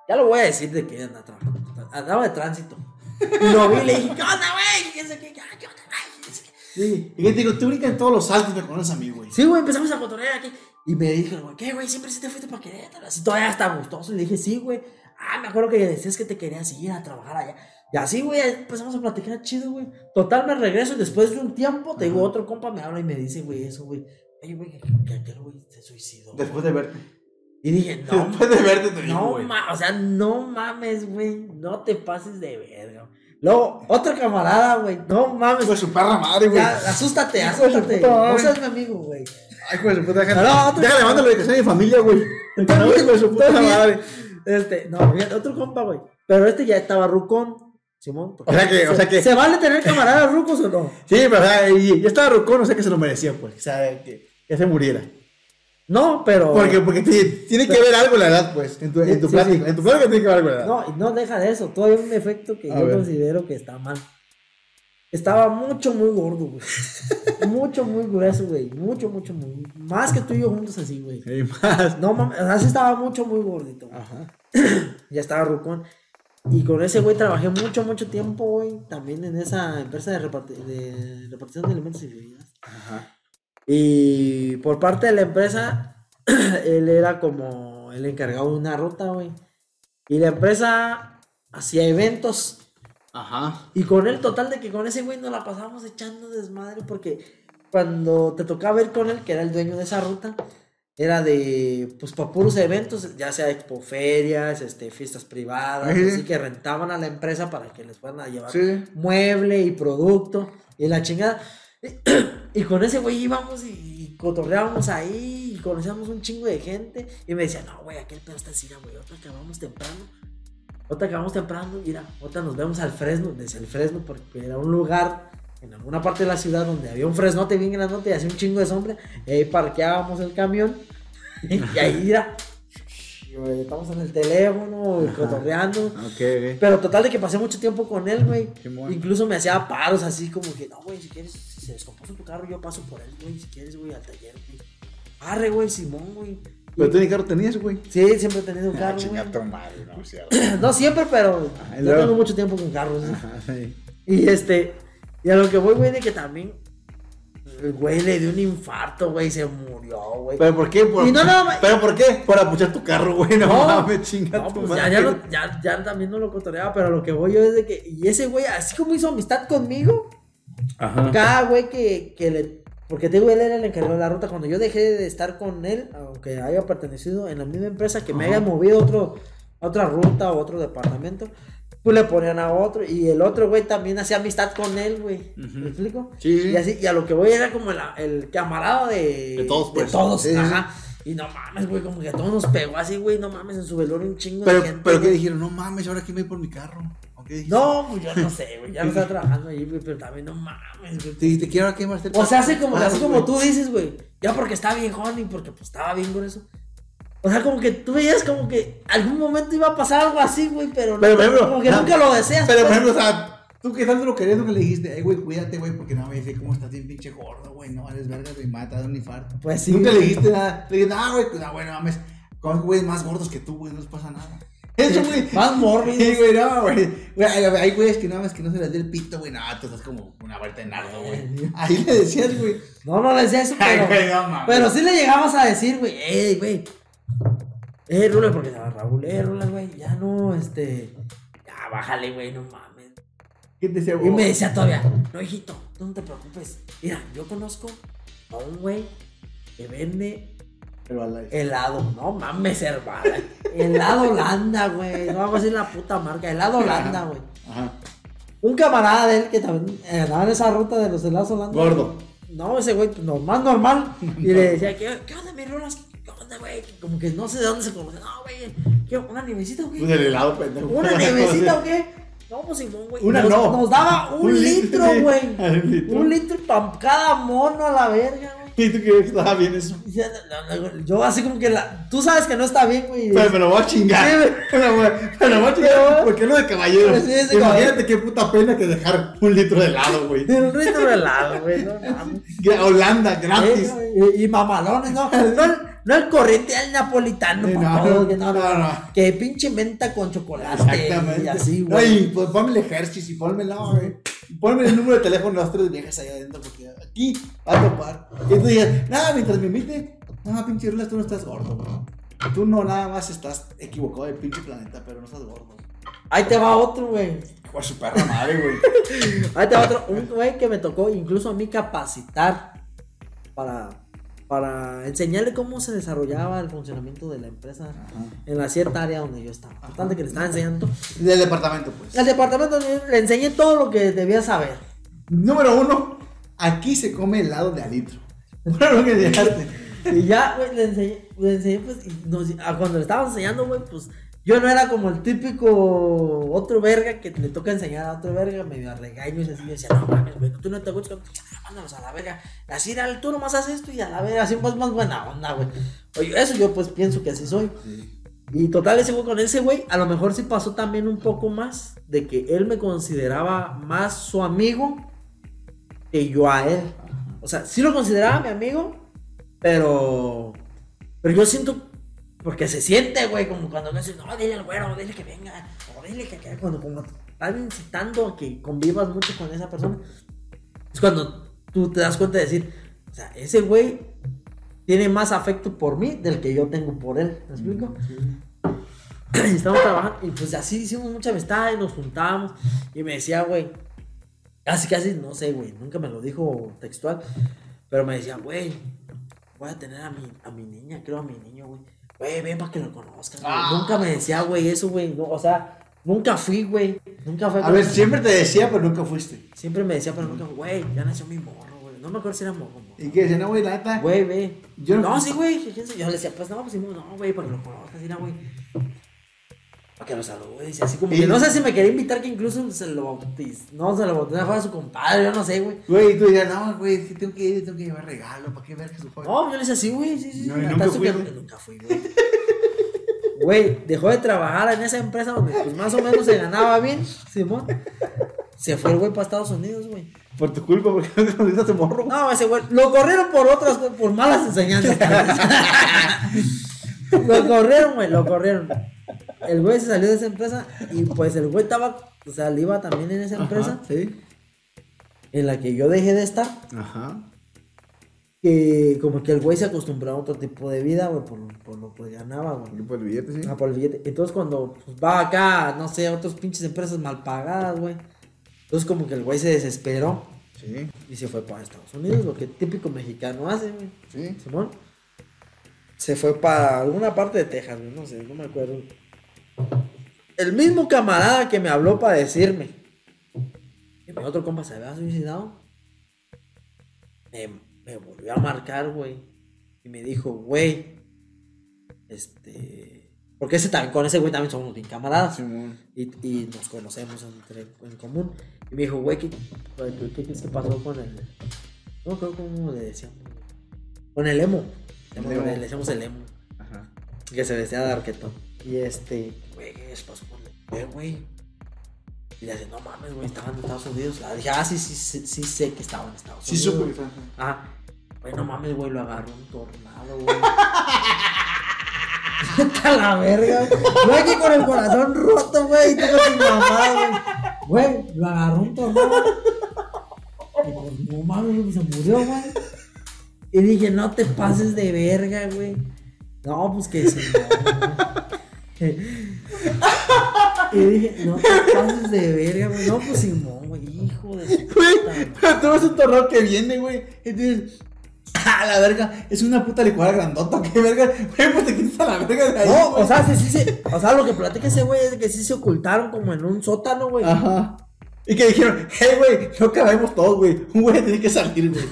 Ya lo voy a decir de que andaba trabajando. Andaba de tránsito. Y lo vi y le dije, ¿qué onda, güey? ¿Qué onda, güey? Sí. Y que te digo, tú brinca en todos los saltos me conoces a mí, güey. Sí, güey, empezamos a cotorrear aquí. Y me dije, güey, ¿qué, güey? Siempre sí te fuiste para Querétaro. Así todavía está gustoso. Y le dije, sí, güey. Ah, me acuerdo que decías que te querías ir a trabajar allá. Y así, güey, empezamos a platicar chido, güey. Total, me regreso y después de un tiempo, te digo, otro compa me habla y me dice, güey, eso, güey. Oye, güey, que, que aquel güey se suicidó. Después de verte. Y dije, no, Después de verte te digo, no, güey. o sea, no mames, güey. No te pases de verga. Luego, otro camarada, güey. No mames. De su perra madre, güey. Asústate, de asústate. No seas mi amigo, güey. Ay, de su puta, déjale. No, otro- Déjale, mándalo de que sea mi familia, güey. No, hijo de su puta madre. Este, no, otro compa, güey. Pero este ya estaba rucón. Simón. O sea que- o se- sea que- ¿Se vale tener camaradas rucos o no? Sí, pero o sea, y, y estaba rucón, o sea que se lo merecía, pues. O sea, que, que se muriera. No, pero. Porque, porque ti- tiene que ver algo la edad, pues. En tu, en tu Sí, plática. sí. En tu plática tiene que ver algo la edad. No, no deja de eso. Todavía hay un efecto que A yo ver. considero que está mal. Estaba mucho, muy gordo, güey. mucho, muy grueso, güey. Mucho, mucho, muy. Más que tú y yo juntos así, güey. Y más. No mames, o sea, sí estaba mucho, muy gordito. güey. Ajá. Ya estaba rucón. Y con ese güey trabajé mucho, mucho tiempo, güey. También en esa empresa de, reparti- de repartición de alimentos y bebidas. Ajá. Y por parte de la empresa, él era como el encargado de una ruta, güey. Y la empresa hacía eventos. Ajá. Y con el total de que con ese güey nos la pasamos echando desmadre. Porque cuando te tocaba ir con él, que era el dueño de esa ruta, era de, pues, para puros eventos, ya sea expoferias, este, fiestas privadas, así que rentaban a la empresa para que les fueran a llevar Sí. mueble y producto y la chingada. Y con ese güey íbamos y, y cotorreábamos ahí y conocíamos un chingo de gente. Y me decía, no, güey, aquel pedo está así, güey, ahorita acabamos temprano. Ahorita acabamos temprano, mira, ahorita nos vemos al Fresno, desde el Fresno, porque era un lugar en alguna parte de la ciudad donde había un fresnote bien grandote y hacía un chingo de sombra. Y ahí parqueábamos el camión. Y ahí, güey, estamos en el teléfono, y cotorreando. Pero total de que pasé mucho tiempo con él, güey. Incluso me hacía paros así como que, no, güey, si quieres, se descompuso tu carro, yo paso por él, güey. Si quieres, güey, al taller, güey. Arre, güey, Simón, güey. Pero tú ni carro tenías, güey. Sí, siempre he tenido un Ah, carro, güey. chinga tu madre, no, sí, No siempre, pero Ajá, yo tengo mucho tiempo con carros. Ajá, sí. Y este, y a lo que voy, güey, de que también, el güey le dio un infarto, güey, se murió, güey. ¿Pero por qué? Por, Y no, no, ¿Pero por qué? Por apuchar tu carro, güey. No, No, mames, chinga No, tu pues madre. ya, ya, lo- ya, ya también no lo cotoreaba, pero a lo que voy yo es de que, y ese güey, así como hizo amistad conmigo, Ajá. cada güey que, que le. Porque te digo, él era el encargado de la ruta. Cuando yo dejé de estar con él, aunque haya pertenecido en la misma empresa, que me haya movido a otro, otra ruta o otro departamento, pues le ponían a otro. Y el otro güey también hacía amistad con él, güey. ¿Me explico? Sí, sí. Y, así, y a lo que voy era como el, el camarada de. De todos, pues. todos, Sí, sí, ajá. Y no mames, güey, como que a todos nos pegó así, güey. No mames, en su velorio un chingo Pero, de gente. pero ¿qué güey. dijeron? No mames, ahora va a ir por mi carro. ¿O qué dijiste? No, pues yo no sé, güey. Ya no estaba trabajando ahí, güey, pero también no mames, güey. Te dijiste, quiero a estar. O sea, así como, así como tú dices, güey. Ya porque está viejón y porque pues estaba bien con eso. O sea, como que tú veías como que algún momento iba a pasar algo así, güey, pero, Pero, por ejemplo, como que ah, nunca lo deseas. Pero, por pues. ejemplo, o sea, tú que tanto lo querías, nunca le dijiste, eh, güey, cuídate, güey, porque no me dice cómo estás bien pinche gordo, güey, no vales verga, güey, mata, da un infarto. Pues sí, Nunca le dijiste nada. Le dijiste, ah, güey, pues, ah, bueno, mames, con güeyes más gordos que tú, güey, no les pasa nada. Eso, güey. Más mórbidos. Sí, güey, no, güey. Hay- güeyes que no mames que no se les dé el pito, güey. No, tú estás como una vuelta de nardo, güey. Ahí le decías, güey. No, no le decía eso, Ay, pero. güey, no pero sí le llegabas a decir, güey, ey, güey. Eh, Rula, porque ah, Raúl, eh, Rula, güey, ya no, este. Ya, bájale, güey, no mames. ¿Qué te decía, Y güey? me decía todavía, no, hijito, no te preocupes. Mira, yo conozco a un güey que vende La- Helado, no mames, hermana. Helado Holanda, güey. No vamos a decir la puta marca. Helado Holanda, güey. Ajá. Un camarada de él que también eh, andaba en esa ruta de los helados Holanda. Gordo. No, ese güey, pues, normal, normal. Y le decía, ¿qué, qué onda, mi rolas? ¿Qué onda, güey? Como que no sé de dónde se conoce. No, güey. ¿Qué, ¿Una nievecita o Pues qué? el helado, pendejo. ¿Una nievecita o qué? No, pues Simón, güey. Una nos, no. Nos daba un, Un litro, güey. un litro. Un litro para cada mono a la verga, güey. ¿Y tú que estaba bien eso? No, no, no, Yo así como que la... Tú sabes que no está bien, güey. Pero me lo voy a chingar. Sí. Me lo voy, me lo voy a chingar porque es lo de caballero. Sí, Imagínate caballero. qué puta pena que dejar un litro de helado, güey. Un litro de helado, güey. No mames. Holanda, gratis. Y, y mamalones, ¿no? No el, no el corriente el napolitano, no, todo, que no, no, no, no. no. Que pinche menta con chocolate Exactamente. y así, güey. Ay, pues ponme el ejército y ponme no, güey. Ponme el número de teléfono de las tres viejas ahí adentro porque aquí va a topar. Y tú dices, nada, mientras me invite, no, pinche Rulas, tú no estás gordo, güey. Tú no nada más estás equivocado del pinche planeta, pero no estás gordo. Ahí te va otro, güey. Con su perra madre, güey. Ahí te va otro. Un güey que me tocó incluso a mí capacitar para, para enseñarle cómo se desarrollaba el funcionamiento de la empresa en la cierta área donde yo estaba. Bastante que le estaba enseñando. Del departamento, pues. Al departamento le enseñé todo lo que debía saber. Número uno, aquí se come helado de alitro. Bueno, lo que dejaste. Y ya, güey, le enseñé, le enseñé, pues, y nos- a cuando le estaba enseñando, güey, pues, yo no era como el típico otro verga que le toca enseñar a otro verga, medio a regaños y así, yo decía, no mames, güey, tú no te gusta, mándalos a la verga, así era, tú nomás haces esto y a la verga, así pues más buena onda, güey. Oye, eso yo pues pienso que así soy. Y total, ese güey con ese güey, a lo mejor sí pasó también un poco más de que él me consideraba más su amigo que yo a él. O sea, sí lo consideraba mi amigo, pero. Pero yo siento. Porque se siente, güey, como cuando me dicen, no, dile al güero, dile que venga, o dile que, cuando como están incitando a que convivas mucho con esa persona, es cuando tú te das cuenta de decir, o sea, ese güey tiene más afecto por mí del que yo tengo por él, ¿me explico? Y estamos trabajando, y pues así hicimos mucha amistad y nos juntábamos, y me decía, güey, casi, casi, no sé, güey, nunca me lo dijo textual, pero me decía, güey, voy a tener a mi, a mi niña, creo a mi niño, güey. Güey, ven para que lo conozcas. güey. Ah. Nunca me decía, güey, eso, güey. no, o sea, nunca fui, güey. Nunca fue. A ver, siempre te decía, pero nunca fuiste. Siempre me decía, pero nunca, güey, ya nació mi morro, güey. No me acuerdo si era morro. morro. Y que decía, no, güey, la neta. Güey, ve. Yo no- no, sí, güey. Yo le decía, pues no, pues sí, no, güey, para que lo conozcas, mira, güey. Para que lo salude. Dice, así como Y- que no sé si me quería invitar que incluso se lo bautiz. No, se lo bautizara fuera su compadre, yo no sé, güey. Güey, y tú decías, no, güey, es que tengo que ir, tengo que llevar regalo, ¿para qué ver que su joven? No, yo le decía, sí, güey, sí, sí. No, y nunca fui, que- güey. Nunca fui, güey. Güey, dejó de trabajar en esa empresa donde pues más o menos se ganaba bien, Simón. Se fue el güey para Estados Unidos, güey. Por tu culpa, porque no conociste a ese morro. No, ese güey, lo corrieron por otras, por malas enseñanzas. lo corrieron, güey, lo corrieron. El güey se salió de esa empresa y pues el güey estaba, o sea, le iba también en esa empresa Sí. en la que yo dejé de estar. Ajá. Que como que el güey se acostumbró a otro tipo de vida, güey, por, por lo que ganaba, güey. Por el billete, sí. Ah, por el billete. Entonces cuando pues, va acá, no sé, a otras pinches empresas mal pagadas, güey. Entonces como que el güey se desesperó Sí, y se fue para Estados Unidos, lo que típico mexicano hace, güey. sí. Simón. Se fue para alguna parte de Texas, güey, no sé, no me acuerdo. El mismo camarada que me habló para decirme que mi otro compa se había suicidado, me, me volvió a marcar, güey. Y me dijo, güey, este... Porque ese también, con ese güey también somos bien camaradas. Y, y nos conocemos entre, en común. Y me dijo, güey, ¿qué, ¿qué, qué, qué pasó con el. No creo cómo le decíamos. Con el emo. El Le, emo. le decíamos el emo. Ajá. Que se vestía de arquetón. Y este, güey, ¿qué pasó con el eh, güey? Y le dice, no mames, güey, estaba en Estados Unidos. Le dije, ah, sí, sí, sí, sí sé que estaba en Estados Sí, Unidos. supe que fue. Ah, güey, no mames, güey, lo agarró un tornado, güey. A la verga, güey. Aquí con el corazón roto, güey, y con tu mamá, güey. Güey, lo agarró un tornado. Y pues, no mames, se murió, güey. Y dije, no te pases de verga, güey. No, pues que sí, no. Y dije, no te pases de verga, güey. No, pues Simón, güey, hijo de su Güey, pero tú ves un torneo que viene, güey. Y tú dices, ah, la verga, es una puta licuadora grandota, qué verga. Güey, pues te quitas a la verga de ahí. No, güey. o sea, sí, sí, se- o sea, lo que platica ese güey es que sí se ocultaron como en un sótano, güey. Ajá. Y que dijeron, hey, güey, no cabemos todos, güey. Un güey tiene que salir, güey.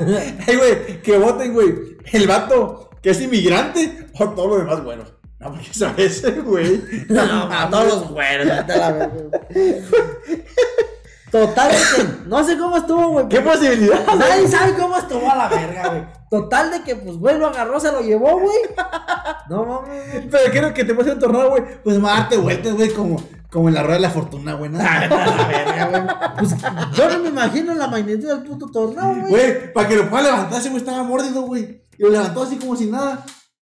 hey, güey, que voten, güey. El vato que es inmigrante o todo lo demás, bueno. No, porque sabes güey. No, a todos los güeros, a. Total de que, no sé cómo estuvo, güey. ¿Qué posibilidad? Nadie sabe cómo estuvo a la verga, güey. Total de que, pues, güey, lo agarró, se lo llevó, güey. No mames. Pero quiero que te pase un tornado, güey. Pues más darte vueltas, güey, como, como en la rueda de la fortuna, güey. nada. la verga, güey. Pues, yo no me imagino la magnitud del puto torneo, güey. Güey, para que lo pueda levantar, ese güey estaba mordido, güey. Y lo levantó así como si nada.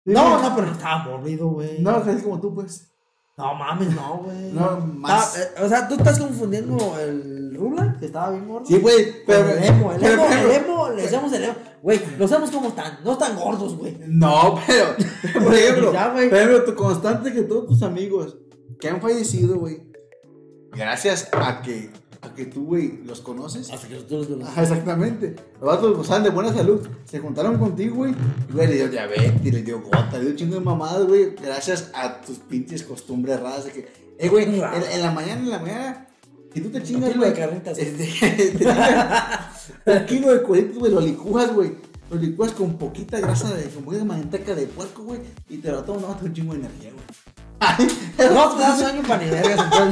No, no, pero estaba mordido, güey. No, así como tú, pues. No mames, no, güey. No, más. Ah, eh, o sea, tú estás confundiendo el Rula, que estaba bien gordo. Sí, güey, Pero pero. el emo, el pero- emo, pero- el emo, le decíamos el emo. Güey, los emos como están, no están gordos, güey. No, pero. Por ejemplo, Ya, ejemplo, tu constante que todos tus amigos que han fallecido, güey. Gracias a que, a que tú, güey, los conoces. Hasta que nosotros los Ajá, exactamente. Los vatos gozaban de buena salud. Se juntaron contigo, güey. Y, güey, le dio diabetes, le dio gota, le dio un chingo de mamadas, güey. Gracias a tus pinches costumbres raras de que. Eh, güey, en, en la mañana, en la mañana. Si tú te chingas, kilo de güey. carnitas. este, te chingas Un kilo de cueritos, güey, lo licúas, güey. Lo licúas con poquita grasa de. con poquita manteca de puerco, güey. Y te lo tomas, no, un chingo de energía, güey. No te da sueño para ni vergas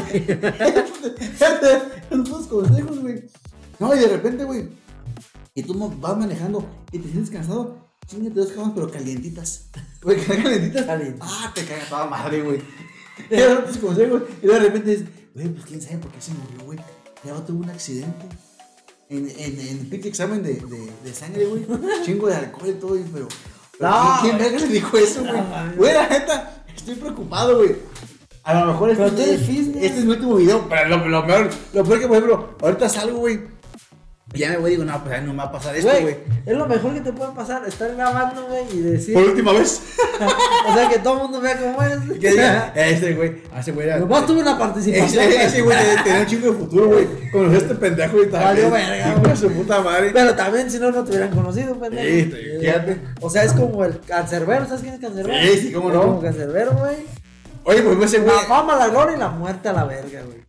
putos consejos, güey. No, y de repente, güey. Y tú vas manejando y te sientes cansado. Chingate dos camas, pero calientitas. Güey, calientitas. Calientitas. Ah, te cagas toda madre, güey. Y de tus consejos. Y de repente dices, güey, pues quién sabe por qué se murió, güey. Ya tuvo un accidente. En, en, en el examen de, de, de sangre, güey. Chingo de alcohol y todo, pero. pero No, ¿Quién, verga le dijo eso, güey? Güey, la neta, estoy preocupado, güey. A lo mejor Pero este, fitness. este es mi último video, pero lo, lo peor, lo peor que, por ejemplo, ahorita salgo, güey. Y ya me voy y digo, no, pues ya no me va a pasar esto, Güey, es lo mejor que te puede pasar, estar grabando, güey, y decir. Por última vez. o sea, que todo el mundo vea cómo eres. Que diga, ese güey, ese güey era. Nomás tuve una participación. Ese, güey tenía- un chingo de futuro, güey. Conoció a este pendejo y también. Valió verga, güey. su puta madre. Pero también si no, no te hubieran conocido, pendejo. Sí, fíjate. O sea, es como el cancerbero, ¿sabes quién es cancerbero? Sí, sí, cómo Es no. Como cancerbero, güey. Oye, pues ese güey. La fama, la gloria y la muerte a la verga, güey.